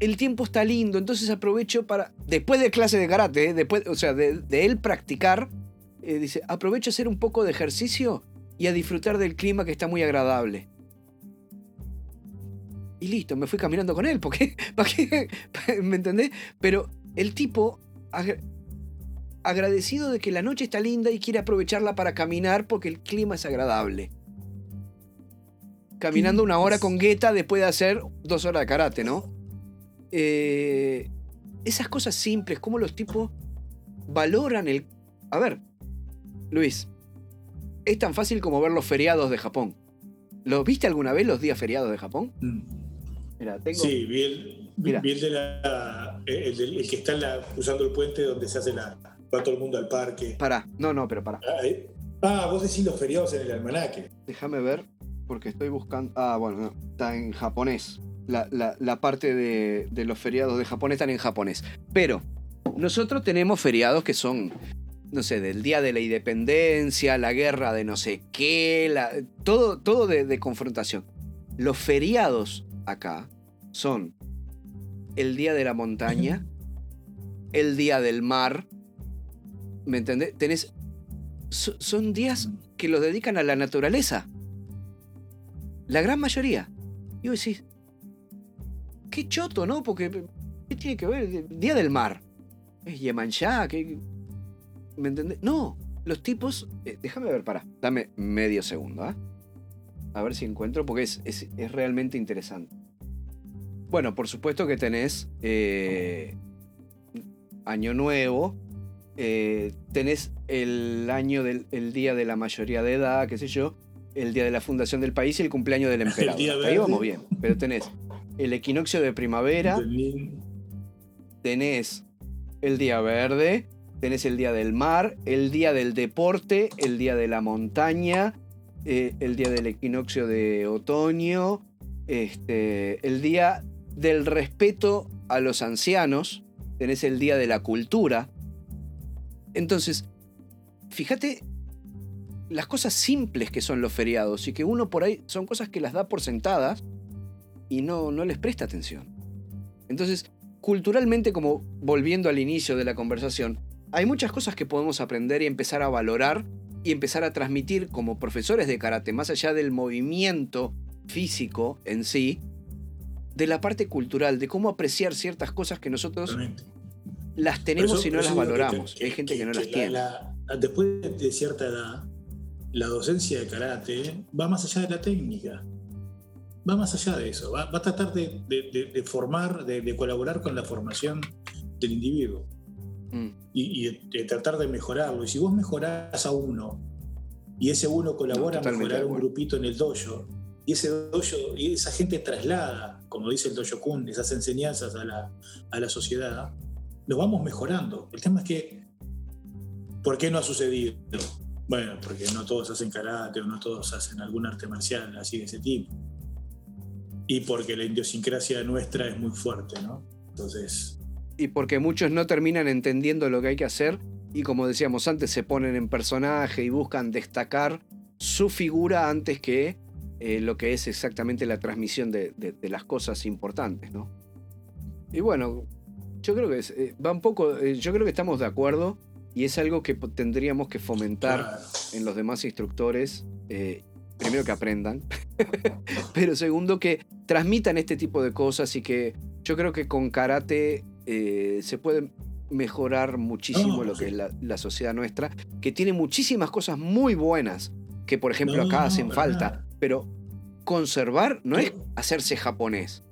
el tiempo está lindo, entonces aprovecho para, después de clase de karate, ¿eh? después, o sea, de, él practicar, eh, dice, aprovecho a hacer un poco de ejercicio y a disfrutar del clima que está muy agradable. Y listo, me fui caminando con él, porque, <laughs> ¿para qué? <laughs> ¿Me entendés? Pero el tipo, agradecido de que la noche está linda y quiere aprovecharla para caminar porque el clima es agradable. Caminando una hora con Guetta después de hacer dos horas de karate, ¿no? Eh, esas cosas simples, como los tipos valoran el... A ver, Luis, es tan fácil como ver los feriados de Japón. ¿Los viste alguna vez los días feriados de Japón? Mira, tengo... Sí, vi el, vi- Mira. vi el de la, el, del- el que está la- cruzando el puente donde se hace la. Va todo el mundo al parque. Pará, no, no, pero pará. Ah, eh. Ah, vos decís los feriados en el almanaque. Déjame ver, porque estoy buscando. Ah, bueno, no, está en japonés. La, la- la parte de, de los feriados de Japón están en japonés. Pero nosotros tenemos feriados que son, no sé, del Día de la Independencia, la guerra de no sé qué, la- todo, todo de, de confrontación. Los feriados acá son el Día de la Montaña, el Día del Mar. ¿Me entendés? Tenés. so- son días que los dedican a la naturaleza. La gran mayoría. Y vos decís, qué choto, ¿no? Porque, ¿qué tiene que ver? Día del mar. Es Yemanjá, ¿qué? ¿Me entendés? No, los tipos. eh, déjame ver, para. Dame medio segundo, ¿ah? A ver si encuentro, porque es, es- es realmente interesante. Bueno, por supuesto que tenés eh, Año Nuevo, eh, tenés el año del el día de la mayoría de edad, qué sé yo, el día de la fundación del país y el cumpleaños del <laughs> emperador. Ahí vamos bien. Pero tenés el equinoccio de primavera, tenés el día verde, tenés el día del mar, el día del deporte, el día de la montaña, eh, el día del equinoccio de otoño, este, el día del respeto a los ancianos, tenés el día de la cultura. Entonces, fíjate las cosas simples que son los feriados y que uno por ahí son cosas que las da por sentadas y no, no les presta atención. Entonces, culturalmente, como volviendo al inicio de la conversación, hay muchas cosas que podemos aprender y empezar a valorar y empezar a transmitir como profesores de karate, más allá del movimiento físico en sí, de la parte cultural, de cómo apreciar ciertas cosas que nosotros. Las tenemos eso- y no las que- valoramos. que- Hay gente que no las la- tiene. la- después de cierta edad, la docencia de karate va más allá de la técnica. Va más allá de eso. Va, va a tratar de, de- de- de formar, de, colaborar con la formación del individuo Mm, y, y de, tratar de mejorarlo. Y si vos mejorás a uno y ese uno colabora a totalmente mejorar un grupito en el dojo, y ese dojo, y esa gente traslada, como dice el dojo kun, esas enseñanzas a la, a la sociedad, lo vamos mejorando. El tema es que, ¿por qué no ha sucedido? Bueno, porque no todos hacen karate o no todos hacen algún arte marcial así de ese tipo. Y porque la idiosincrasia nuestra es muy fuerte, ¿no? Entonces, Y porque muchos no terminan entendiendo lo que hay que hacer y como decíamos antes, se ponen en personaje y buscan destacar su figura antes que eh, lo que es exactamente la transmisión de, de- de las cosas importantes, ¿no? Y bueno, yo creo que es, eh, va un poco, eh, yo creo que estamos de acuerdo y es algo que tendríamos que fomentar claro. en los demás instructores, eh, primero que aprendan, <laughs> pero segundo que transmitan este tipo de cosas y que yo creo que con karate se puede mejorar muchísimo No, lo sí. que es la, la sociedad nuestra, que tiene muchísimas cosas muy buenas que por ejemplo No, acá hacen falta, pero conservar no es hacerse japonés,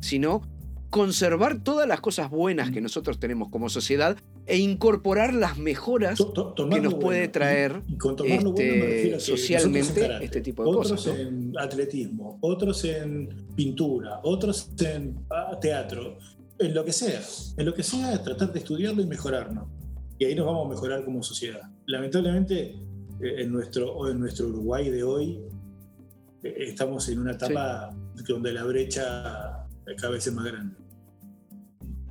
sino conservar todas las cosas buenas que nosotros tenemos como sociedad e incorporar las mejoras To- to- tomar que nos puede bueno. traer, Y con bueno me este, socialmente, karate, este tipo de otros cosas, ¿no? en atletismo, otros en pintura, otros en ah, teatro, en lo que sea. En lo que sea, tratar de estudiarlo y mejorarnos. Y ahí nos vamos a mejorar como sociedad. Lamentablemente, eh, en nuestro, o en nuestro Uruguay de hoy, eh, estamos en una etapa donde la brecha cada vez es más grande.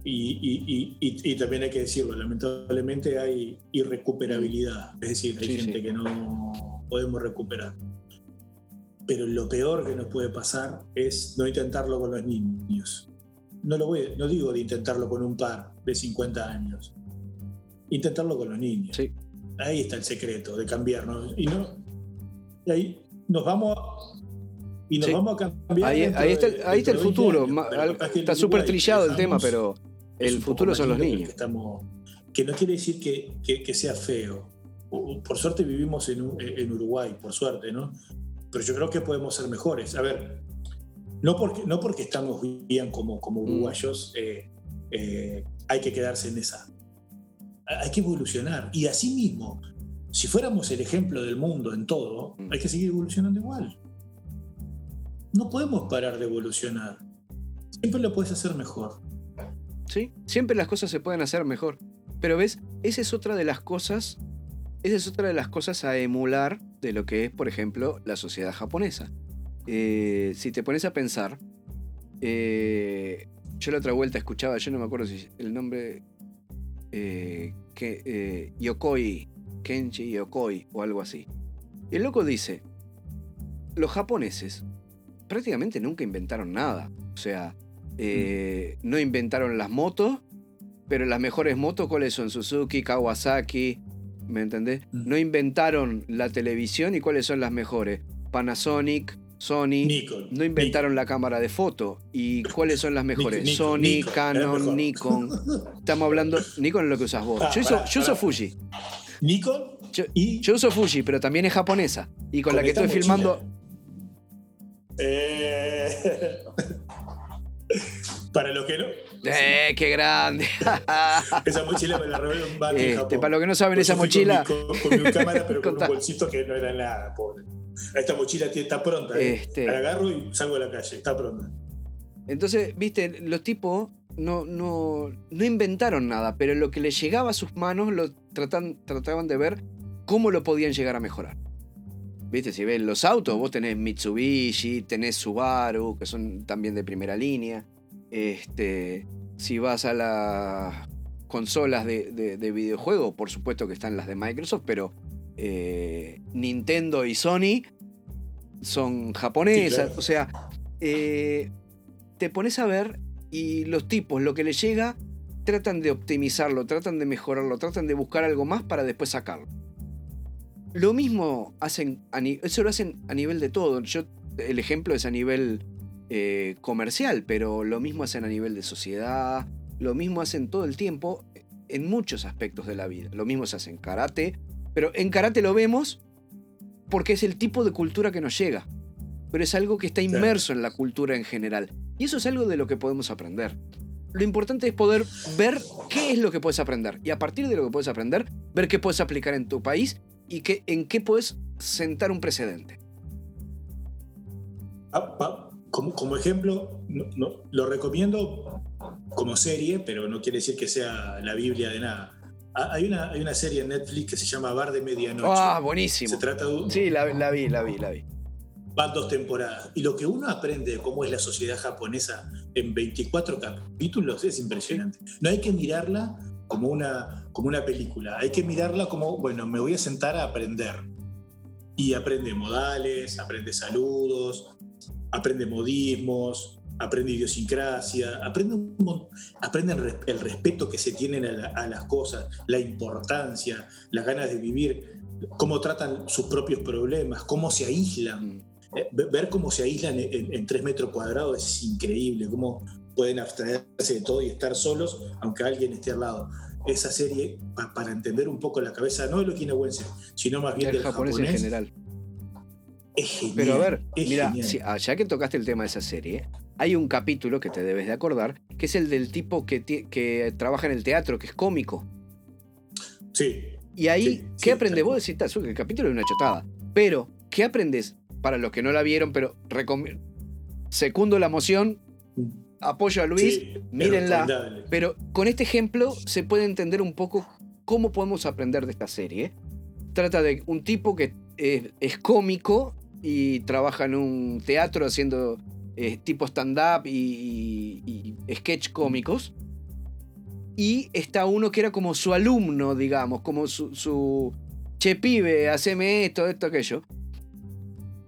Y, también hay que decirlo, lamentablemente hay irrecuperabilidad, es decir, hay gente que no podemos recuperar. Pero lo peor que nos puede pasar es no intentarlo con los niños. No, lo voy, no digo de intentarlo con un par de 50 años, intentarlo con los niños. Ahí está el secreto de cambiarnos. Y, no, ahí nos vamos y nos vamos a cambiar. Ahí, está, ahí está el futuro. está súper trillado el tema, pero el futuro son los niños. Que, estamos, que no quiere decir que, que, sea feo. Por suerte vivimos en, en, Uruguay, por suerte, ¿no? Pero yo creo que podemos ser mejores. A ver, no porque, no porque estamos bien como, como mm. uruguayos, eh, eh, hay que quedarse en esa. Hay que evolucionar. Y así mismo, si fuéramos el ejemplo del mundo en todo, mm. hay que seguir evolucionando igual. No podemos parar de evolucionar. Siempre lo puedes hacer mejor. Sí, siempre las cosas se pueden hacer mejor. Pero ves, esa es otra de las cosas, esa es otra de las cosas a emular de lo que es, por ejemplo, la sociedad japonesa. Eh, si te pones a pensar, eh, yo la otra vuelta escuchaba, yo no me acuerdo si el nombre, eh, que, Yokoi, Kenji Yokoi o algo así. El loco dice, los japoneses prácticamente nunca inventaron nada. O sea, eh, no inventaron las motos, pero las mejores motos, ¿cuáles son? Suzuki, Kawasaki, ¿me entendés? Mm. No inventaron la televisión y cuáles son las mejores. Panasonic, Sony. no inventaron la cámara de foto. ¿Y cuáles son las mejores? Sony, Canon, Nikon. Estamos hablando. Nikon es lo que usas vos. Ah, yo, uso, Fuji. ¿Nikon? Yo, uso Fuji, pero también es japonesa. Y con, la que estoy filmando. Eh... <laughs> Para los que no. ¡Eh, qué grande! <laughs> esa mochila me la robé un bar este, Para los que no saben, esa mochila. Con mi, con, cámara, pero <laughs> con un bolsito que no era nada, pobre. Esta mochila está pronta. ¿eh? Este... La agarro y salgo a la calle, está pronta. Entonces, viste, los tipos no, no, no inventaron nada, pero lo que les llegaba a sus manos lo tratan, trataban de ver cómo lo podían llegar a mejorar. Viste, si ven los autos, vos tenés Mitsubishi, tenés Subaru, que son también de primera línea. Este, si vas a las consolas de, de, videojuegos, por supuesto que están las de Microsoft, pero eh, Nintendo y Sony son japonesas. O sea, eh, te pones a ver y los tipos, lo que les llega, tratan de optimizarlo, tratan de mejorarlo, tratan de buscar algo más para después sacarlo. Lo mismo hacen, eso lo hacen a nivel de todo. Yo, el ejemplo es a nivel eh, comercial, pero lo mismo hacen a nivel de sociedad, lo mismo hacen todo el tiempo en muchos aspectos de la vida. Lo mismo se hace en karate, pero en karate lo vemos porque es el tipo de cultura que nos llega, pero es algo que está inmerso en la cultura en general. Y eso es algo de lo que podemos aprender. Lo importante es poder ver qué es lo que puedes aprender y a partir de lo que puedes aprender, ver qué puedes aplicar en tu país y que, en qué puedes sentar un precedente. Como, como, ejemplo, no, lo recomiendo como serie, pero no quiere decir que sea la Biblia de nada. Ah, hay una, hay una serie en Netflix que se llama Bar de Medianoche. Ah, buenísimo. Se trata de Sí, la, la, vi, la vi, la vi. Van dos temporadas. Y lo que uno aprende de cómo es la sociedad japonesa en 24 capítulos es impresionante. No hay que mirarla como una, como una película. Hay que mirarla como, bueno, me voy a sentar a aprender. Y aprende modales, aprende saludos, aprende modismos, aprende idiosincrasia, aprende, aprende el, respeto que se tienen a, las cosas, la importancia, las ganas de vivir, cómo tratan sus propios problemas, cómo se aíslan. Eh, ver cómo se aíslan en, en, tres metros cuadrados es increíble, cómo, pueden abstraerse de todo y estar solos, aunque alguien esté al lado. Esa serie, para entender un poco la cabeza, no de los quinohuenses, sino más bien del japonés, en general. Es genial. Pero a ver, mira, ah, ya que tocaste el tema de esa serie, hay un capítulo que te debes de acordar, que es el del tipo que, que trabaja en el teatro, que es cómico. Sí. Y ahí, ¿qué aprendes? Vos decís, el capítulo es una chotada. Pero, ¿qué aprendes? Para los que no la vieron, pero secundo la emoción, mm apoyo a Luis, mírenla. Pero con este ejemplo se puede entender un poco cómo podemos aprender de esta serie. Trata de un tipo que es, cómico y trabaja en un teatro haciendo eh, tipo stand-up y, sketch cómicos. Y está uno que era como su alumno, digamos, como su, su che pibe, haceme esto, esto, aquello.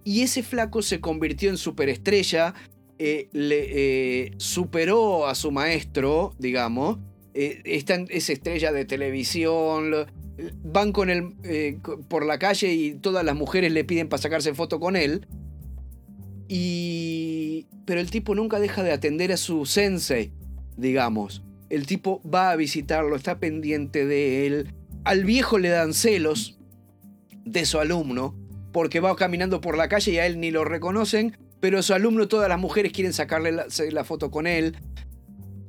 Y ese flaco se convirtió en superestrella, eh, le, eh, superó a su maestro, digamos. En- es estrella de televisión. Van con él eh, por la calle y todas las mujeres le piden para sacarse foto con él. Y. Pero el tipo nunca deja de atender a su sensei, digamos. El tipo va a visitarlo, está pendiente de él. Al viejo le dan celos de su alumno, porque va caminando por la calle y a él ni lo reconocen, pero su alumno, todas las mujeres quieren sacarle la, foto con él.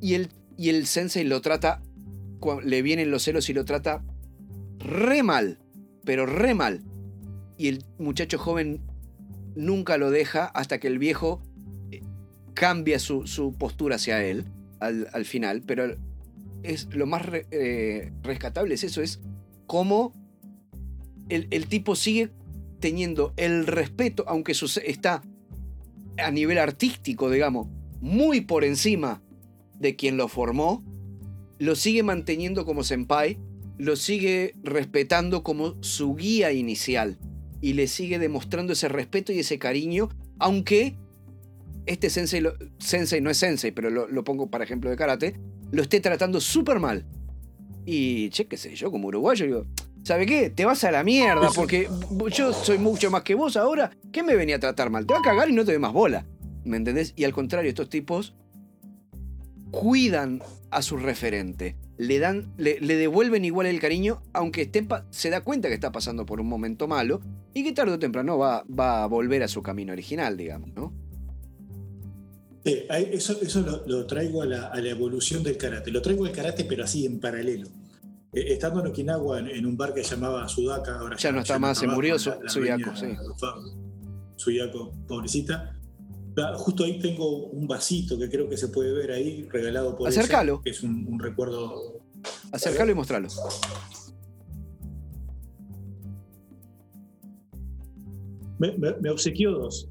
Y el, y el sensei lo trata, le vienen los celos y lo trata re mal, pero re mal. Y el muchacho joven nunca lo deja hasta que el viejo eh, cambia su, su postura hacia él al, al final. Pero es lo más eh, rescatable es eso, es cómo el, el tipo sigue teniendo el respeto, aunque su está a nivel artístico, digamos, muy por encima de quien lo formó, lo sigue manteniendo como senpai, lo sigue respetando como su guía inicial y le sigue demostrando ese respeto y ese cariño, aunque este sensei, lo- sensei no es sensei, pero lo, lo pongo para ejemplo de karate, lo esté tratando súper mal. Y, che, qué sé yo, como uruguayo, digo, ¿sabe qué? Te vas a la mierda, porque yo soy mucho más que vos ahora. ¿Qué me venía a tratar mal? Te va a cagar y no te doy más bola. ¿Me entendés? Y al contrario, estos tipos cuidan a su referente. Le, dan, le, le devuelven igual el cariño, aunque esté se da cuenta que está pasando por un momento malo y que tarde o temprano va, va a volver a su camino original, digamos, ¿no? Eh, eso eso lo, lo traigo a la, a la evolución del karate. Lo traigo al karate, pero así en paralelo. Eh, estando en Okinawa, en, en un bar que llamaba Sudaka, ahora Ya no está más, se murió Suyako, sí. Suyako, pobrecita. Justo ahí tengo un vasito que creo que se puede ver ahí, regalado por que es un, un recuerdo. Acercarlo y mostrarlo. Me, me- me obsequió dos,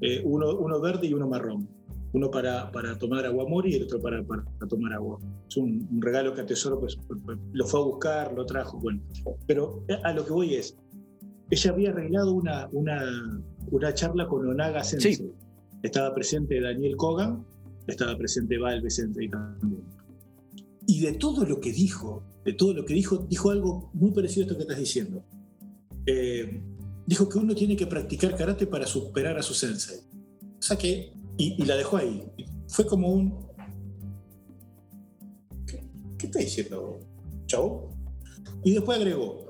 eh, uno, uno verde y uno marrón. Uno para, para tomar agua mori y el otro para, para, para tomar agua. Es un, un regalo que atesoro, pues, pues, pues, lo fue a buscar, lo trajo, bueno. Pero eh, a lo que voy es, ella había arreglado una, una, una charla con Onaga Sensei. Sí. Estaba presente Daniel Kogan, estaba presente Valve Sensei también. Y de todo lo que dijo, de todo lo que dijo, dijo algo muy parecido a esto que estás diciendo. Eh, dijo que uno tiene que practicar karate para superar a su sensei. O sea que, y, la dejó ahí. Fue como un... ¿Qué, qué está diciendo, chavo? Y después agregó,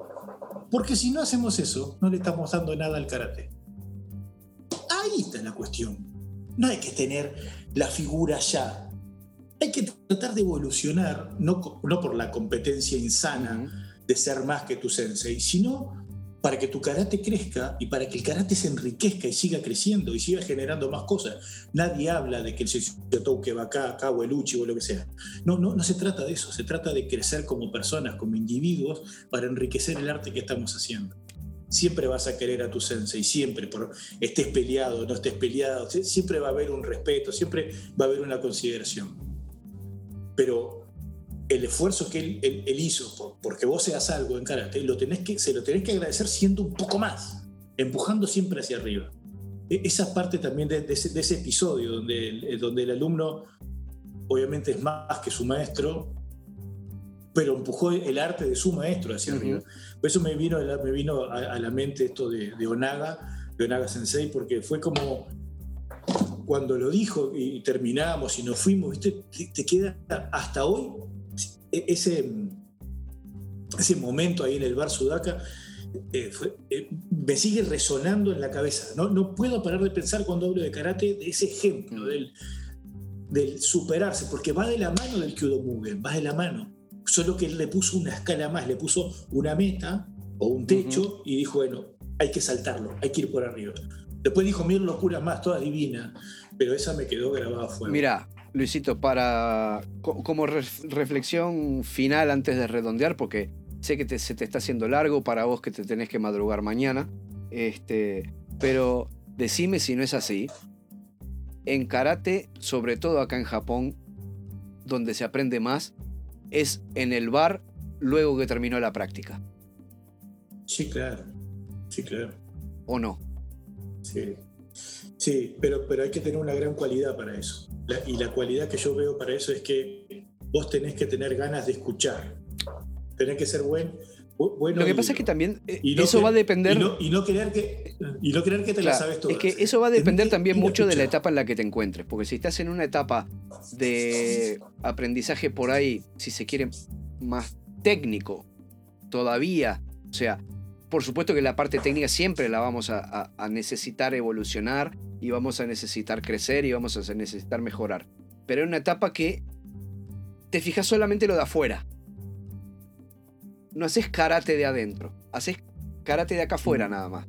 porque si no hacemos eso, no le estamos dando nada al karate. Ahí está la cuestión. No hay que tener la figura ya. Hay que tratar de evolucionar, no, por la competencia insana de ser más que tu sensei, sino para que tu karate crezca y para que el karate se enriquezca y siga creciendo y siga generando más cosas. Nadie habla de que el Shishotoke va acá, acá o el Uchi o lo que sea. No, no, no se trata de eso, se trata de crecer como personas, como individuos, para enriquecer el arte que estamos haciendo. Siempre vas a querer a tu sensei, siempre, por, estés peleado, no estés peleado, sie- siempre va a haber un respeto, siempre va a haber una consideración. Pero el esfuerzo que él, hizo por, porque vos seas algo en karate, lo tenés que, se lo tenés que agradecer siendo un poco más, empujando siempre hacia arriba. E- Esa parte también de, ese, episodio donde eh, donde el alumno obviamente es más que su maestro, pero empujó el arte de su maestro hacia arriba. Por eso me vino, a la- me vino a, a la mente esto de, de Onaga, de Onaga Sensei, porque fue como cuando lo dijo y terminamos y nos fuimos, ¿viste? Te, te queda hasta hoy e- ese, ese momento ahí en el bar Sudaka. eh, fue- eh, me sigue resonando en la cabeza. No, no puedo parar de pensar cuando hablo de karate de ese ejemplo, del, del superarse, porque va de la mano del Kyudo Mugen, va de la mano. Solo que él le puso una escala más, le puso una meta o un techo y dijo, bueno, hay que saltarlo, hay que ir por arriba. Después dijo mil locuras más, todas divinas, pero esa me quedó grabada a fuego. Mira, Luisito, para co- como ref- reflexión final antes de redondear, porque sé que te- se te está haciendo largo para vos que te tenés que madrugar mañana, este, pero decime si no es así. En karate, sobre todo acá en Japón, donde se aprende más, es en el bar luego que terminó la práctica. Sí, claro. Sí, claro. ¿O no? Sí. Sí, pero, pero hay que tener una gran cualidad para eso. y la cualidad que yo veo para eso es que vos tenés que tener ganas de escuchar. Tenés que ser buen, bueno. Lo que pasa es que también eh, eso va a depender. Y no, creer que, y no creer que te la sabes todo. Es que eso va a depender también mucho de la etapa en la que te encuentres. Porque si estás en una etapa de aprendizaje por ahí, si se quiere, más técnico, todavía, o sea, por supuesto que la parte técnica siempre la vamos a, necesitar evolucionar y vamos a necesitar crecer y vamos a necesitar mejorar. Pero es una etapa que te fijas solamente lo de afuera. No haces karate de adentro, haces karate de acá afuera nada más.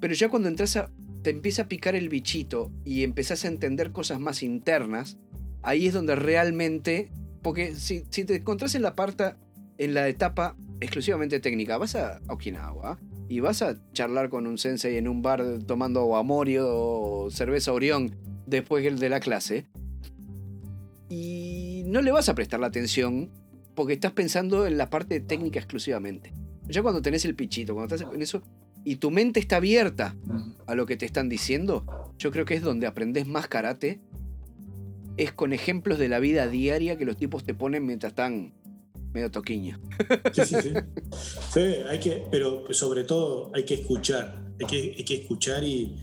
Pero ya cuando entras a, te empieza a picar el bichito y empezás a entender cosas más internas, ahí es donde realmente, porque si, si te encontrás en la parte, en la etapa exclusivamente técnica. Vas a Okinawa y vas a charlar con un sensei en un bar tomando aguamorio o cerveza Orión después de la clase. Y no le vas a prestar la atención porque estás pensando en la parte técnica exclusivamente. Ya cuando tenés el pichito, cuando estás en eso y tu mente está abierta a lo que te están diciendo, yo creo que es donde aprendes más karate. Es con ejemplos de la vida diaria que los tipos te ponen mientras están medio toquiño. Sí, sí, sí. sí hay que, pero sobre todo hay que escuchar, hay que, que escuchar y,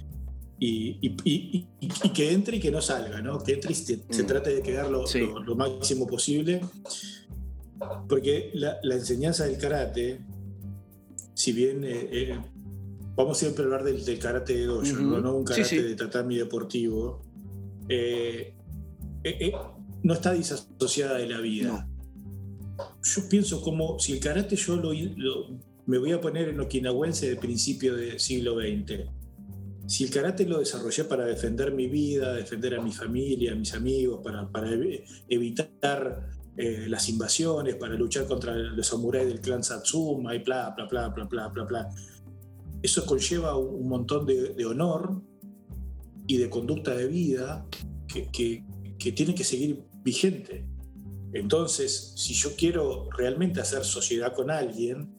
y, que entre y que no salga, ¿no? Que entre y se, mm. trate de quedar lo, máximo posible. Porque la, enseñanza del karate, si bien eh, eh, vamos siempre a hablar del, karate de dojo, ¿no? un karate de tatami deportivo, eh, no está disasociada de la vida yo pienso como si el karate yo lo, me voy a poner en okinawense de principio del siglo XX. Si el karate lo desarrollé para defender mi vida, defender a mi familia, a mis amigos, para, para evitar eh, las invasiones, para luchar contra los samuráis del clan Satsuma y bla, bla, bla, bla, bla, bla, bla. Eso conlleva un montón de, honor y de conducta de vida que, que, que tiene que seguir vigente. Entonces, si yo quiero realmente hacer sociedad con alguien,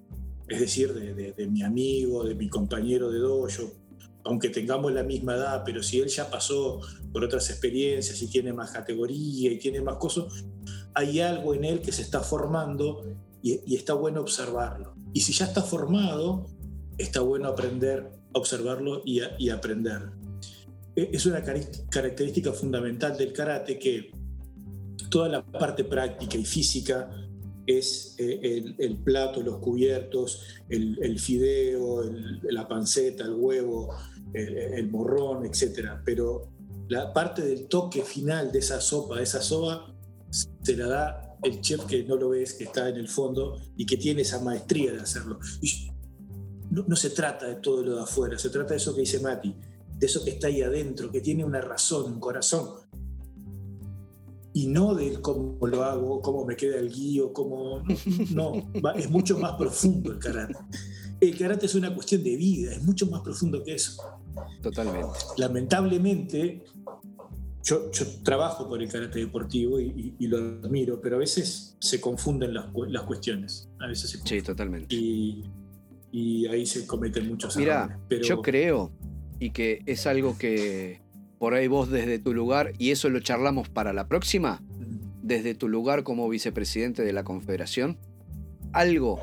es decir, de, mi amigo, de mi compañero de dojo, aunque tengamos la misma edad, pero si él ya pasó por otras experiencias y tiene más categoría y tiene más cosas, hay algo en él que se está formando y, está bueno observarlo. Y si ya está formado, está bueno aprender observarlo y, aprender. E, es una característica fundamental del karate que toda la parte práctica y física es eh, el, plato, los cubiertos, el, fideo, la panceta, el huevo, el, morrón, etc. Pero la parte del toque final de esa sopa, de esa sopa, se la da el chef que no lo ves, que está en el fondo y que tiene esa maestría de hacerlo. no, no se trata de todo lo de afuera, se trata de eso que dice Mati, de eso que está ahí adentro, que tiene una razón, un corazón, y no de cómo lo hago, cómo me queda el guío, cómo... <laughs> No, es mucho más profundo el karate. El karate es una cuestión de vida, es mucho más profundo que eso. Totalmente. Lamentablemente, yo, trabajo por el karate deportivo y, lo admiro, pero a veces se confunden las, las cuestiones. A veces sí, totalmente. Y, y, ahí se cometen muchos errores. Mira, yo creo, y que es algo que por ahí vos desde tu lugar, y eso lo charlamos para la próxima, desde tu lugar como vicepresidente de la Confederación, algo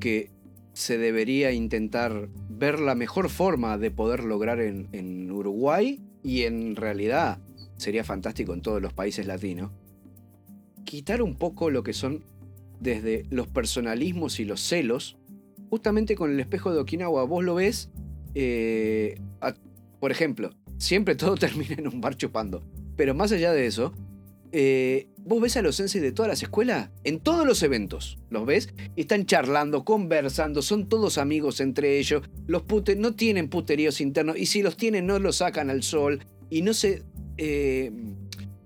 que se debería intentar ver la mejor forma de poder lograr en, Uruguay y en realidad sería fantástico en todos los países latinos, quitar un poco lo que son desde los personalismos y los celos, justamente con el espejo de Okinawa, vos lo ves, eh, por ejemplo, siempre <laughs> todo termina en un bar chupando. Pero más allá de eso, eh, vos ves a los senseis de todas las escuelas en todos los eventos. Los ves están charlando, conversando, son todos amigos entre ellos. Los pute no tienen puteríos internos y si los tienen no los sacan al sol y no se. Eh,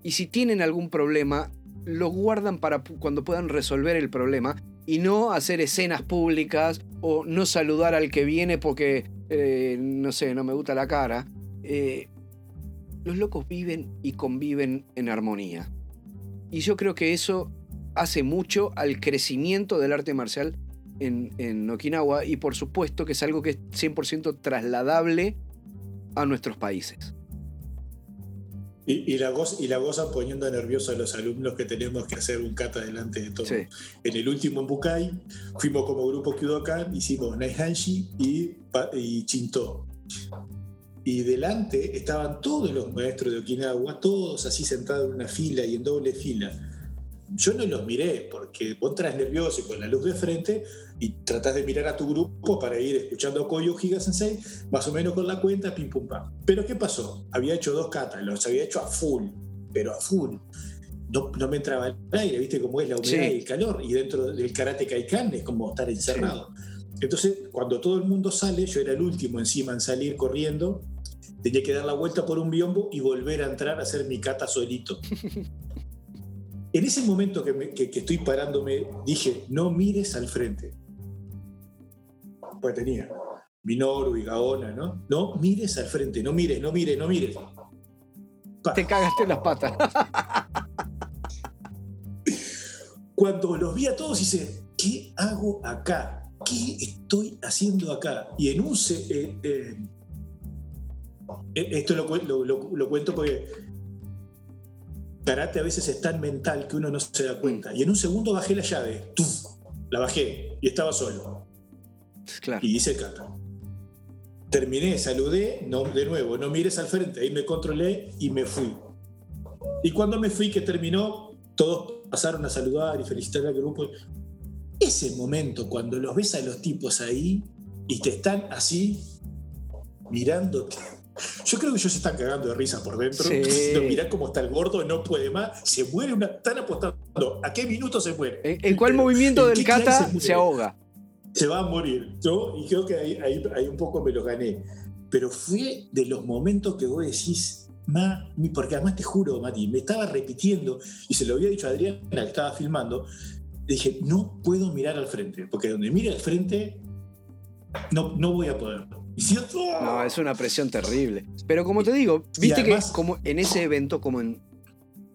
y si tienen algún problema, lo guardan para cuando puedan resolver el problema y no hacer escenas públicas o no saludar al que viene porque, eh, no sé, no me gusta la cara. Eh, los locos viven y conviven en armonía. Y yo creo que eso hace mucho al crecimiento del arte marcial en, en Okinawa y por supuesto que es algo que es 100% trasladable a nuestros países. Y, la goz, y la gozan poniendo nerviosos a los alumnos que tenemos que hacer un kata delante de todos. En el último en Bukai fuimos como grupo Kyudokan, hicimos Naihanshi y, y Chinto. Y delante estaban todos los maestros de Okinawa, todos así sentados en una fila y en doble fila yo no los miré porque vos entras nervioso y con la luz de frente y tratás de mirar a tu grupo para ir escuchando a Koyo Giga Sensei, más o menos con la cuenta, pim pum pam. Pero ¿qué pasó? Había hecho dos katas, los había hecho a full, pero a full. No, no me entraba el aire, ¿viste cómo es la humedad y el calor? Y dentro del karate kaikan es como estar encerrado. Entonces, cuando todo el mundo sale, yo era el último encima en salir corriendo, tenía que dar la vuelta por un biombo y volver a entrar a hacer mi kata solito. <laughs> En ese momento que, estoy parándome, dije, no mires al frente. Pues tenía Minoru y Gaona, ¿no? No mires al frente, no mires, no mires, no mires. Te cagaste las patas. Cuando los vi a todos, hice, ¿qué hago acá? ¿Qué estoy haciendo acá? Y en un... Eh, eh, eh, esto lo cuento porque karate a veces es tan mental que uno no se da cuenta. Y en un segundo bajé la llave, la bajé y estaba solo. Y hice kata. Terminé, saludé, no, de nuevo, no mires al frente, ahí me controlé y me fui. Y cuando me fui, que terminó, todos pasaron a saludar y felicitar al grupo. Ese momento, cuando los ves a los tipos ahí y te están así, mirándote yo creo que ellos se están cagando de risa por dentro. Sí. <laughs> Mirá cómo está el gordo, no puede más. Se muere una. Están apostando. ¿A qué minuto se muere? ¿En, cuál movimiento del kata se, ahoga? Se va a morir. Yo, y creo que ahí, un poco me lo gané. Pero fue de los momentos que vos decís, Ma, porque además te juro, Mati, me estaba repitiendo, y se lo había dicho a Adriana que estaba filmando, dije, no puedo mirar al frente, porque donde mire al frente, no, no voy a poder. No, es una presión terrible. Pero como te digo, viste que como en ese evento, como en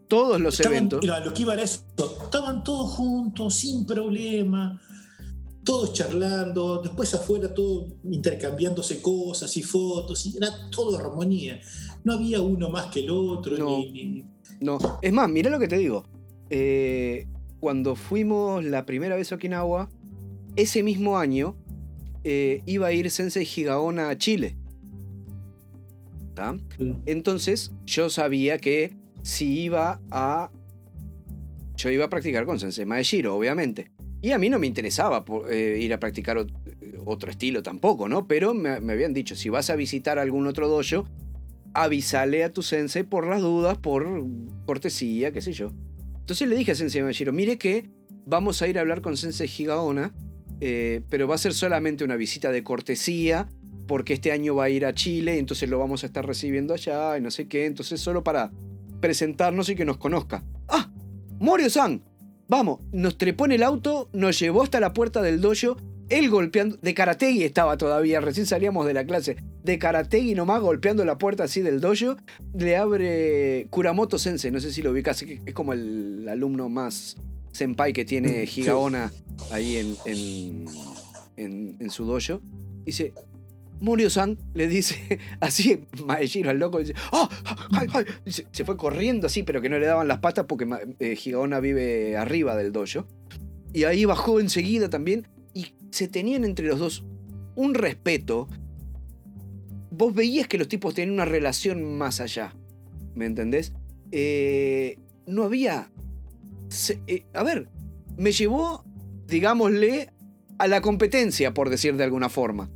todos los eventos. lo que iba era eso, estaban todos juntos, sin problema, todos charlando, después afuera todo intercambiándose cosas y fotos, y era todo armonía. No había uno más que el otro. No, no. es más, mira lo que te digo. Eh, cuando fuimos la primera vez a Okinawa, ese mismo año eh, iba a ir Sensei Higaona a Chile. Entonces yo sabía que si iba a... Yo iba a practicar con Sensei Maeshiro, obviamente. Y a mí no me interesaba eh, ir a practicar otro estilo tampoco, ¿no? Pero me, habían dicho, si vas a visitar algún otro dojo, avísale a tu sensei por las dudas, por cortesía, qué sé yo. Entonces le dije a Sensei Maeshiro, mire que vamos a ir a hablar con Sensei Higaona eh, pero va a ser solamente una visita de cortesía, porque este año va a ir a Chile, entonces lo vamos a estar recibiendo allá y no sé qué, entonces solo para presentarnos y que nos conozca. ¡Ah! Morio-san, vamos, nos trepó en el auto, nos llevó hasta la puerta del dojo, él golpeando, de Karategi estaba todavía, recién salíamos de la clase, de Karategi nomás golpeando la puerta así del dojo, le abre Kuramoto Sensei, no sé si lo ubicas, es como el alumno más senpai que tiene Higaona ahí en, en, en, su dojo. Dice, Morio-san le dice <laughs> así, Maeshiro al loco, dice, ¡Oh! Se, fue corriendo así, pero que no le daban las patas porque eh, Higaona vive arriba del dojo. Y ahí bajó enseguida también y se tenían entre los dos un respeto. Vos veías que los tipos tenían una relación más allá, ¿me entendés? Eh, no había eh, a ver, me llevó, digámosle, a la competencia, por decir de alguna forma.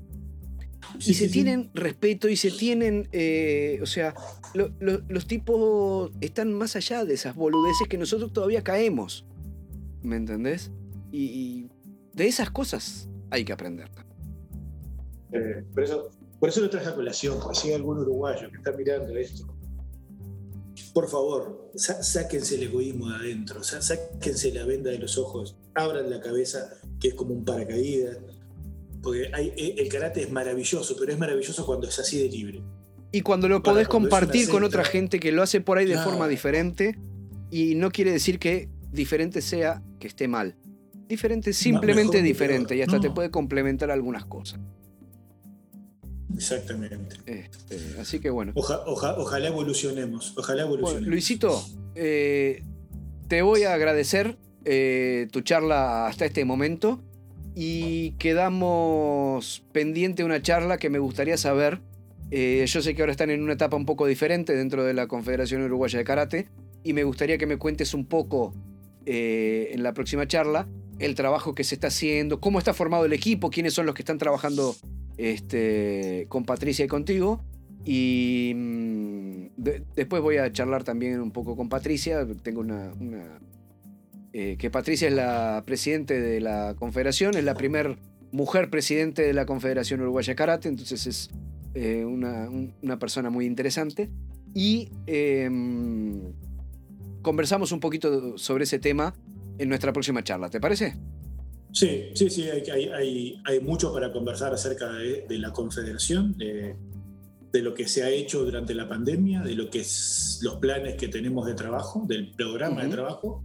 Y se tienen respeto y se tienen, eh, o sea, los tipos están más allá de esas boludeces que nosotros todavía caemos. ¿Me entendés? Y, de esas cosas hay que aprender. Eh, por, eso, por eso lo traje a colación, por si hay algún uruguayo que está mirando esto por favor, sáquense el egoísmo de adentro, sáquense la venda de los ojos, abran la cabeza, que es como un paracaídas. Porque e, el karate es maravilloso, pero es maravilloso cuando es así de libre. Y cuando lo podés compartir con otra gente que lo hace por ahí de forma diferente, y no quiere decir que diferente sea que esté mal. Diferente, simplemente diferente, y hasta te puede complementar algunas cosas. Exactamente. Este, así que bueno. Oja- oja- ojalá evolucionemos. Ojalá Bueno, evolucionemos. Luisito, eh, te voy a agradecer eh, tu charla hasta este momento y quedamos pendiente de una charla que me gustaría saber. Eh, yo sé que ahora están en una etapa un poco diferente dentro de la Confederación Uruguaya de Karate y me gustaría que me cuentes un poco eh, en la próxima charla el trabajo que se está haciendo, cómo está formado el equipo, quiénes son los que están trabajando este, con Patricia y contigo. Y mm, de- después voy a charlar también un poco con Patricia. Tengo una, eh, que Patricia es la presidente de la confederación, es la primer mujer presidente de la Confederación Uruguaya Karate, entonces es eh, una, un- una persona muy interesante. Y em, conversamos un poquito sobre ese tema en nuestra próxima charla, ¿te parece? Sí, sí, sí, hay, hay, mucho para conversar acerca de, de la Confederación, de, de lo que se ha hecho durante la pandemia, de lo que es los planes que tenemos de trabajo, del programa de trabajo.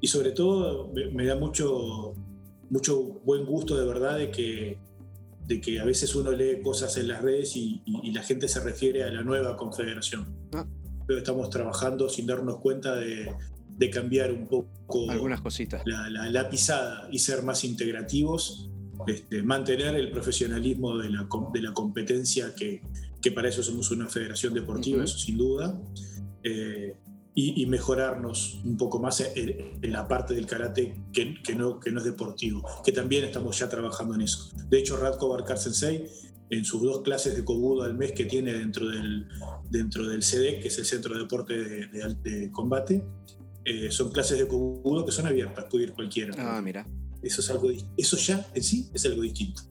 Y sobre todo me, me da mucho, mucho buen gusto de verdad de que, de que a veces uno lee cosas en las redes y, y- y la gente se refiere a la nueva Confederación. Ah. Creo que estamos trabajando sin darnos cuenta de, de cambiar un poco Algunas cositas. la, la- la pisada y ser más integrativos, este, mantener el profesionalismo de la, de la competencia, que, que para eso somos una federación deportiva, Ujú. eso sin duda, eh, y, y mejorarnos un poco más en, en la parte del karate que, que no, que no es deportivo, que también estamos ya trabajando en eso. De hecho, Radko Barkar Sensei, en sus dos clases de Kobudo al mes que tiene dentro del, dentro del CDEC, que es el Centro de Deporte de, de- de Combate, eh, son clases de Kobudo que son abiertas, puede ir cualquiera. Ah, mira, Eso, es algo, eso ya en sí es algo distinto.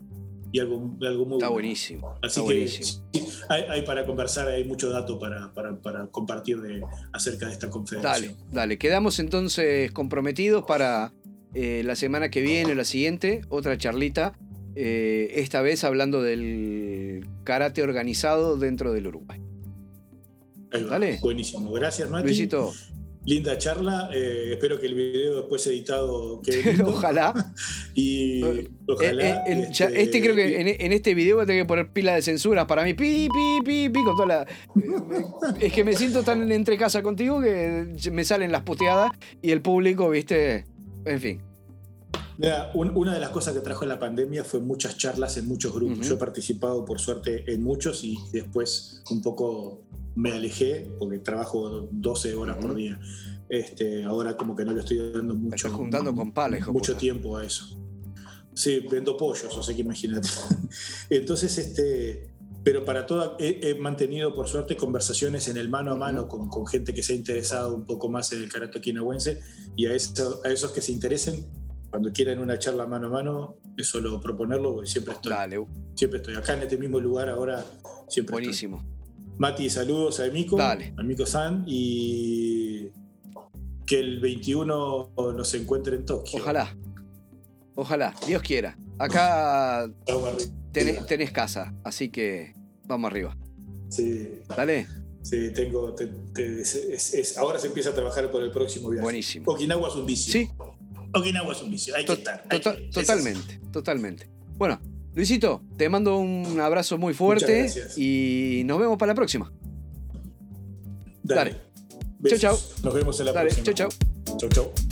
Y algo, algo muy está bueno. buenísimo. Así está que buenísimo. sí, hay, hay para conversar, hay mucho dato para, para, para compartir de, acerca de esta confederación. Dale, dale. Quedamos entonces comprometidos para eh, la semana que viene o la siguiente, otra charlita. eh, esta vez hablando del karate organizado dentro del Uruguay. Dale. Buenísimo. Gracias, Mati. Luisito, Linda charla. eh, espero que el video después editado quede <laughs> ojalá. Y Eh, ojalá. Eh, en- ya- este creo que en, en este video voy a tener que poner pila de censura para mí. Pi, pi, pi, pi, con toda la. Es que me siento tan entre casa contigo que me salen las puteadas y el público, viste. En fin. Mira, un- una de las cosas que trajo la pandemia fue muchas charlas en muchos grupos. Yo he participado, por suerte, en muchos y después un poco me alejé porque trabajo 12 horas por Ujú. día. Este, ahora como que no le estoy dando mucho, estás juntando con hijo mucho puta. tiempo a eso. Sí, vendo pollos, o sea que imagínate. <laughs> Entonces, este, pero para todo, he, he mantenido por suerte conversaciones en el mano a mano con, con gente que se ha interesado un poco más en el karate okinawense y a, eso- a esos que se interesen, cuando quieran una charla mano a mano, es solo proponerlo, siempre estoy, Dale, siempre estoy acá en este mismo lugar ahora, siempre estoy. Mati, saludos a Emiko, Dale. a Emiko San y que el 21 nos encuentre en Tokio. Ojalá. Ojalá. Dios quiera. Acá tenés, tenés casa, así que vamos arriba. Sí, Dale. sí, tengo. te- te- es- es- es- ahora se empieza a trabajar por el próximo viaje. Buenísimo. Okinawa es un vicio. Sí, Okinawa es un vicio. Hay to- que estar. hay tota- que- es totalmente, totalmente. Bueno, Luisito, te mando un abrazo muy fuerte y nos vemos para la próxima. Dale. Dale. Besos. Chau, Nos vemos en la Dale, próxima. chau, chau. Chau, chau.